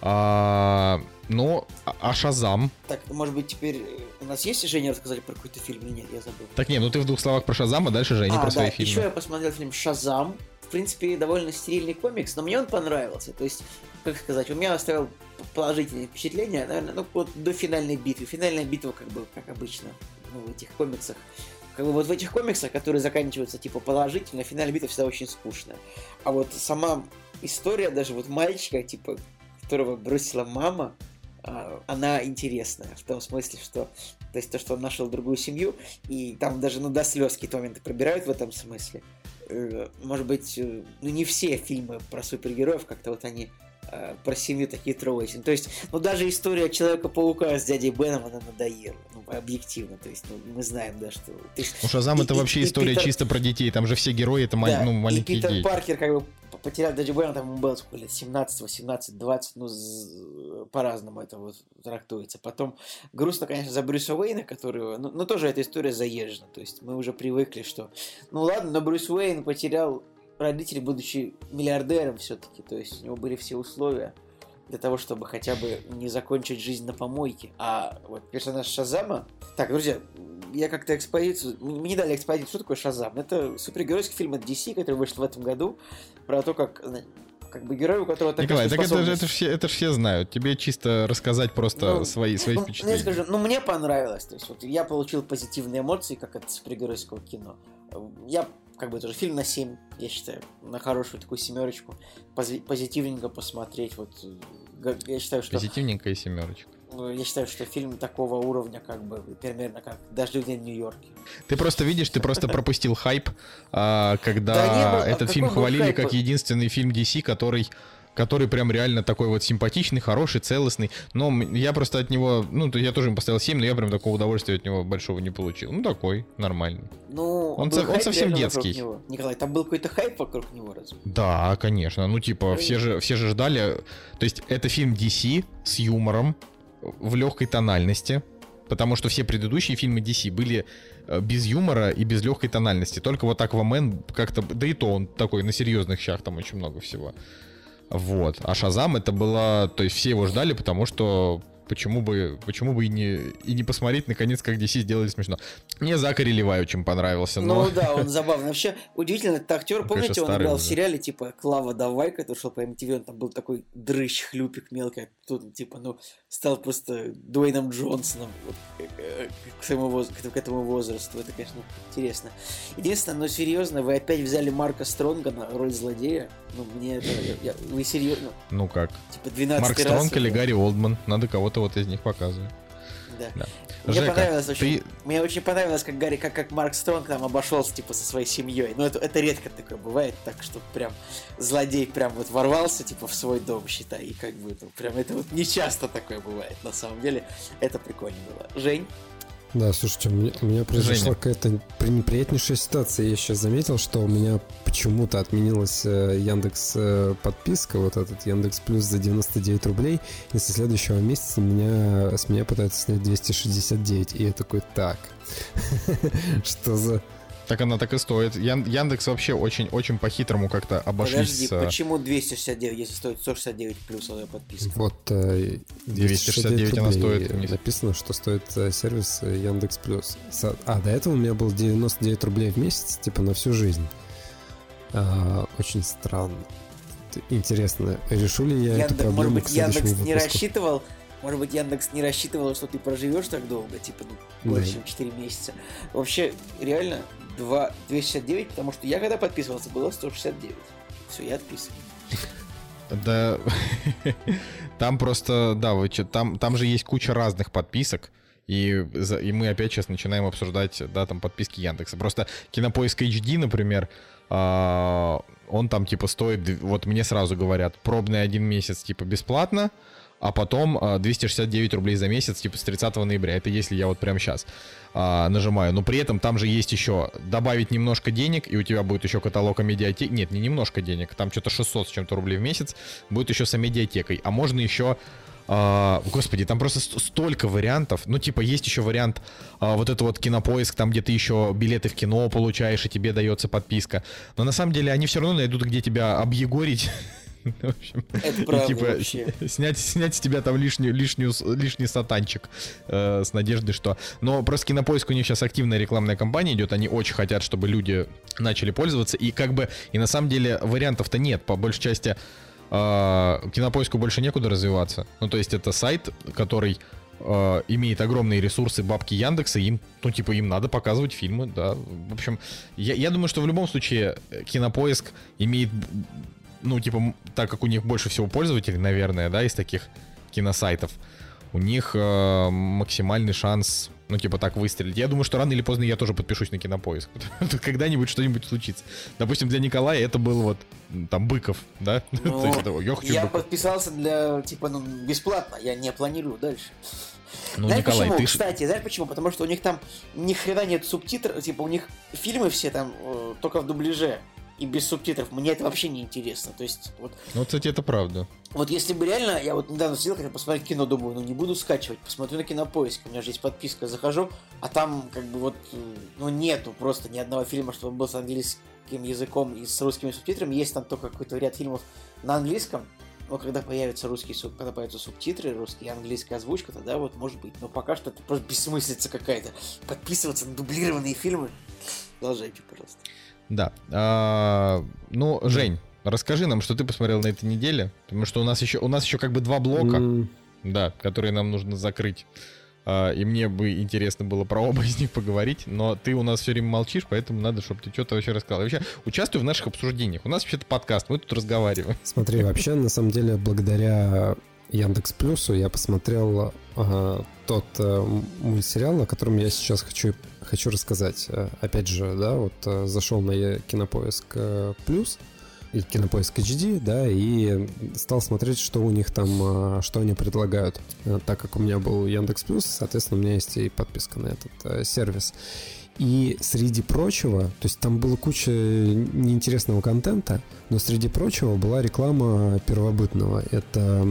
А, ну, а- а Шазам? Так, может быть, теперь э, у нас есть Женя рассказать про какой-то фильм или нет? Я забыл. Так не, ну ты в двух словах про Шазам, а дальше Женя а, про свои да, фильмы. еще я посмотрел фильм «Шазам». в принципе, довольно стерильный комикс, но мне он понравился. То есть, как сказать, у меня оставил положительное впечатление, наверное, ну, вот до финальной битвы. Финальная битва, как бы, как обычно, ну, в этих комиксах. Как бы вот в этих комиксах, которые заканчиваются, типа, положительно, финальная битва всегда очень скучная. А вот сама история даже вот мальчика, типа, которого бросила мама, а, она интересная в том смысле, что то есть то, что он нашел другую семью, и там даже ну, до слез какие-то моменты пробирают в этом смысле. Э, может быть, э, ну не все фильмы про супергероев как-то вот они про семью такие трогательные. То есть, ну даже история Человека-паука с дядей Беном, она надоела. Ну, объективно. То есть, ну, мы знаем, да, что... Есть, ну, Шазам и, это и, вообще и, история Питер... чисто про детей. Там же все герои, это да, ну, маленькие и Питер дети. Паркер как бы потерял дядю Бена, там ему было сколько лет, 17, 18, 20, ну, по-разному это вот трактуется. Потом грустно, конечно, за Брюса Уэйна, который, ну, ну, тоже эта история заезжена, то есть мы уже привыкли, что, ну, ладно, но Брюс Уэйн потерял родителей, будучи миллиардером все-таки, то есть у него были все условия для того, чтобы хотя бы не закончить жизнь на помойке. А вот персонаж Шазама... Так, друзья, я как-то экспозицию... Мне дали экспозицию. Что такое Шазам? Это супергеройский фильм от DC, который вышел в этом году, про то, как как бы герой, у которого такая Николай, так это, это, все, это же все знают. Тебе чисто рассказать просто ну, свои, свои ну, впечатления. Я скажу, ну, мне понравилось. То есть, вот я получил позитивные эмоции, как от супергеройского кино. Я как бы тоже фильм на 7, я считаю, на хорошую такую семерочку. Позитивненько посмотреть. Вот я считаю, что... Позитивненько и семерочка. Ну, я считаю, что фильм такого уровня, как бы, примерно как «Дождь в Нью-Йорке». Ты просто видишь, ты просто пропустил хайп, а, когда ну, этот фильм хвалили как единственный фильм DC, который который прям реально такой вот симпатичный, хороший, целостный. Но я просто от него, ну, я тоже ему поставил 7, но я прям такого удовольствия от него большого не получил. Ну, такой, нормальный. Ну, он, он, он совсем детский. Него. Николай, там был какой-то хайп вокруг него, разве? Да, конечно. Ну, типа, все же, все же ждали. То есть, это фильм DC с юмором, в легкой тональности. Потому что все предыдущие фильмы DC были э, без юмора и без легкой тональности. Только вот Аквамен как-то... Да и то он такой на серьезных щах, там очень много всего. Вот. А Шазам это было... То есть все его ждали, потому что почему бы, почему бы и не, и не посмотреть, наконец, как DC сделали смешно. Мне Закари Левай очень понравился. Но... Ну да, он забавный. Вообще, удивительно, этот актер, помните, он играл уже. в сериале, типа, Клава Давай, который шел по MTV, он там был такой дрыщ, хлюпик мелкий, тут, типа, ну, стал просто Дуэйном Джонсоном вот, э, к, своему, к этому возрасту. Это, конечно, интересно. Единственное, но серьезно, вы опять взяли Марка Стронга на роль злодея. Ну, мне это... Я, вы серьезно? Ну как? Типа 12 Марк Стронг или Гарри Олдман. Надо кого-то вот из них показывать. Да. да. Мне Жека, понравилось очень. Ты... Мне очень понравилось, как Гарри, как, как Марк Стронг там обошелся типа со своей семьей. Но это, это редко такое бывает, так что прям злодей прям вот ворвался типа в свой дом, считай, и как бы ну, прям это вот не часто такое бывает. На самом деле это прикольно было. Жень? Да, слушайте, у меня, у меня произошла какая-то неприятнейшая ситуация. Я сейчас заметил, что у меня почему-то отменилась э, Яндекс э, подписка, вот этот Яндекс Плюс за 99 рублей, и со следующего месяца меня, с меня пытаются снять 269. И я такой, так, что за... Так она так и стоит. Ян, Яндекс вообще очень-очень по-хитрому как-то обошлись. Подожди, почему 269, если стоит 169 плюс подписка? Вот э, 269 она стоит. Написано, что стоит э, сервис э, Яндекс Плюс. А, до этого у меня был 99 рублей в месяц, типа на всю жизнь. А, очень странно. Интересно, решу ли я Яндекс, эту проблему Может быть, Яндекс выпуску? не рассчитывал может быть, Яндекс не рассчитывал, что ты проживешь так долго, типа, ну, больше, да. чем 4 месяца. Вообще, реально, 2, 269, потому что я когда подписывался, было 169. Все, я отписан. Да, там просто, да, вы, там, там же есть куча разных подписок. И, и мы опять сейчас начинаем обсуждать, да, там подписки Яндекса. Просто Кинопоиск HD, например, э, он там типа стоит, вот мне сразу говорят, пробный один месяц типа бесплатно, а потом 269 а, рублей за месяц, типа с 30 ноября. Это если я вот прямо сейчас а, нажимаю. Но при этом там же есть еще добавить немножко денег, и у тебя будет еще каталог медиатек. Нет, не немножко денег, там что-то 600 с чем-то рублей в месяц. Будет еще с медиатекой. А можно еще Uh, господи, там просто столько вариантов. Ну, типа, есть еще вариант uh, вот это вот кинопоиск, там где ты еще билеты в кино получаешь, и тебе дается подписка. Но на самом деле они все равно найдут, где тебя объегорить В общем, Это и, правда типа вообще. снять, снять с тебя там лишнюю, лишнюю, лишний сатанчик э, с надеждой, что... Но просто Кинопоиск у них сейчас активная рекламная кампания идет, они очень хотят, чтобы люди начали пользоваться, и как бы... И на самом деле вариантов-то нет, по большей части э, Кинопоиску больше некуда развиваться. Ну, то есть это сайт, который э, имеет огромные ресурсы бабки Яндекса, им, ну, типа, им надо показывать фильмы, да. В общем, я, я думаю, что в любом случае э, Кинопоиск имеет, ну, типа, так как у них больше всего пользователей, наверное, да, из таких киносайтов, у них э, максимальный шанс, ну, типа, так выстрелить. Я думаю, что рано или поздно я тоже подпишусь на Кинопоиск. Когда-нибудь что-нибудь случится. Допустим, для Николая это был вот, там, Быков, да? Ну, есть, я Я подписался для, типа, ну, бесплатно, я не планирую дальше. Ну, знаешь Николай, почему, ты кстати, знаешь почему? Потому что у них там ни хрена нет субтитров, типа, у них фильмы все там э, только в дубляже и без субтитров. Мне это вообще не интересно. То есть, вот, Ну, кстати, это правда. вот если бы реально, я вот недавно сидел, хотел посмотреть кино, думаю, ну не буду скачивать, посмотрю на кинопоиск, у меня же есть подписка, захожу, а там как бы вот, ну нету просто ни одного фильма, чтобы был с английским языком и с русскими субтитрами, есть там только какой-то ряд фильмов на английском, но когда появятся русские суб- когда появятся субтитры, русские и английская озвучка, тогда вот может быть. Но пока что это просто бессмыслица какая-то. Подписываться на дублированные фильмы. Продолжайте, пожалуйста. Да. А, ну, Жень, расскажи нам, что ты посмотрел на этой неделе, потому что у нас еще, у нас еще как бы два блока, да, которые нам нужно закрыть. А, и мне бы интересно было про оба из них поговорить, но ты у нас все время молчишь, поэтому надо, чтобы ты что-то вообще рассказал. И вообще, участвуй в наших обсуждениях. У нас вообще-то подкаст, мы тут разговариваем. Смотри, вообще, на самом деле, благодаря Яндекс Плюсу я посмотрел а, тот э, мультсериал, о котором я сейчас хочу, хочу рассказать. Э, Опять же, да, вот э, зашел на Кинопоиск э, Плюс и Кинопоиск HD, да, и стал смотреть, что у них там, что они предлагают. Так как у меня был Яндекс Плюс, соответственно, у меня есть и подписка на этот сервис. И среди прочего, то есть там была куча неинтересного контента, но среди прочего была реклама первобытного. Это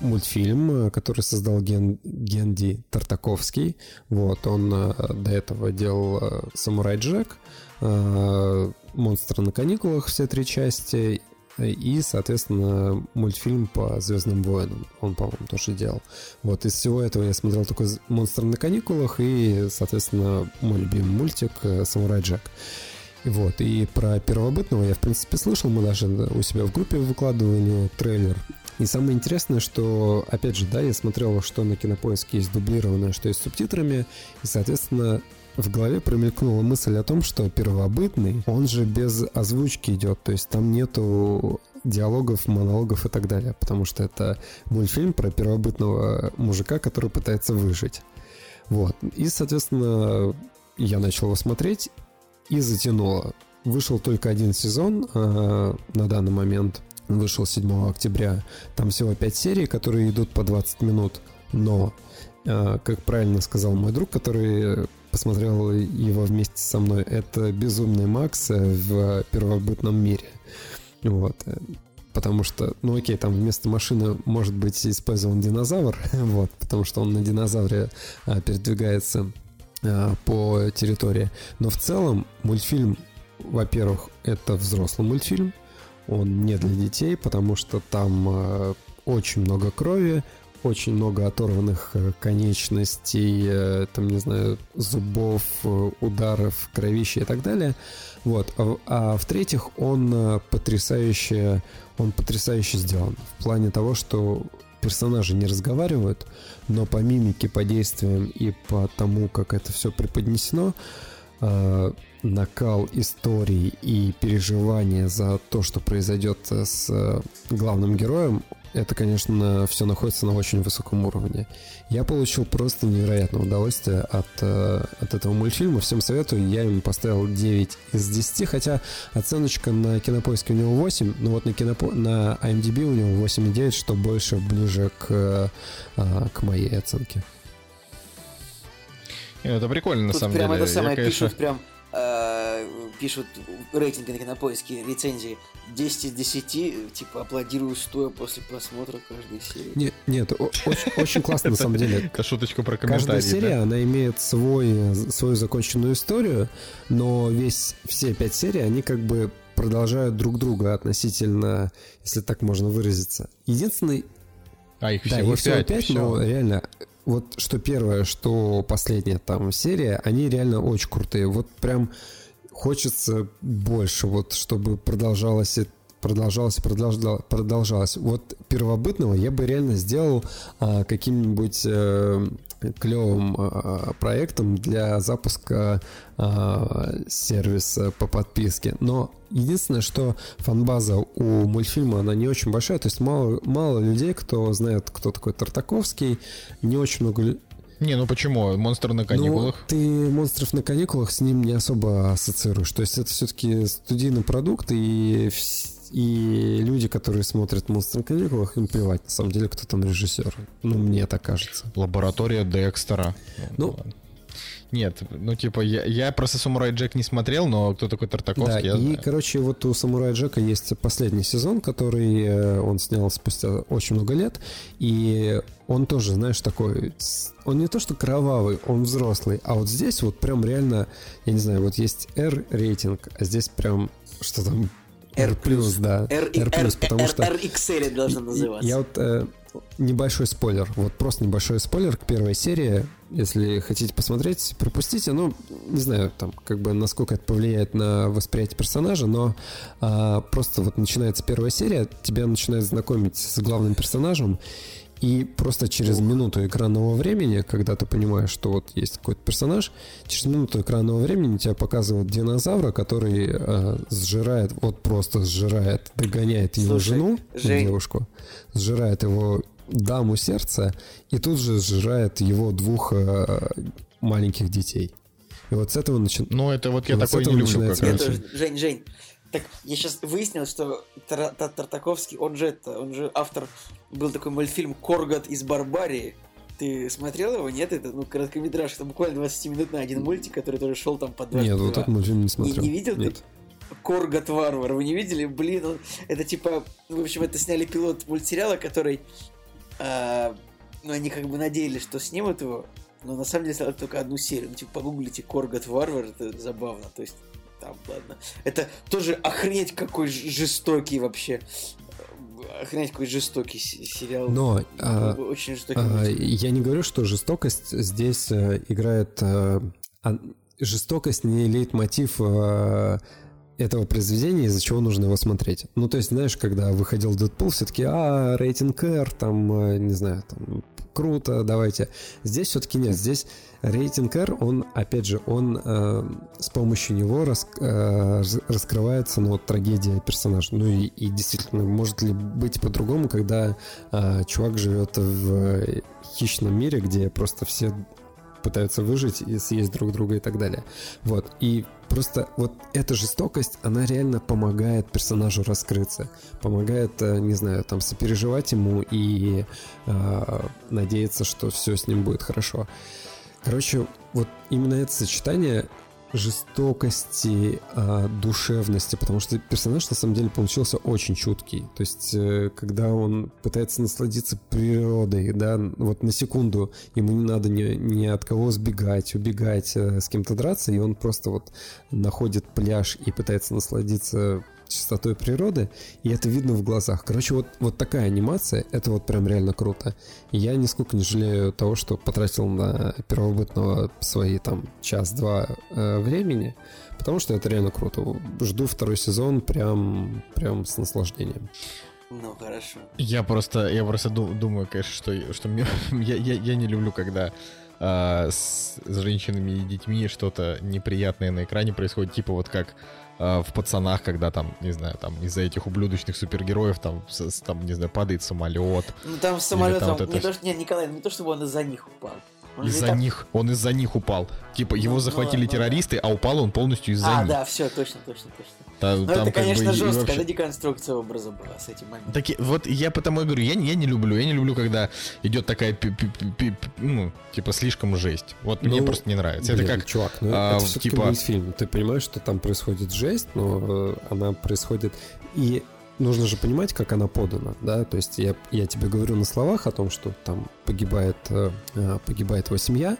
мультфильм, э, который создал Ген, Генди Тартаковский. Вот, он э, до этого делал э, «Самурай Джек», «Монстры на каникулах» все три части, и, соответственно, мультфильм по Звездным войнам. Он, по-моему, тоже делал. Вот из всего этого я смотрел только «З- «Монстры на каникулах» и, соответственно, мой любимый мультик «Самурай Джек». Вот, и про первобытного я, в принципе, слышал, мы даже у себя в группе выкладывали трейлер. И самое интересное, что, опять же, да, я смотрел, что на Кинопоиске есть дублированное, что есть с субтитрами, и, соответственно, в голове промелькнула мысль о том, что первобытный, он же без озвучки идет, то есть там нету диалогов, монологов и так далее, потому что это мультфильм про первобытного мужика, который пытается выжить. Вот. И, соответственно, я начал его смотреть и затянуло. Вышел только один сезон э, на данный момент. Вышел 7 октября. Там всего 5 серий, которые идут по 20 минут. Но, э, как правильно сказал мой друг, который посмотрел его вместе со мной, это безумный Макс в первобытном мире. Вот. Потому что, ну окей, там вместо машины может быть использован динозавр, вот, потому что он на динозавре а, передвигается а, по территории. Но в целом мультфильм, во-первых, это взрослый мультфильм, он не для детей, потому что там а, очень много крови, очень много оторванных э, конечностей, э, там, не знаю, зубов, э, ударов, кровища и так далее. Вот. А, а в-третьих, он э, потрясающе, он потрясающе сделан. В плане того, что персонажи не разговаривают, но по мимике, по действиям и по тому, как это все преподнесено, э, накал истории и переживания за то, что произойдет э, с э, главным героем, это, конечно, все находится на очень высоком уровне. Я получил просто невероятное удовольствие от, э, от этого мультфильма. Всем советую. Я ему поставил 9 из 10, хотя оценочка на кинопоиске у него 8, но вот на, кинопо... на IMDb у него 8,9, что больше ближе к, э, к моей оценке. Это прикольно, на Тут самом прям деле. это самое Я, конечно, пишут прям э, пишут рейтинги на кинопоиске, рецензии 10 из 10, типа аплодирую стоя после просмотра каждой серии. Не- нет, о- очень, очень классно на самом деле. Это шуточка про Каждая комментарии. серия, да? она имеет свой, свою законченную историю, но весь, все пять серий, они как бы продолжают друг друга относительно, если так можно выразиться. Единственный... А их да, всего их всего пять, пять, всё. но реально вот что первое, что последняя там серия, они реально очень крутые. Вот прям хочется больше, вот чтобы продолжалось и продолжалось, продолжалось, продолжалось. Вот первобытного я бы реально сделал а, каким-нибудь э, клевым а, проектом для запуска а, сервиса по подписке. Но единственное, что фанбаза у мультфильма, она не очень большая, то есть мало, мало людей, кто знает, кто такой Тартаковский, не очень много Не, ну почему? Монстр на каникулах. ну, ты монстров на каникулах с ним не особо ассоциируешь. То есть это все-таки студийный продукт, и, и люди, которые смотрят монстры на каникулах, им плевать, на самом деле, кто там режиссер. Ну, мне так кажется. Лаборатория Декстера. Ну, ладно. Нет, ну типа я, я просто Самурай Джек не смотрел, но кто такой Да, Тартаковский, я и, знаю. короче, вот у Самурая Джека есть последний сезон, который э, он снял спустя очень много лет, и он тоже, знаешь, такой, он не то что кровавый, он взрослый, а вот здесь вот прям реально, я не знаю, вот есть R-рейтинг, а здесь прям, что там, R+, R+, да, R, R+, потому R, что... RXL должно называться. Я вот э, небольшой спойлер, вот просто небольшой спойлер к первой серии. Если хотите посмотреть, пропустите. Ну, не знаю, там, как бы, насколько это повлияет на восприятие персонажа, но а, просто вот начинается первая серия, тебя начинает знакомить с главным персонажем, и просто через минуту экранного времени, когда ты понимаешь, что вот есть какой-то персонаж, через минуту экранного времени тебя показывают динозавра, который э, сжирает, вот просто сжирает, догоняет его Слушай, жену, Жень. девушку, сжирает его даму сердца и тут же сжирает его двух э, маленьких детей. И вот с этого начинается... Ну это вот я Вот такой не люблю как раз. тоже. Жень, Жень. Так, я сейчас выяснил, что Тар- Тар- Тартаковский, он же это, он же автор, был такой мультфильм «Коргот из Барбарии». Ты смотрел его? Нет? Это, ну, короткометраж, это буквально 20 минут на один мультик, который тоже шел там по 2 Нет, вот этот мультфильм не смотрел. не видел ты? Нет. Коргот Варвар, вы не видели? Блин, он, это типа, в общем, это сняли пилот мультсериала, который, а, ну, они как бы надеялись, что снимут его, но на самом деле сняли только одну серию. Ну, типа, погуглите Коргот Варвар, это забавно, то есть, там, ладно. Это тоже охренеть какой жестокий вообще, охренеть какой жестокий се- сериал. Но а, Очень жестокий а, я не говорю, что жестокость здесь э, играет... а, жестокость не лейтмотив э, этого произведения, из-за чего нужно его смотреть. Ну, то есть, знаешь, когда выходил Дэдпул, все таки а, рейтинг R, там, не знаю, там, круто, давайте. Здесь все-таки нет, здесь рейтинг R, он, опять же, он э, с помощью него рас- э, раскрывается, ну, вот, трагедия персонажа. Ну, и, и действительно, может ли быть по-другому, когда э, чувак живет в хищном мире, где просто все пытаются выжить и съесть друг друга и так далее. Вот. И просто вот эта жестокость, она реально помогает персонажу раскрыться. Помогает, э, не знаю, там, сопереживать ему и э, надеяться, что все с ним будет хорошо. Короче, вот именно это сочетание жестокости, а, душевности, потому что персонаж на самом деле получился очень чуткий. То есть, э, когда он пытается насладиться природой, да, вот на секунду ему не надо ни, ни от кого сбегать, убегать, э, с кем-то драться, и он просто вот находит пляж и пытается насладиться чистотой природы, и это видно в глазах. Короче, вот, вот такая анимация, это вот прям реально круто. И я нисколько не жалею того, что потратил на первобытного свои там час-два э, времени, потому что это реально круто. Жду второй сезон прям, прям с наслаждением. Ну, хорошо. Я просто, я просто ду- думаю, конечно, что, что мне- я, я, я не люблю, когда а, с, с женщинами и детьми что-то неприятное на экране происходит, типа вот как а, в пацанах, когда там, не знаю, там из-за этих ублюдочных супергероев там, с- с- там не знаю, падает самолет. Ну, там с самолетом, вот это не ж- то, нет, Николай, не то, чтобы он из-за них упал. Из-за так- них, он из-за них упал. Типа его Ну, захватили ну, ну, да. террористы, а упал он полностью из-за А, них. да, все, точно, точно, точно. Та- Ну, там это, как бы конечно, и жестко, вообще- это деконструкция образа была с этим моментом. Так вот я потому и говорю, я, не- я не люблю, я не люблю, когда идет такая, пи- пи- пи- пи- ну, типа, слишком жесть. Вот мне Ну, просто не нравится. Блин, это как, чувак, ну а, это все-таки типа- мультфильм. Ты понимаешь, что там происходит жесть, но э, она происходит... И нужно же понимать, как она подана, да? То есть я, я тебе говорю на словах о том, что там погибает, э, э, погибает его семья,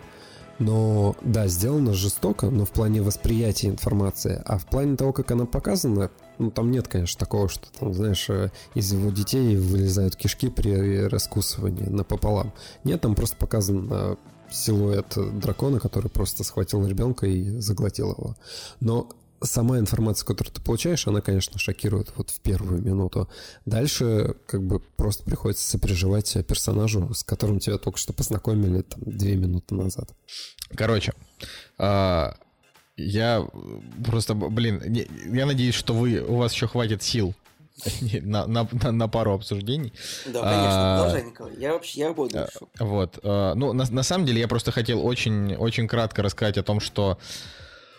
но, да, сделано жестоко, но в плане восприятия информации. А в плане того, как она показана, Ну, там нет, конечно, такого, что там, знаешь, э, из его детей вылезают кишки при раскусывании напополам. Нет, там просто показан э, силуэт дракона, который просто схватил ребенка и заглотил его. Но сама информация, которую ты получаешь, она, конечно, шокирует вот в первую минуту. Дальше как бы просто приходится сопереживать персонажу, с которым тебя только что познакомили там две минуты назад. Короче, а, я просто, блин, я надеюсь, что вы, у вас еще хватит сил на, на, на, на пару обсуждений. Да, конечно, а, продолжай, Николай. Я вообще, я буду. Вот. А, ну, на, на самом деле, я просто хотел очень, очень кратко рассказать о том, что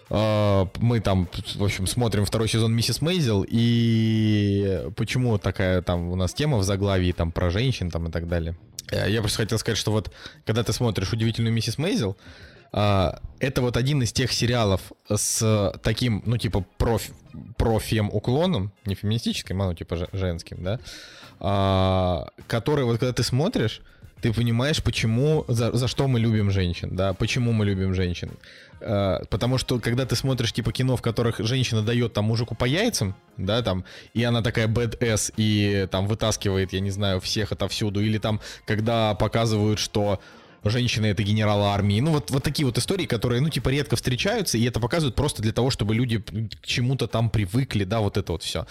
мы там, в общем, смотрим второй сезон Миссис Мейзел, и почему такая там у нас тема в заглавии там про женщин там и так далее. Э, я просто хотел сказать, что вот когда ты смотришь удивительную Миссис Мейзел, а, это вот один из тех сериалов с таким, ну, типа, профи, профием уклоном, не феминистическим, а, ну, типа, женским, да, а, который вот когда ты смотришь, ты понимаешь, почему, за, за что мы любим женщин, да, почему мы любим женщин. А, потому что, когда ты смотришь, типа, кино, в которых женщина дает там мужику по яйцам, да, там, и она такая badass и там вытаскивает, я не знаю, всех отовсюду, или там, когда показывают, что женщины это генералы армии. Ну, вот, вот такие вот истории, которые, ну, типа, редко встречаются, и это показывают просто для того, чтобы люди к чему-то там привыкли, да, вот это вот все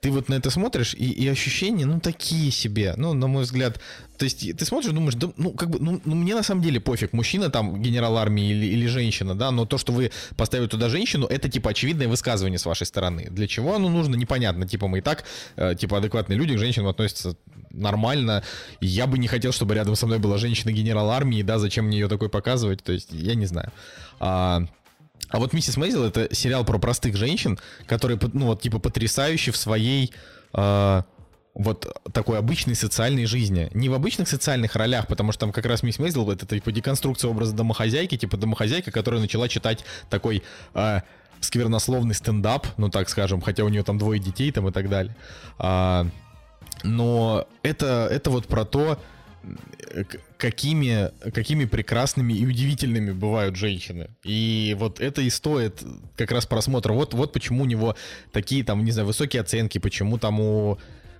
ты вот на это смотришь, и, и ощущения, ну, такие себе, ну, на мой взгляд. То есть ты смотришь, думаешь, да, ну, как бы, ну, ну, мне на самом деле пофиг, мужчина там, генерал армии или, или женщина, да, но то, что вы поставили туда женщину, это, типа, очевидное высказывание с вашей стороны. Для чего оно нужно, непонятно. Типа, мы и так, э, типа, адекватные люди к женщинам относятся нормально. Я бы не хотел, чтобы рядом со мной была женщина-генерал армии, да, зачем мне ее такой показывать, то есть я не знаю. А, а вот «Миссис Мейзел» — это сериал про простых женщин, которые, ну, вот, типа, потрясающие в своей... Э, вот такой обычной социальной жизни. Не в обычных социальных ролях, потому что там как раз Мисс Мейзел это типа деконструкция образа домохозяйки, типа домохозяйка, которая начала читать такой э, сквернословный стендап, ну так скажем, хотя у нее там двое детей там и так далее. А, но это, это вот про то, какими, какими прекрасными и удивительными бывают женщины. И вот это и стоит как раз просмотра. Вот, вот почему у него такие там, не знаю, высокие оценки, почему там у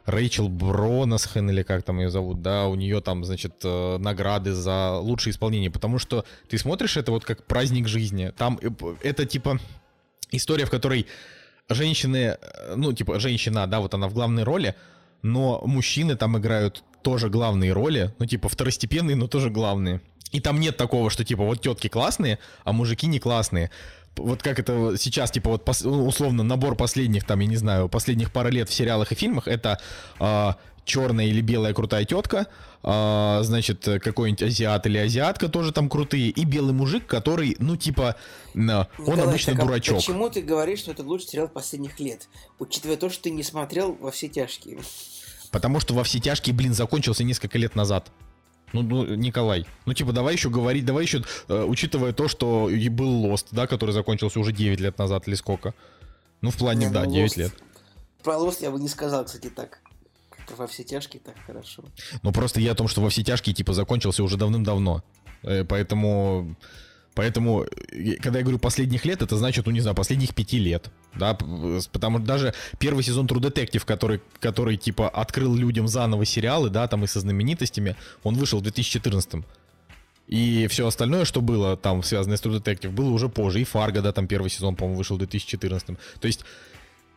Рэйчел Бронасхен, или как там ее зовут, да, у нее там, значит, э, награды за лучшее исполнение, потому что ты смотришь это вот как праздник жизни. Там э, это типа история, в которой женщины, э, ну, типа, женщина, да, вот она в главной роли, но мужчины там играют тоже главные роли, ну, типа, второстепенные, но тоже главные. И там нет такого, что, типа, вот тетки классные, а мужики не классные. Вот как это сейчас, типа, вот пос, ну, условно набор последних, там, я не знаю, последних пары лет в сериалах и фильмах, это э, черная или белая крутая тетка, э, значит, какой-нибудь азиат или азиатка тоже там крутые, и белый мужик, который, ну, типа, э, он Николай, обычно так, а дурачок. Почему ты говоришь, что это лучший сериал последних лет, учитывая то, что ты не смотрел во все тяжкие? Потому что во все тяжкие, блин, закончился несколько лет назад. Ну, ну, Николай, ну, типа, давай еще говорить, давай еще, э, учитывая то, что и был Lost, да, который закончился уже 9 лет назад или сколько. Ну, в плане, не, да, ну, 9 Lost... лет. Про Lost я бы не сказал, кстати, так. Во все тяжкие так хорошо. Ну, просто я о том, что во все тяжкие, типа, закончился уже давным-давно. Э, поэтому Поэтому, э, когда я говорю последних лет, это значит, ну не знаю, последних пяти лет. Да, потому что даже первый сезон True Detective, который, который типа открыл людям заново сериалы, да, там и со знаменитостями, он вышел в 2014 и все остальное, что было там связано с True Detective, было уже позже. И Фарго, да, там первый сезон, по-моему, вышел в 2014. То есть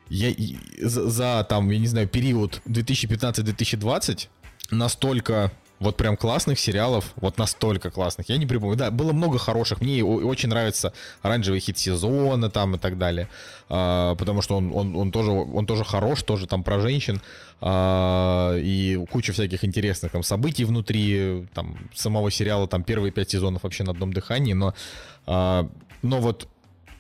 я за, за там, я не знаю, период 2015-2020 настолько вот прям классных сериалов, вот настолько классных, я не припомню. Да, было много хороших, мне очень нравится оранжевый хит сезона там и так далее, а, потому что он, он, он, тоже, он тоже хорош, тоже там про женщин, а, и куча всяких интересных там событий внутри там самого сериала, там первые пять сезонов вообще на одном дыхании, но, а, но вот,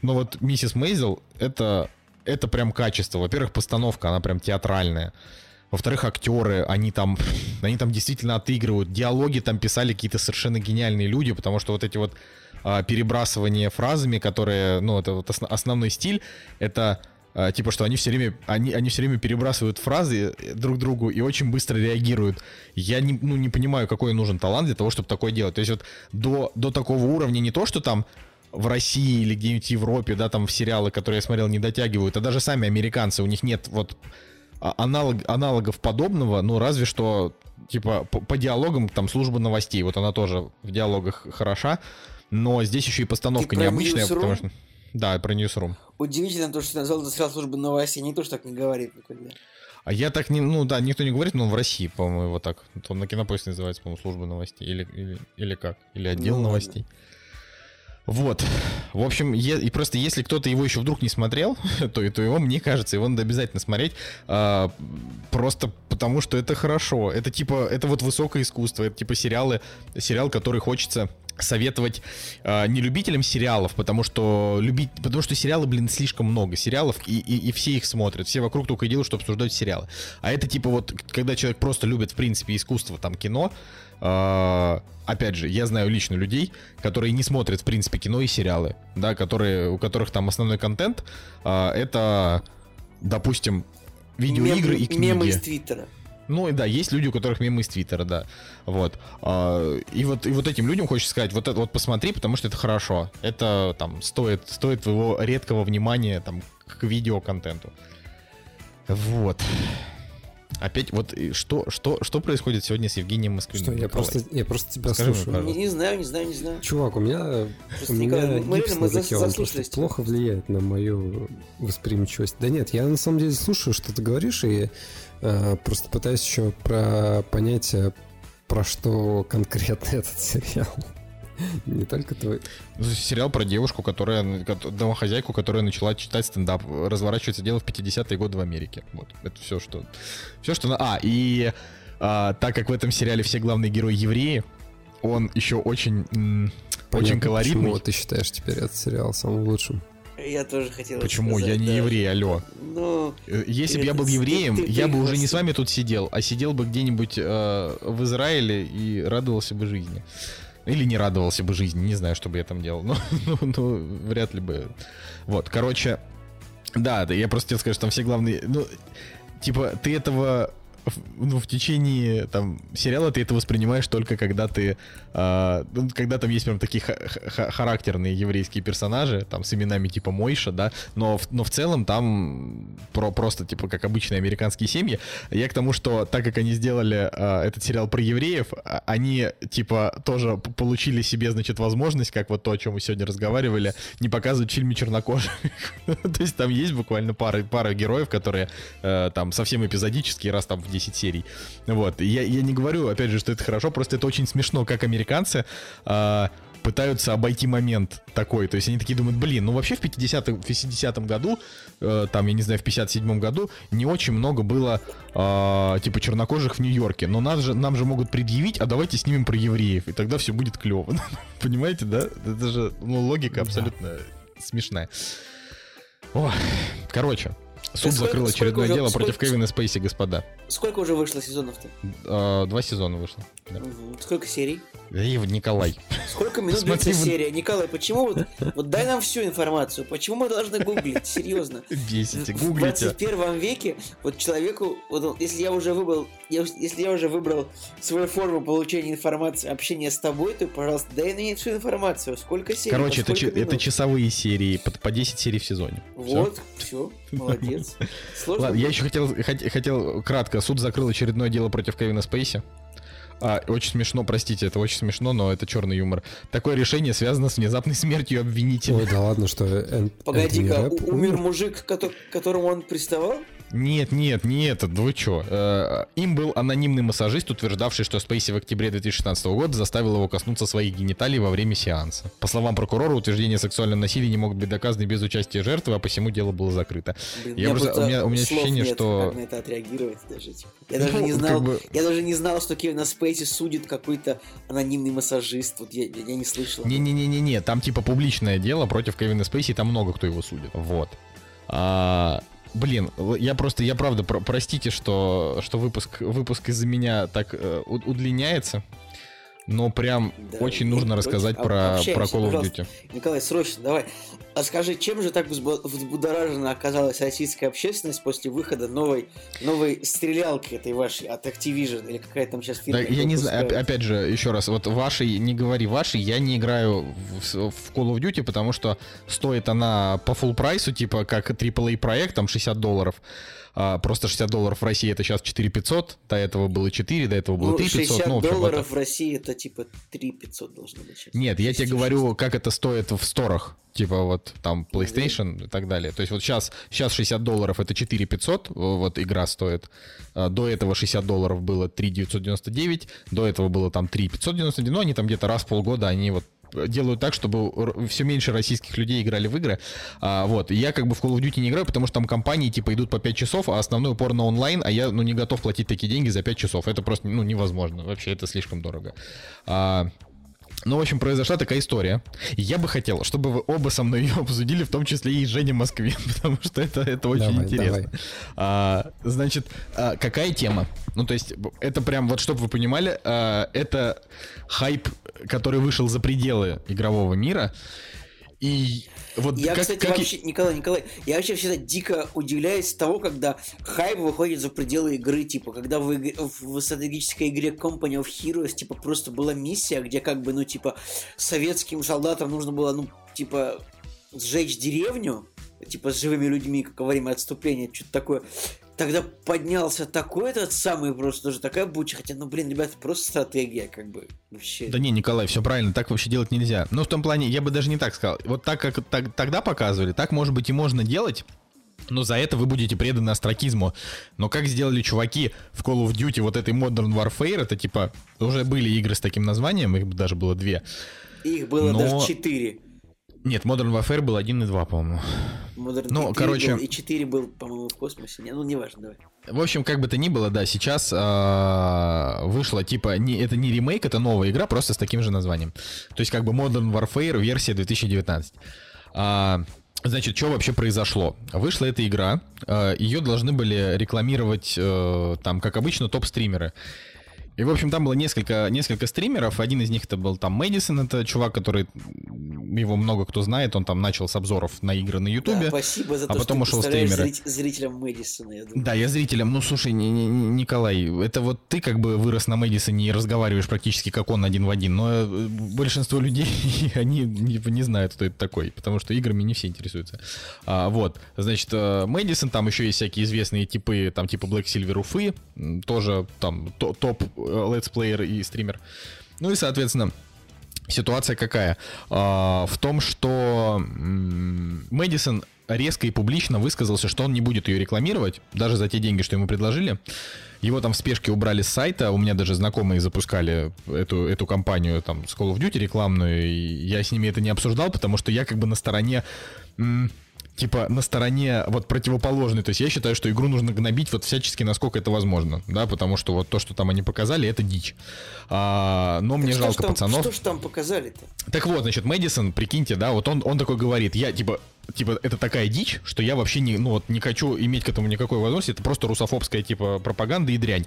но вот Миссис Мейзел это, это прям качество. Во-первых, постановка, она прям театральная. Во-вторых, актеры, они там, они там действительно отыгрывают. Диалоги там писали какие-то совершенно гениальные люди, потому что вот эти вот а, перебрасывания фразами, которые, ну, это вот основ, основной стиль, это а, типа, что они все время, они, они все время перебрасывают фразы друг другу и очень быстро реагируют. Я не, ну, не понимаю, какой нужен талант для того, чтобы такое делать. То есть вот до, до такого уровня не то, что там в России или где-нибудь в Европе, да, там в сериалы, которые я смотрел, не дотягивают, а даже сами американцы, у них нет вот аналог, аналогов подобного, ну, разве что, типа, по, по диалогам, там, служба новостей, вот она тоже в диалогах хороша, но здесь еще и постановка необычная, потому что... Да, про Newsroom. Удивительно то, что ты назвал это сериал службы новостей, никто же так не говорит никогда. А я так не, ну да, никто не говорит, но он в России, по-моему, его так. Он на кинопоиске называется, по-моему, служба новостей. Или, или, или как? Или отдел ну, новостей. Ладно. Вот. В общем, е- и просто если кто-то его еще вдруг не смотрел, то, то его, мне кажется, его надо обязательно смотреть. А, просто потому что это хорошо. Это типа, это вот высокое искусство. Это типа сериалы, сериал, который хочется советовать э, не любителям сериалов, потому что любить, потому что сериалы, блин, слишком много сериалов и, и, и все их смотрят, все вокруг только и делают, что обсуждать сериалы. А это типа вот, когда человек просто любит в принципе искусство, там кино, э, опять же, я знаю лично людей, которые не смотрят в принципе кино и сериалы, да, которые у которых там основной контент э, это, допустим, видеоигры Мем, и книги. Мемы из Твиттера. Ну и да, есть люди, у которых мемы из Твиттера, да. Вот. А, и вот, и вот этим людям хочется сказать, вот это вот посмотри, потому что это хорошо. Это там стоит, стоит твоего редкого внимания там к видеоконтенту. Вот. Опять вот что, что, что происходит сегодня с Евгением Москвиным? Что, я просто, я просто тебя Скажи слушаю. Мне, не, не знаю, не знаю, не знаю. Чувак, у меня, просто у меня мы, гипс мы на он просто плохо влияет на мою восприимчивость. Да нет, я на самом деле слушаю, что ты говоришь, и Э, просто пытаюсь еще про понять, э, про что конкретно этот сериал. Не только твой. Ну, сериал про девушку, которая, домохозяйку, которая начала читать стендап. Разворачивается дело в 50-е годы в Америке. Вот, это все, что... Все, что... А, и а, так как в этом сериале все главные герои евреи, он еще очень, Понятно, очень колоритный. Почему ты считаешь теперь этот сериал самым лучшим? Я тоже хотел Почему? Сказать, я не да. еврей, алло. Ну, э, Если бы я был евреем, ты, ты, я бы уже не с вами тут сидел, а сидел бы где-нибудь э, в Израиле и радовался бы жизни. Или не радовался бы жизни, не знаю, что бы я там делал. Но, ну, ну, вряд ли бы. Вот, короче, да, да, я просто хотел сказать, что там все главные... Ну, типа, ты этого ну, в течение там сериала ты это воспринимаешь только когда ты, э, когда там есть прям такие характерные еврейские персонажи, там с именами типа Мойша, да, но, но в целом там про просто типа как обычные американские семьи. Я к тому, что так как они сделали э, этот сериал про евреев, а, они типа тоже получили себе, значит, возможность, как вот то, о чем мы сегодня разговаривали, не показывать в фильме чернокожих. то есть там есть буквально пара, пара героев, которые э, там совсем эпизодические, раз там в 10 серий. Вот. Я, я не говорю, опять же, что это хорошо, просто это очень смешно, как американцы э, пытаются обойти момент такой. То есть они такие думают, блин, ну вообще в 50-м, 50 году, э, там, я не знаю, в 57-м году не очень много было, э, типа, чернокожих в Нью-Йорке. Но нас же, нам же могут предъявить, а давайте снимем про евреев, и тогда все будет клево. Понимаете, да? Это же, ну, логика абсолютно смешная. О, короче, Суд сколько, закрыл очередное уже, дело сколько, против Кевина Спейси, господа. Сколько уже вышло сезонов-то? А, два сезона вышло. Да. Сколько серий? Ив, Николай. Сколько минут длится серия? Николай, почему вот, вот дай нам всю информацию. Почему мы должны гуглить? Серьезно. Бесите, гуглите. В 21 веке вот человеку, вот, если я уже выбрал, я, если я уже выбрал свою форму получения информации, общения с тобой, то, пожалуйста, дай мне всю информацию. Сколько серий? Короче, это, это часовые серии, по, по 10 серий в сезоне. Вот, все, все молодец. Сложно Ладно, я еще хотел, хотел кратко. Суд закрыл очередное дело против Кевина Спейси. А, очень смешно, простите, это очень смешно, но это черный юмор. Такое решение связано с внезапной смертью обвинителя. Ой, да ладно, что... Эн... Погоди-ка, умер мужик, к которому он приставал? Нет, нет, не этот, вы чё? Э, им был анонимный массажист, утверждавший, что Спейси в октябре 2016 года заставил его коснуться своих гениталий во время сеанса. По словам прокурора, утверждения о сексуальном насилии не могут быть доказаны без участия жертвы, а посему дело было закрыто. Блин, я просто, у меня, у меня ощущение, нет, что... Как на это отреагировать даже, типа. Я даже ну, не знал, как бы... я даже не знал, что Кевина Спейси судит какой-то анонимный массажист. Вот я, я не слышал. Не-не-не-не-не, там типа публичное дело против Кевина Спейси, там много кто его судит. Вот. А, Блин, я просто, я правда, про простите, что, что выпуск, выпуск из-за меня так э, удлиняется. Но прям да, очень нужно рассказать про, про Call of Duty. Николай, срочно, давай. А скажи, чем же так взбудоражена оказалась российская общественность после выхода новой, новой стрелялки этой вашей от Activision или какая там сейчас фирма? Да, я не знаю, опять же, еще раз, вот вашей, не говори вашей, я не играю в, в Call of Duty, потому что стоит она по full прайсу, типа как AAA проект, там 60 долларов. А, просто 60 долларов в России это сейчас 4 500, до этого было 4, до этого было 3 500. 60 ну, общем, долларов это... в России это типа 3 500 должно быть. Сейчас. Нет, я тебе говорю, как это стоит в сторах, типа вот там PlayStation mm-hmm. и так далее. То есть вот сейчас, сейчас 60 долларов это 4 500, вот игра стоит. А, до этого 60 долларов было 3 999, до этого было там 3 599, но они там где-то раз в полгода они вот делают так, чтобы все меньше российских людей играли в игры. А, вот. я как бы в Call of Duty не играю, потому что там компании типа идут по 5 часов, а основной упор на онлайн, а я ну не готов платить такие деньги за 5 часов. Это просто ну невозможно. Вообще это слишком дорого. А, ну, в общем, произошла такая история. я бы хотел, чтобы вы оба со мной ее обсудили, в том числе и Женя Москве, потому что это, это очень давай, интересно. Давай. А, значит, а, какая тема? Ну, то есть, это прям, вот чтобы вы понимали, а, это хайп, который вышел за пределы игрового мира. И вот я, как, кстати, как... вообще, Николай, Николай, я вообще всегда дико удивляюсь того, когда хайп выходит за пределы игры, типа, когда в, в стратегической игре Company of Heroes, типа, просто была миссия, где как бы, ну, типа, советским солдатам нужно было, ну, типа, сжечь деревню, типа, с живыми людьми, как во время отступления, что-то такое тогда поднялся такой этот самый просто тоже такая буча. Хотя, ну, блин, ребята, просто стратегия, как бы, вообще. Да не, Николай, все правильно, так вообще делать нельзя. Ну, в том плане, я бы даже не так сказал. Вот так, как так, тогда показывали, так, может быть, и можно делать, но за это вы будете преданы астракизму. Но как сделали чуваки в Call of Duty вот этой Modern Warfare, это типа, уже были игры с таким названием, их даже было две. Их было но... даже четыре. Нет, Modern Warfare был 1 и 2, по-моему. Modern ну, короче... Был, и 4 был, по-моему, в космосе. Не, ну, неважно, давай. В общем, как бы то ни было, да, сейчас э, вышло, типа, не, это не ремейк, это новая игра, просто с таким же названием. То есть, как бы Modern Warfare версия 2019. А, Значит, что вообще произошло? Вышла эта игра, э, ее должны были рекламировать, э, там, как обычно, топ-стримеры. И, в общем, там было несколько, несколько стримеров. Один из них это был там Мэдисон, это чувак, который его много кто знает, он там начал с обзоров на игры на Ютубе. Да, спасибо за а то, потом что ушел стримеры. Зритель, зрителям Мэдисона, я думаю. Да, я зрителям. Ну, слушай, не, не, Николай, это вот ты как бы вырос на Мэдисоне и разговариваешь практически как он один в один, но э, большинство людей, они не, не знают, кто это такой, потому что играми не все интересуются. А, вот, значит, э, Мэдисон, там еще есть всякие известные типы, там типа Black Silver Уфы, тоже там топ летсплеер и стример. Ну и, соответственно, ситуация какая? А, в том, что Мэдисон резко и публично высказался, что он не будет ее рекламировать, даже за те деньги, что ему предложили. Его там в спешке убрали с сайта, у меня даже знакомые запускали эту, эту компанию там с Call of Duty рекламную, и я с ними это не обсуждал, потому что я как бы на стороне типа на стороне вот противоположной. То есть я считаю, что игру нужно гнобить вот всячески, насколько это возможно, да, потому что вот то, что там они показали, это дичь. А, но так мне жалко там, пацанов. Что ж там показали-то? Так вот, значит, Мэдисон, прикиньте, да, вот он, он такой говорит, я типа типа, это такая дичь, что я вообще не, ну вот, не хочу иметь к этому никакой возможности, это просто русофобская, типа, пропаганда и дрянь.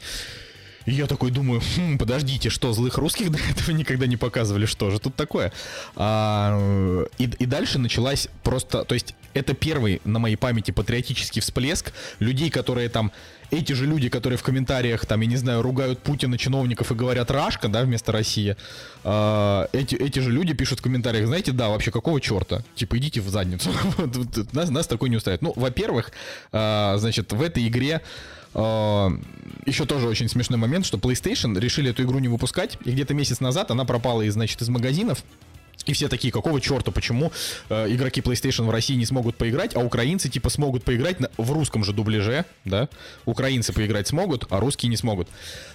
И я такой думаю, хм, подождите, что, злых русских до этого никогда не показывали, что же тут такое? А, и, и дальше началась просто, то есть это первый на моей памяти патриотический всплеск людей, которые там эти же люди, которые в комментариях, там, я не знаю, ругают Путина, чиновников и говорят «Рашка», да, вместо России, э, эти, эти же люди пишут в комментариях, знаете, да, вообще какого черта? Типа, идите в задницу. нас, нас такой не устраивает. Ну, во-первых, э, значит, в этой игре Uh, еще тоже очень смешной момент, что PlayStation решили эту игру не выпускать, и где-то месяц назад она пропала из, значит, из магазинов, и все такие, какого черта, почему э, игроки PlayStation в России не смогут поиграть, а украинцы типа смогут поиграть на, в русском же дубляже, да? Украинцы поиграть смогут, а русские не смогут.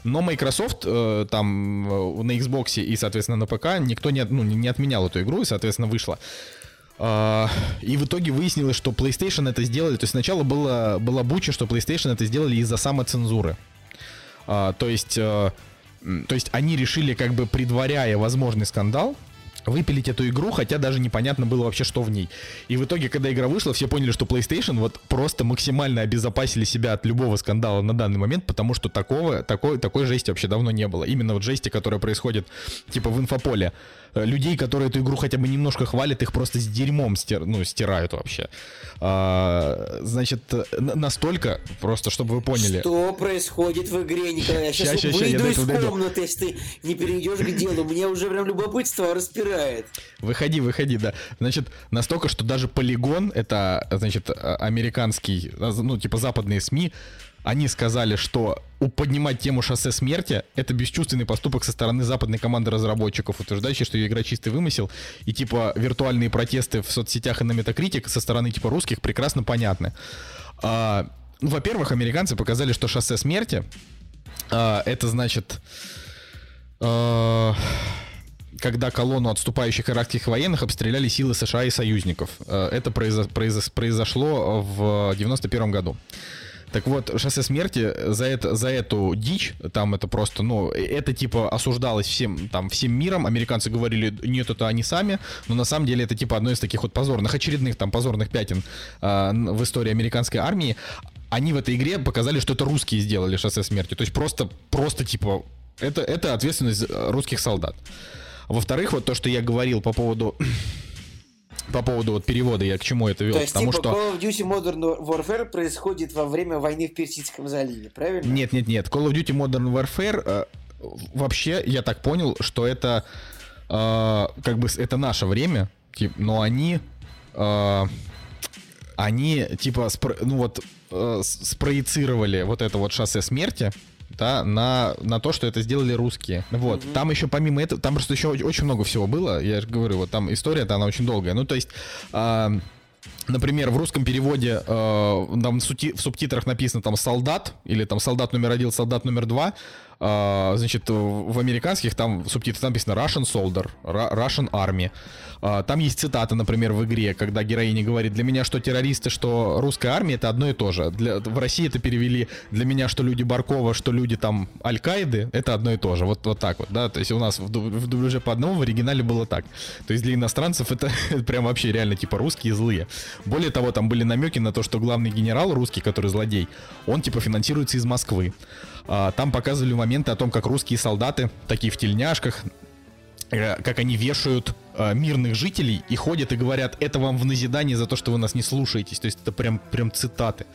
Но Microsoft э, там э, на Xbox и, соответственно, на ПК никто не, ну, не отменял эту игру и, соответственно, вышла. Uh, и в итоге выяснилось, что PlayStation это сделали. То есть сначала было, была буча, что PlayStation это сделали из-за самоцензуры. Uh, то есть, uh, то есть они решили, как бы предваряя возможный скандал, выпилить эту игру, хотя даже непонятно было вообще, что в ней. И в итоге, когда игра вышла, все поняли, что PlayStation вот просто максимально обезопасили себя от любого скандала на данный момент, потому что такого, такой, такой жести вообще давно не было. Именно вот жести, которая происходит типа в инфополе. Э, людей, которые эту игру хотя бы немножко хвалят, их просто с дерьмом стир, ну, стирают вообще. А, значит, настолько, просто чтобы вы поняли. Что происходит в игре, Николай? Я сейчас ща, выйду ща, из комнаты, если ты не перейдешь к делу. Мне уже прям любопытство распирает. Выходи, выходи, да. Значит, настолько, что даже полигон, это, значит, а, американский, ну, типа западные СМИ, они сказали, что поднимать тему шоссе смерти — это бесчувственный поступок со стороны западной команды разработчиков, утверждающей, что игра чистый вымысел, и типа виртуальные протесты в соцсетях и на Metacritic со стороны типа русских прекрасно понятны. А, ну, во-первых, американцы показали, что шоссе смерти а, это значит... А, когда колонну отступающих иракских военных обстреляли силы США и союзников. А, это произо- произо- произошло в 91 году. Так вот, шоссе смерти за, это, за эту дичь, там это просто, ну, это типа осуждалось всем, там, всем миром. Американцы говорили, нет, это они сами. Но на самом деле это типа одно из таких вот позорных, очередных там позорных пятен э, в истории американской армии. Они в этой игре показали, что это русские сделали шоссе смерти. То есть просто, просто типа, это, это ответственность русских солдат. Во-вторых, вот то, что я говорил по поводу по поводу вот перевода я к чему это вел. То есть, Потому типа, что... Call of Duty Modern Warfare происходит во время войны в Персидском заливе, правильно? Нет, нет, нет. Call of Duty Modern Warfare э, вообще, я так понял, что это э, как бы это наше время, тип, но они э, они типа спро, ну вот э, спроецировали вот это вот шоссе смерти да, на, на то, что это сделали русские. Вот. Mm-hmm. Там еще помимо этого, там просто еще очень много всего было. Я же говорю, вот там история-то она очень долгая. Ну, то есть. Э, Например, в русском переводе э, там в субтитрах написано там солдат или там солдат номер один, солдат номер два. Э, значит, в американских там в субтитрах написано Russian Soldier, Russian Army. А, там есть цитата, например, в игре, когда героиня говорит, для меня что террористы, что русская армия, это одно и то же. Для, в России это перевели, для меня что люди Баркова, что люди там Аль-Каиды, это одно и то же. Вот, вот так вот, да, то есть у нас в, в дубляже по одному, в оригинале было так. То есть для иностранцев это прям вообще реально типа русские злые. Более того, там были намеки на то, что главный генерал русский, который злодей, он типа финансируется из Москвы. А, там показывали моменты о том, как русские солдаты, такие в тельняшках, Э, как они вешают э, мирных жителей и ходят и говорят, это вам в назидание за то, что вы нас не слушаетесь. То есть это прям, прям цитаты.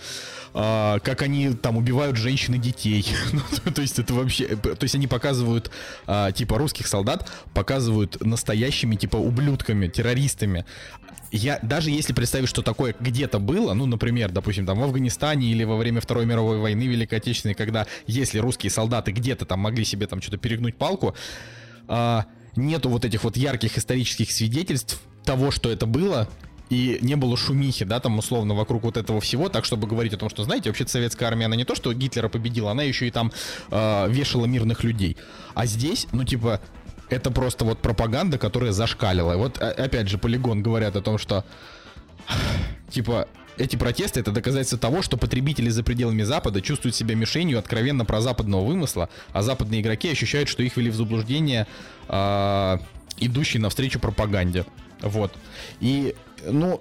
Э, как они там убивают женщин и детей. ну, то есть это вообще... Э, то есть они показывают, э, типа, русских солдат, показывают настоящими, типа, ублюдками, террористами. Я, даже если представить, что такое где-то было, ну, например, допустим, там в Афганистане или во время Второй мировой войны Великой Отечественной, когда если русские солдаты где-то там могли себе там что-то перегнуть палку, э, нету вот этих вот ярких исторических свидетельств того, что это было, и не было шумихи, да, там условно вокруг вот этого всего, так чтобы говорить о том, что, знаете, вообще советская армия, она не то, что Гитлера победила, она еще и там э, вешала мирных людей. А здесь, ну, типа, это просто вот пропаганда, которая зашкалила. Вот, опять же, полигон говорят о том, что, типа, эти протесты это доказательство того, что потребители за пределами Запада чувствуют себя мишенью откровенно прозападного вымысла, а западные игроки ощущают, что их вели в заблуждение э, идущие навстречу пропаганде. Вот. И, ну,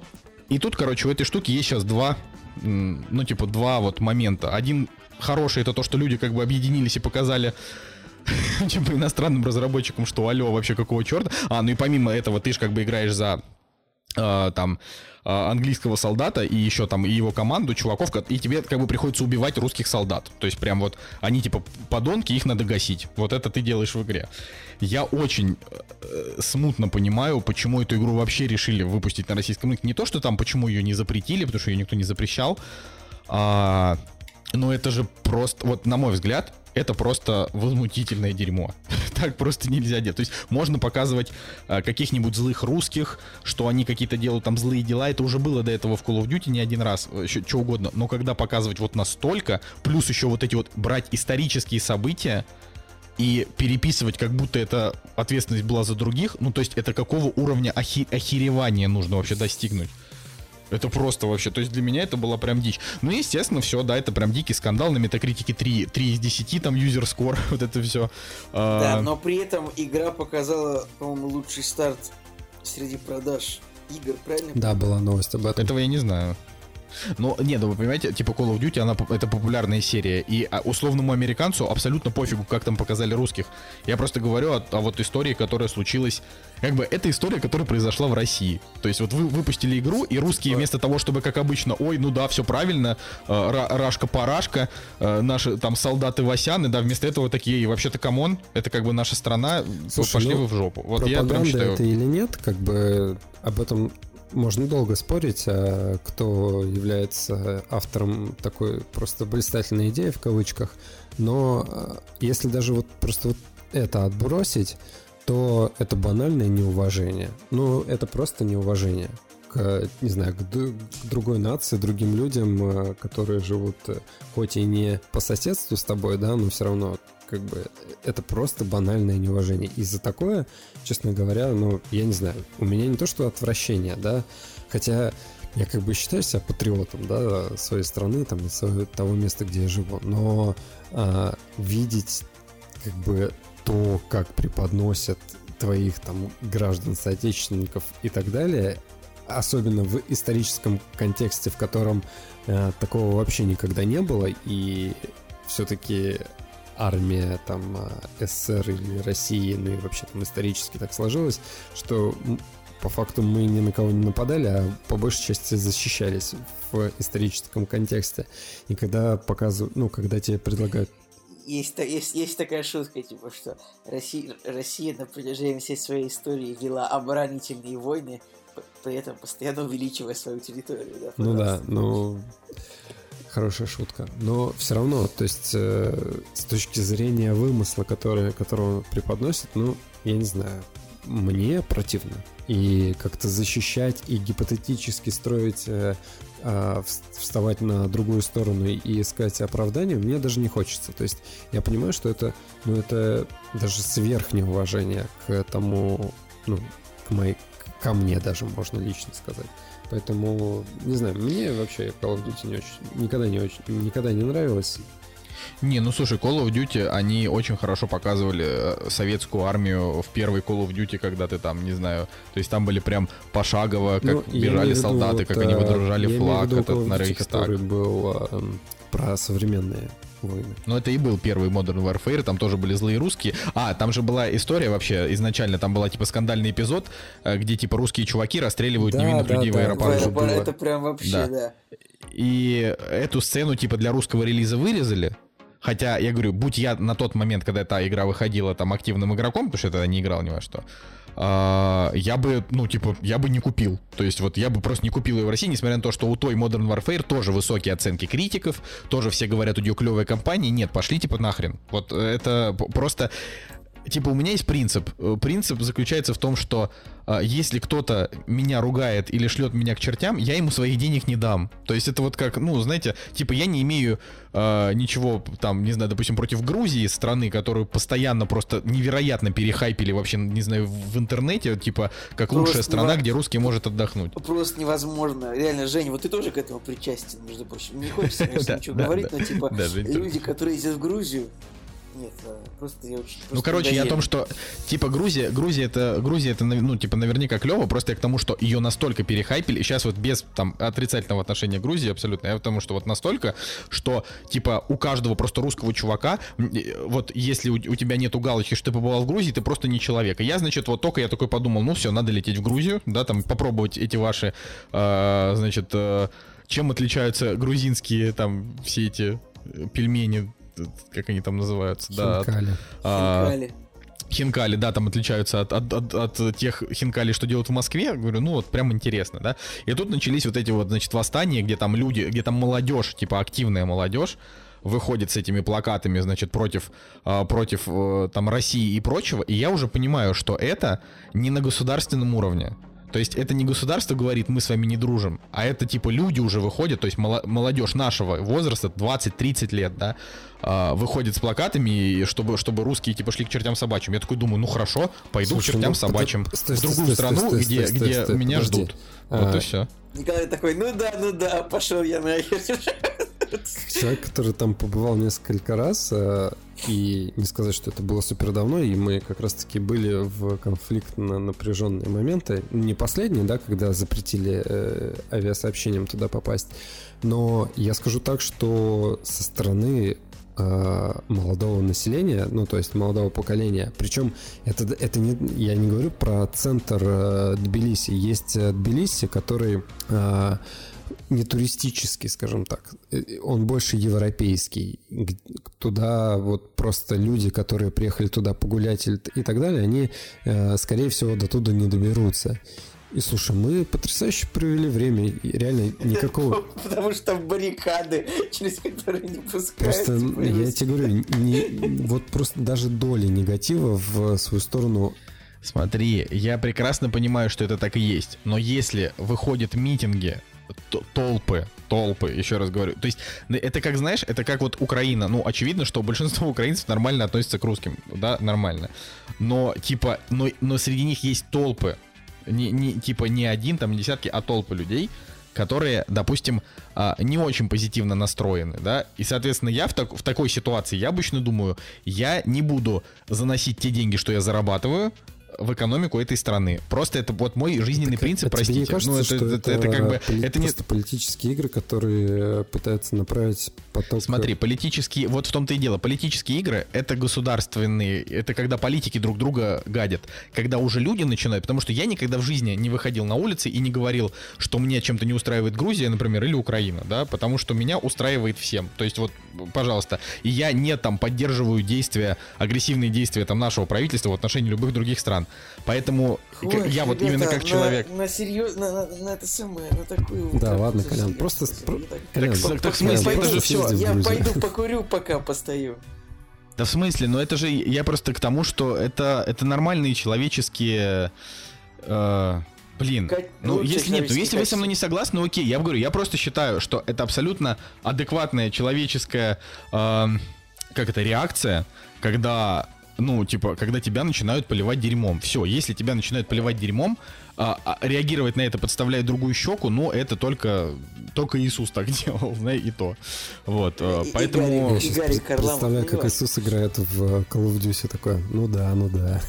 и тут, короче, у этой штуки есть сейчас два, ну, типа, два вот момента. Один хороший это то, что люди как бы объединились и показали типа иностранным разработчикам, что алло, вообще какого черта. А, ну и помимо этого, ты же как бы играешь за э, там английского солдата и еще там и его команду чуваков, и тебе как бы приходится убивать русских солдат. То есть прям вот они типа подонки, их надо гасить. Вот это ты делаешь в игре. Я очень э, смутно понимаю, почему эту игру вообще решили выпустить на российском рынке. Не то, что там почему ее не запретили, потому что ее никто не запрещал. А, но это же просто, вот на мой взгляд, это просто возмутительное дерьмо. так просто нельзя делать. То есть можно показывать э, каких-нибудь злых русских, что они какие-то делают там злые дела. Это уже было до этого в Call of Duty не один раз, еще что угодно. Но когда показывать вот настолько, плюс еще вот эти вот брать исторические события, и переписывать, как будто это ответственность была за других, ну то есть это какого уровня охи- охеревания нужно вообще достигнуть? Это просто вообще, то есть для меня это была прям дичь. Ну, естественно, все, да, это прям дикий скандал на метакритике 3, 3 из 10, там, юзер скор, вот это все. Да, а... но при этом игра показала, по-моему, лучший старт среди продаж игр, правильно? Да, была новость об этом. Этого я не знаю. Но, не, ну вы понимаете, типа Call of Duty, она, это популярная серия, и а, условному американцу абсолютно пофигу, как там показали русских. Я просто говорю о, о вот истории, которая случилась, как бы, это история, которая произошла в России. То есть вот вы выпустили игру, и русские вместо того, чтобы, как обычно, ой, ну да, все правильно, э, рашка-парашка, э, наши там солдаты-васяны, да, вместо этого такие, вообще-то, come on, это как бы наша страна, Слушай, пошли ну, вы в жопу. Вот я прям считаю... это или нет, как бы об этом можно долго спорить, а кто является автором такой просто блистательной идеи в кавычках. Но а, если даже вот просто вот это отбросить, то это банальное неуважение. Ну, это просто неуважение к, не знаю, к, к другой нации, другим людям, а, которые живут э, хоть и не по соседству с тобой, да, но все равно как бы это просто банальное неуважение. И за такое, честно говоря, ну, я не знаю, у меня не то, что отвращение, да, хотя я как бы считаю себя патриотом, да, своей страны, там, своего, того места, где я живу, но а, видеть как бы то, как преподносят твоих там граждан, соотечественников и так далее, особенно в историческом контексте, в котором э, такого вообще никогда не было, и все-таки армия там а, СССР или России, ну и вообще там исторически так сложилось, что по факту мы ни на кого не нападали, а по большей части защищались в историческом контексте. И когда показывают, ну, когда тебе предлагают есть, есть, есть такая шутка, типа, что Россия, Россия на протяжении всей своей истории вела оборонительные войны, при этом постоянно увеличивая свою территорию. Да, ну да, ну хорошая шутка. Но все равно, то есть э, с точки зрения вымысла, который, которого преподносит, ну, я не знаю, мне противно. И как-то защищать и гипотетически строить, э, э, вставать на другую сторону и искать оправдание, мне даже не хочется. То есть я понимаю, что это, ну, это даже сверхнеуважение к тому, ну, к моей, ко мне даже можно лично сказать. Поэтому, не знаю, мне вообще Call of Duty не очень, никогда не очень, никогда не нравилось. Не, ну слушай, Call of Duty, они очень хорошо показывали э, советскую армию в первой Call of Duty, когда ты там, не знаю, то есть там были прям пошагово, как ну, бежали солдаты, вот, как они э, выдружали флаг этот на Рейхстаг. был э, про современные войны. Ну, это и был первый Modern Warfare, там тоже были злые русские. А, там же была история вообще, изначально там была, типа, скандальный эпизод, э, где, типа, русские чуваки расстреливают да, невинных да, людей да, в аэропорту. Да, это прям вообще, да. да. И эту сцену, типа, для русского релиза вырезали, Хотя, я говорю, будь я на тот момент, когда эта игра выходила там активным игроком, потому что я тогда не играл ни во что, а, я бы, ну, типа, я бы не купил. То есть вот я бы просто не купил ее в России, несмотря на то, что у той Modern Warfare тоже высокие оценки критиков, тоже все говорят, у нее клевая компания. Нет, пошли типа нахрен. Вот это просто типа, у меня есть принцип. Э, принцип заключается в том, что э, если кто-то меня ругает или шлет меня к чертям, я ему своих денег не дам. То есть это вот как, ну, знаете, типа, я не имею э, ничего там, не знаю, допустим, против Грузии, страны, которую постоянно просто невероятно перехайпили вообще, не знаю, в интернете, типа, как просто лучшая страна, где русский может отдохнуть. Просто невозможно. Реально, Женя, вот ты тоже к этому причастен, между прочим. Не хочется, конечно, ничего говорить, но типа, люди, которые ездят в Грузию, нет, просто я очень... Ну, короче, я о том, что, типа, Грузия, Грузия это, Грузия это, ну, типа, наверняка клево, просто я к тому, что ее настолько перехайпили, и сейчас вот без, там, отрицательного отношения к Грузии абсолютно, я потому что вот настолько, что, типа, у каждого просто русского чувака, вот, если у, у тебя нету галочки, что ты побывал в Грузии, ты просто не человек. И я, значит, вот только я такой подумал, ну, все, надо лететь в Грузию, да, там, попробовать эти ваши, э, значит, э, чем отличаются грузинские, там, все эти пельмени как они там называются, хинкали. да. А, хинкали. Хинкали, да, там отличаются от, от, от, от тех хинкали, что делают в Москве. Я говорю, ну вот прям интересно, да. И тут начались вот эти вот, значит, восстания, где там люди, где там молодежь, типа активная молодежь, выходит с этими плакатами, значит, против, э, против э, там России и прочего, и я уже понимаю, что это не на государственном уровне. То есть это не государство говорит, мы с вами не дружим, а это типа люди уже выходят, то есть молодежь нашего возраста, 20-30 лет, да, а, выходит с плакатами, чтобы, чтобы русские типа шли к чертям собачьим. Я такой думаю, ну хорошо, пойду Слушай, к чертям ну, собачьим стой, в другую стой, страну, стой, где, стой, где стой, меня подожди. ждут. А, вот и все. Николай такой, ну да, ну да, пошел я нахер. человек, который там побывал несколько раз, э, и не сказать, что это было супер давно, и мы как раз-таки были в конфликтно напряженные моменты. Не последние, да, когда запретили э, авиасообщением туда попасть, но я скажу так, что со стороны э, молодого населения, ну то есть молодого поколения. Причем это это не я не говорю про центр э, Тбилиси. Есть э, Тбилиси, который э, не туристический, скажем так. Э, он больше европейский. Туда вот просто люди, которые приехали туда погулять и так далее, они, э, скорее всего, до туда не доберутся. И слушай, мы потрясающе провели время. Реально никакого... Потому что там баррикады, через которые не пускают. Просто я тебе говорю, не, вот просто даже доли негатива в свою сторону Смотри, я прекрасно понимаю, что это так и есть. Но если выходят митинги толпы, толпы, еще раз говорю. То есть это как, знаешь, это как вот Украина. Ну, очевидно, что большинство украинцев нормально относятся к русским, да, нормально. Но, типа, но, но среди них есть толпы. Не, не, типа не один, там, не десятки, а толпы людей, которые, допустим, а, не очень позитивно настроены, да, и, соответственно, я в, так, в такой ситуации, я обычно думаю, я не буду заносить те деньги, что я зарабатываю, в экономику этой страны. Просто это вот мой жизненный так, принцип, а простите. Не кажется, ну, это, что это, это, это как бы поли- это не политические игры, которые э, пытаются направить поток. Смотри, политические, вот в том-то и дело, политические игры это государственные, это когда политики друг друга гадят, когда уже люди начинают, потому что я никогда в жизни не выходил на улицы и не говорил, что мне чем-то не устраивает Грузия, например, или Украина, да, потому что меня устраивает всем. То есть вот, пожалуйста, и я не там поддерживаю действия, агрессивные действия там нашего правительства в отношении любых других стран стран. Поэтому Ой, я вот именно как на, человек. На серьезно, на, на, на это самое, на такую. Да, ладно, Колян, просто. Колян, так, так все. Я пойду покурю, пока постою. Да в смысле, но это же я просто к тому, что это это нормальные человеческие. Э, блин, как, ну если нет, ну если вы со мной не согласны, ну окей, я говорю, я просто считаю, что это абсолютно адекватная человеческая, э, как это реакция, когда ну, типа, когда тебя начинают поливать дерьмом. Все, если тебя начинают поливать дерьмом, а, а, реагировать на это, подставляя другую щеку, но это только, только Иисус так делал, знаешь, и то. Вот, и, поэтому... И, и, я сейчас представляю, как Иисус играет в Call of Duty такое, ну да, ну да.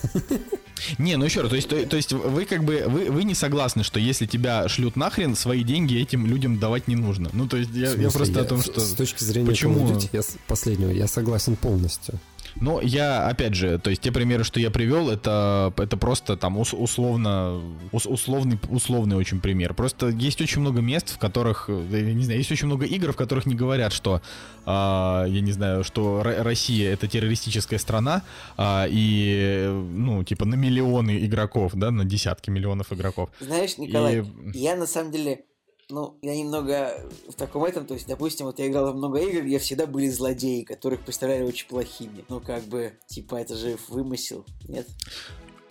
Не, ну еще раз, то есть, то, то есть вы как бы, вы, вы не согласны, что если тебя шлют нахрен, свои деньги этим людям давать не нужно. Ну, то есть я, я просто я, о том, что... С точки зрения Почему? Call of Duty, я, последнего, я согласен полностью. Но я, опять же, то есть те примеры, что я привел, это, это просто там условно, условный, условный очень пример. Просто есть очень много мест, в которых, я не знаю, есть очень много игр, в которых не говорят, что, э, я не знаю, что Россия это террористическая страна, э, и, ну, типа на миллионы игроков, да, на десятки миллионов игроков. Знаешь, Николай, и... я на самом деле ну, я немного в таком этом, то есть, допустим, вот я играл в много игр, где всегда были злодеи, которых представляли очень плохими. Ну, как бы, типа, это же вымысел, нет?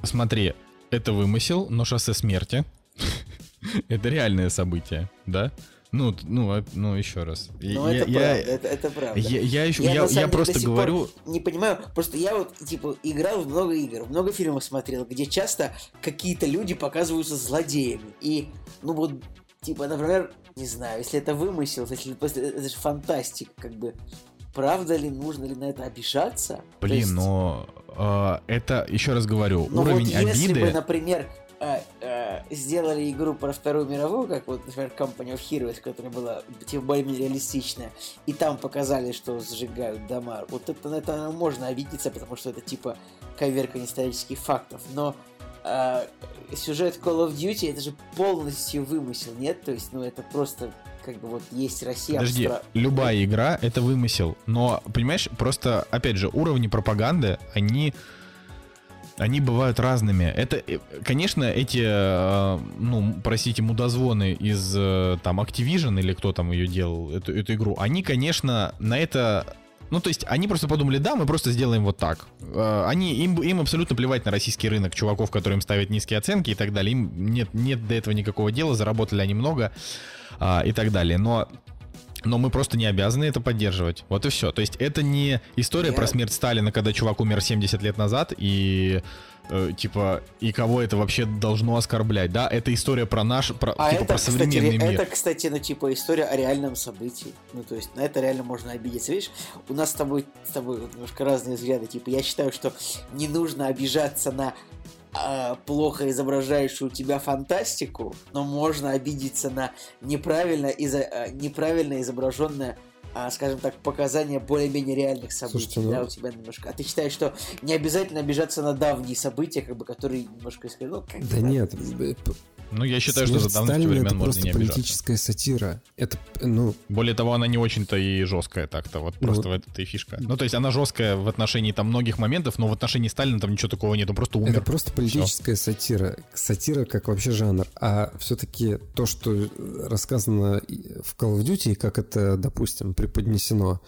Смотри, это вымысел, но шоссе смерти это реальное событие, да? Ну, ну, ну, еще раз. Ну, это я, правда, это, это правда. Я, я, еще, я, я, я просто говорю... Не понимаю, просто я вот, типа, играл в много игр, много фильмов смотрел, где часто какие-то люди показываются злодеями. И, ну, вот Типа, например, не знаю, если это вымысел, если это же фантастика, как бы, правда ли, нужно ли на это обижаться? Блин, есть... но э, это, еще раз говорю, но уровень вот если обиды... бы, например, э, э, сделали игру про Вторую мировую, как вот, например, Company of Heroes, которая была типа более-менее реалистичная, и там показали, что сжигают дома, вот это на это можно обидеться, потому что это типа коверка исторических фактов, но э, сюжет Call of Duty это же полностью вымысел, нет? То есть, ну это просто как бы вот есть Россия. Подожди, абстра... любая игра это вымысел, но понимаешь, просто опять же уровни пропаганды они они бывают разными. Это, э, конечно, эти, э, ну, простите, мудозвоны из там Activision или кто там ее делал, эту, эту игру, они, конечно, на это ну, то есть они просто подумали, да, мы просто сделаем вот так. Э, они, им, им абсолютно плевать на российский рынок чуваков, которым ставят низкие оценки и так далее. Им нет, нет до этого никакого дела, заработали они много а, и так далее. Но но мы просто не обязаны это поддерживать. Вот и все. То есть это не история Я- про смерть Сталина, когда чувак умер 70 лет назад, и э, типа, и кого это вообще должно оскорблять, да? Это история про наш, про, А типа, это, про кстати, современный ре- мир. это, кстати, ну, типа, история о реальном событии. Ну, то есть, на это реально можно обидеться. Видишь, у нас с тобой, с тобой немножко разные взгляды. Типа, я считаю, что не нужно обижаться на а, плохо изображающую тебя фантастику, но можно обидеться на неправильно, изо- а, неправильно изображенное а, скажем так, показания более-менее реальных событий, Слушайте, ну- да, у тебя немножко. А ты считаешь, что не обязательно обижаться на давние события, как бы, которые немножко, ну, как Да нет, э, Ну, я считаю, что смерть за давностью Сталина это времен можно просто не обижаться. политическая сатира. Это, ну, Более того, она не очень-то и жесткая так-то, вот Ну, просто в этом-то и фишка. Ну, то есть она жесткая в отношении там многих моментов, но в отношении Сталина там ничего такого нет, он просто умер. Это просто политическая сатира. Сатира как вообще жанр. А все-таки то, что рассказано в Call of Duty, как это, допустим, преподнесено,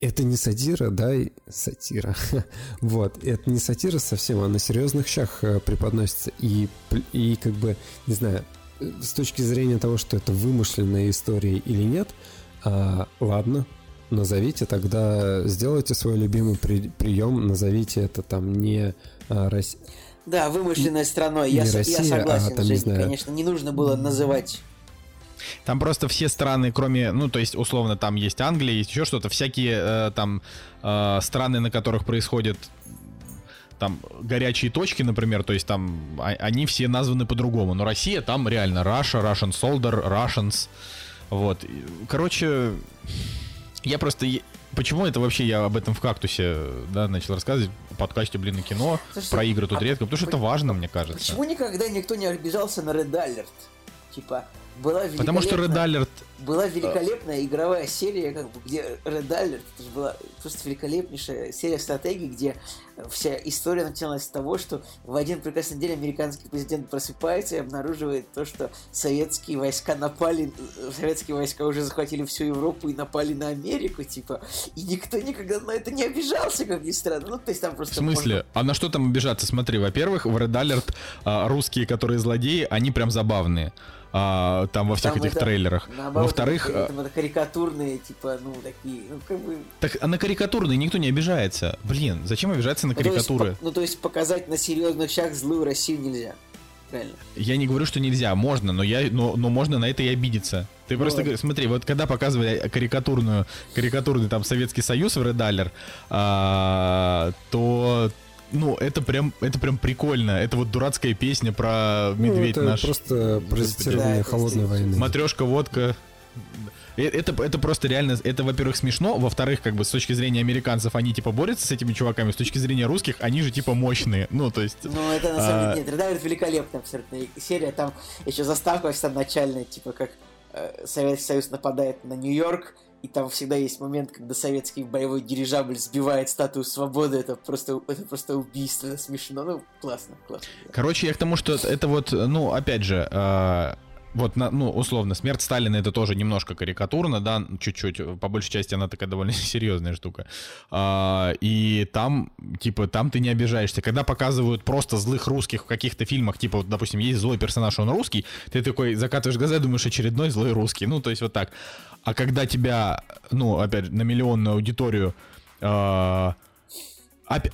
это не сатира, да, сатира. вот, это не сатира совсем, а на серьезных щах э, преподносится. И, и как бы, не знаю, э, с точки зрения того, что это вымышленная история или нет, а, ладно, назовите тогда, сделайте свой любимый при- прием, назовите это там не а, Рос- Да, вымышленной страной. Я, Не я Россия, согласен, а там, не Жень, знаю. конечно, не нужно было называть. Там просто все страны, кроме, ну, то есть, условно, там есть Англия, есть еще что-то, всякие э, там э, страны, на которых происходят там горячие точки, например, то есть там а- они все названы по-другому. Но Россия там реально Russia, Russian Soldier, Russians. Вот. И, Короче, я просто... Почему это вообще я об этом в кактусе, да, начал рассказывать в подкасте, блин, на кино, Слушай, про игры тут а редко, потому что это по- важно, мне кажется. Почему никогда никто не обижался на Red Alert? Типа, была Потому что Red великолепная- Alert Была великолепная игровая серия, как бы, где Red Alert, это же была просто великолепнейшая серия стратегий, где вся история начиналась с того, что в один прекрасный день американский президент просыпается и обнаруживает то, что советские войска напали, советские войска уже захватили всю Европу и напали на Америку, типа, и никто никогда на это не обижался, как ни странно. Ну, то есть там В просто... смысле? А на что там обижаться? Смотри, во-первых, в Red Alert а, русские, которые злодеи, они прям забавные. А, там во всех Там этих это, трейлерах. Во-вторых, это, а, это, это карикатурные, типа, ну, такие, ну, как бы... так а на карикатурные никто не обижается. Блин, зачем обижаться на Ну, то есть карикатуры? по- ну, то есть показать на серьезных щах злую Россию нельзя. Правильно. Я не говорю, что нельзя, можно, но я, но, но можно на это и обидеться. Ты Ну просто смотри, вот когда показывали карикатурную, карикатурный там Советский Союз в Red Alert, а, то ну, это прям, это прям прикольно. Это вот дурацкая песня про Ну, медведь это наш. просто паразитирование Да, это холодной войны. Матрешка, водка. Э, Это, это просто реально, это, во-первых, смешно, во-вторых, как бы с точки зрения американцев они типа борются с этими чуваками, с точки зрения русских они же типа мощные, ну то есть, Ну, это на самом А. деле нет. Alert великолепная абсолютно серия. Там еще заставка там начальная, типа как э, Советский Союз нападает на Нью-Йорк, и там всегда есть момент, когда советский боевой дирижабль сбивает статую свободы. Это просто, это просто убийство, это смешно. Ну, классно, классно. Короче, я к тому, что это, вот, ну, опять же, э, вот, ну, условно, смерть Сталина это тоже немножко карикатурно, да, чуть-чуть, по большей части она такая довольно серьезная штука. А, и там, типа, там ты не обижаешься. Когда показывают просто злых русских в каких-то фильмах, типа, вот, допустим, есть злой персонаж, он русский, ты такой закатываешь глаза и думаешь, очередной злой русский. Ну, то есть вот так. А когда тебя, ну, опять на миллионную аудиторию а,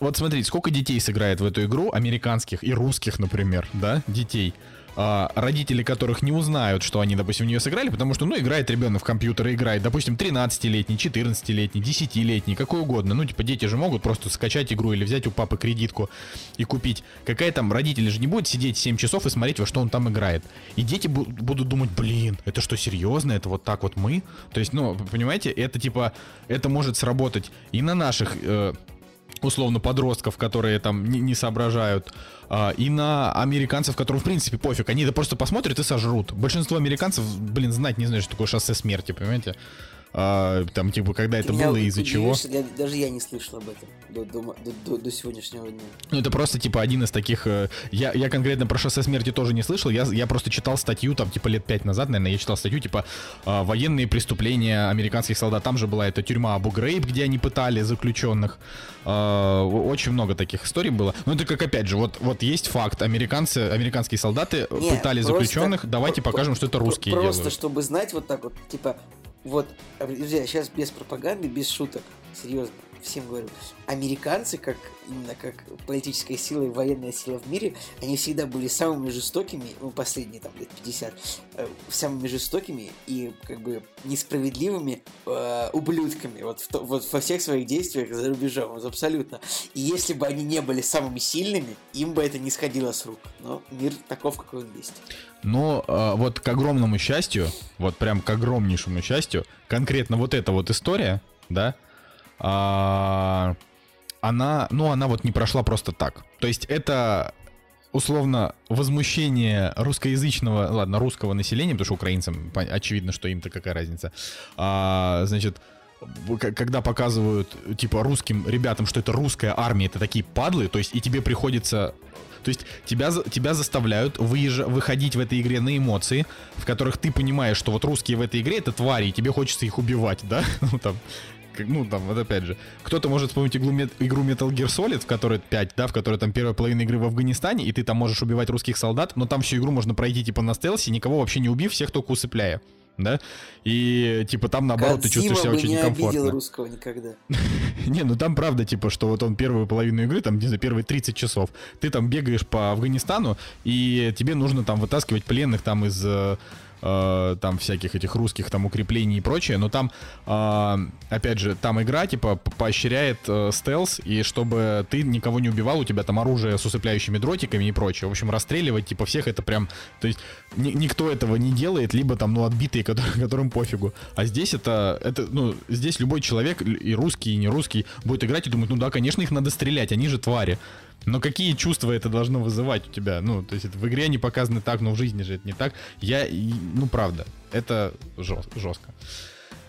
Вот смотрите, сколько детей сыграет в эту игру, американских и русских, например, да, детей, а, родители которых не узнают, что они, допустим, в нее сыграли, потому что, ну, играет ребенок в компьютер, и играет, допустим, 13-летний, 14-летний, 10-летний, какой угодно. Ну, типа, дети же могут просто скачать игру или взять у папы кредитку и купить. Какая там, родители же не будут сидеть 7 часов и смотреть, во что он там играет. И дети бу- будут думать, блин, это что, серьезно? Это вот так вот мы? То есть, ну, понимаете, это типа, это может сработать и на наших... э, условно подростков, которые там не, не соображают, а, и на американцев, которым в принципе пофиг, они это просто посмотрят и сожрут. Большинство американцев, блин, знать не знают, что такое шоссе смерти, понимаете? А, там типа когда это меня было и из-за чего. я- даже я не слышал об этом до, до, до- до- сегодняшнего дня. Ну, это просто, типа, один из таких... э, Я, я конкретно про шоссе смерти тоже не слышал. Я, я просто читал статью, там, типа, лет пять назад, наверное, я читал статью, типа, э, военные преступления американских солдат. Там же была эта тюрьма Абу Грейб, где они пытали заключенных. Э, Очень много таких историй было. Но это как, опять же, вот, вот есть факт. Американцы, американские солдаты Не, пытали просто- заключенных. Давайте про- покажем, что это русские Просто, делают. чтобы знать вот так вот, типа, вот, друзья, сейчас без пропаганды, без шуток, серьезно всем говорю, американцы, как именно как политическая сила и военная сила в мире, они всегда были самыми жестокими, ну, последние там лет 50, э, самыми жестокими и как бы несправедливыми э, ублюдками вот, в, вот во всех своих действиях за рубежом, вот абсолютно. И если бы они не были самыми сильными, им бы это не сходило с рук. Но мир таков, какой он есть. Но э, вот к огромному счастью, вот прям к огромнейшему счастью, конкретно вот эта вот история, да, а, она, ну, она вот не прошла просто так. То есть это условно возмущение русскоязычного, ладно, русского населения, потому что украинцам очевидно, что им-то какая разница. А, значит, когда показывают, типа, русским ребятам, что это русская армия, это такие падлы, то есть и тебе приходится... То есть тебя, тебя заставляют выезж... выходить в этой игре на эмоции, в которых ты понимаешь, что вот русские в этой игре это твари, и тебе хочется их убивать, да? Ну там, ну, там, вот опять же, кто-то может вспомнить игру, игру Metal Gear Solid, в которой 5, да, в которой там первая половина игры в Афганистане, и ты там можешь убивать русских солдат, но там всю игру можно пройти, типа, на стелсе, никого вообще не убив, всех только усыпляя. Да? И, типа, там, наоборот, Кодзима ты чувствуешь себя очень не некомфортно. обидел русского никогда. не, ну там правда, типа, что вот он первую половину игры, там, не знаю, первые 30 часов, ты там бегаешь по Афганистану, и тебе нужно там вытаскивать пленных там из э, там всяких этих русских там укреплений и прочее, но там, э, опять же, там игра типа поощряет э, стелс, и чтобы ты никого не убивал, у тебя там оружие с усыпляющими дротиками и прочее. В общем, расстреливать типа всех это прям, то есть ни, никто этого не делает, либо там, ну, отбитые, которые, которым пофигу. А здесь это, это, ну, здесь любой человек, и русский, и не русский, будет играть и думать, ну да, конечно, их надо стрелять, они же твари. Но какие чувства это должно вызывать у тебя? Ну, то есть это в игре они показаны так, но в жизни же это не так. Я, ну, правда, это жестко.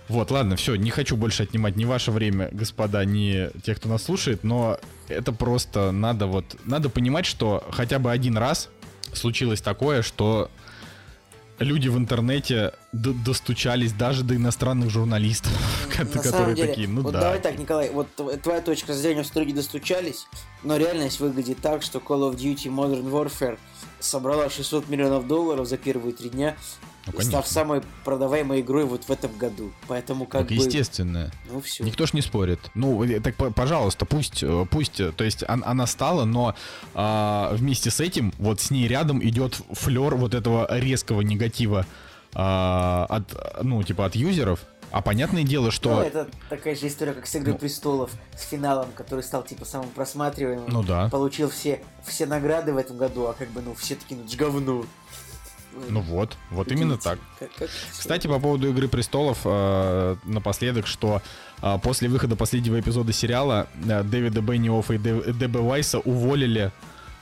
Вот, ладно, все, не хочу больше отнимать ни ваше время, господа, ни тех, кто нас слушает, но это просто надо вот, надо понимать, что хотя бы один раз случилось такое, что люди в интернете достучались даже до иностранных журналистов, которые деле, такие, ну вот да. Давай так, Николай, вот твоя точка зрения, что люди достучались, но реальность выглядит так, что Call of Duty Modern Warfare собрала 600 миллионов долларов за первые три дня, ну, став самой продаваемой игрой вот в этом году. Поэтому как так, бы... естественно. Ну все. Никто ж не спорит. Ну, э, так, пожалуйста, пусть, э, пусть, э, то есть она стала, но а, вместе с этим вот с ней рядом идет флер вот этого резкого негатива а, от, ну, типа от юзеров, а понятное дело, что... Ну, это такая же история, как с «Игрой ну... престолов», с финалом, который стал, типа, самым просматриваемым. Ну да. Получил все, все награды в этом году, а как бы, ну, все таки ну, говно. Ну вот, вот именно так. Кстати, по поводу Игры престолов, э, напоследок, что э, после выхода последнего эпизода сериала э, Дэвида Бенниоффа и Дэбе Вайса уволили,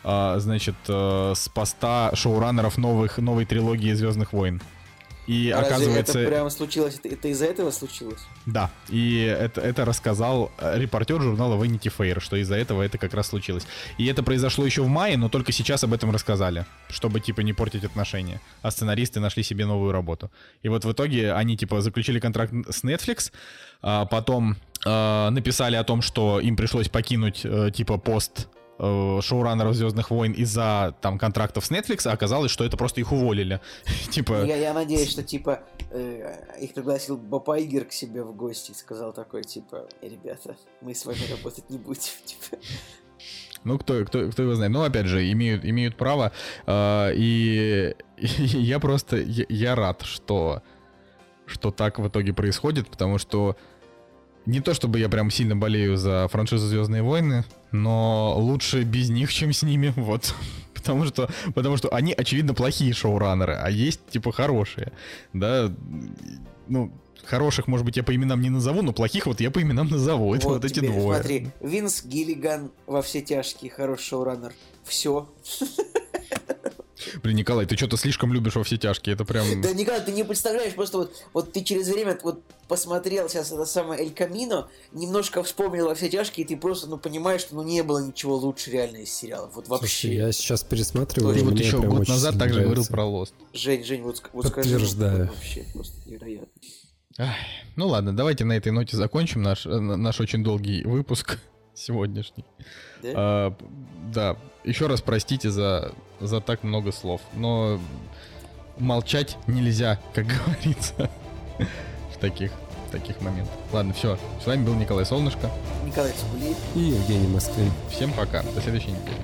э, значит, э, с поста шоураннеров новых, новой трилогии Звездных войн. И а оказывается... это прямо случилось? Это, это из-за этого случилось? Да. И это, это рассказал э, репортер журнала Vanity Fair, что из-за этого это как раз случилось. И это произошло еще в мае, но только сейчас об этом рассказали, чтобы, типа, не портить отношения. А сценаристы нашли себе новую работу. И вот в итоге они, типа, заключили контракт с Netflix, а потом э, написали о том, что им пришлось покинуть, э, типа, пост э, шоураннеров Звездных войн из-за там контрактов с Netflix, а оказалось, что это просто их уволили. типа. Я, я надеюсь, что типа э, их пригласил Боб Айгер к себе в гости и сказал такой, типа, ребята, мы с вами работать не будем, типа. Ну, кто, кто, кто его знает. Ну, опять же, имеют, имеют право. Э, и, и я просто, я, я рад, что, что так в итоге происходит, потому что не то чтобы я прям сильно болею за франшизу Звездные войны, но лучше без них, чем с ними, вот. Потому что, потому что они, очевидно, плохие шоураннеры, а есть, типа, хорошие. Да, ну, хороших, может быть, я по именам не назову, но плохих вот я по именам назову. Это вот, вот эти двое. Смотри, Винс Гиллиган во все тяжкие, хороший шоураннер. Все. Блин, Николай, ты что-то слишком любишь во все тяжкие, это прям... Да, Николай, ты не представляешь, просто вот, вот ты через время вот посмотрел сейчас это самое Эль Камино, немножко вспомнил во все тяжкие, и ты просто, ну, понимаешь, что ну не было ничего лучше реально из сериалов. Вот вообще. Слушай, я сейчас пересматриваю. Ты вот еще год назад также говорил про Лост. Жень, Жень, вот, вот скажи. Подтверждаю. Вообще просто невероятно. Ах, ну ладно, давайте на этой ноте закончим наш, э, наш очень долгий выпуск сегодняшний. Да? А, да, еще раз простите за, за так много слов, но молчать нельзя, как говорится. таких, таких моментов. Ладно, все. С вами был Николай Солнышко. Николай Цугулиев. И Евгений Москвин. Всем пока. До следующей недели.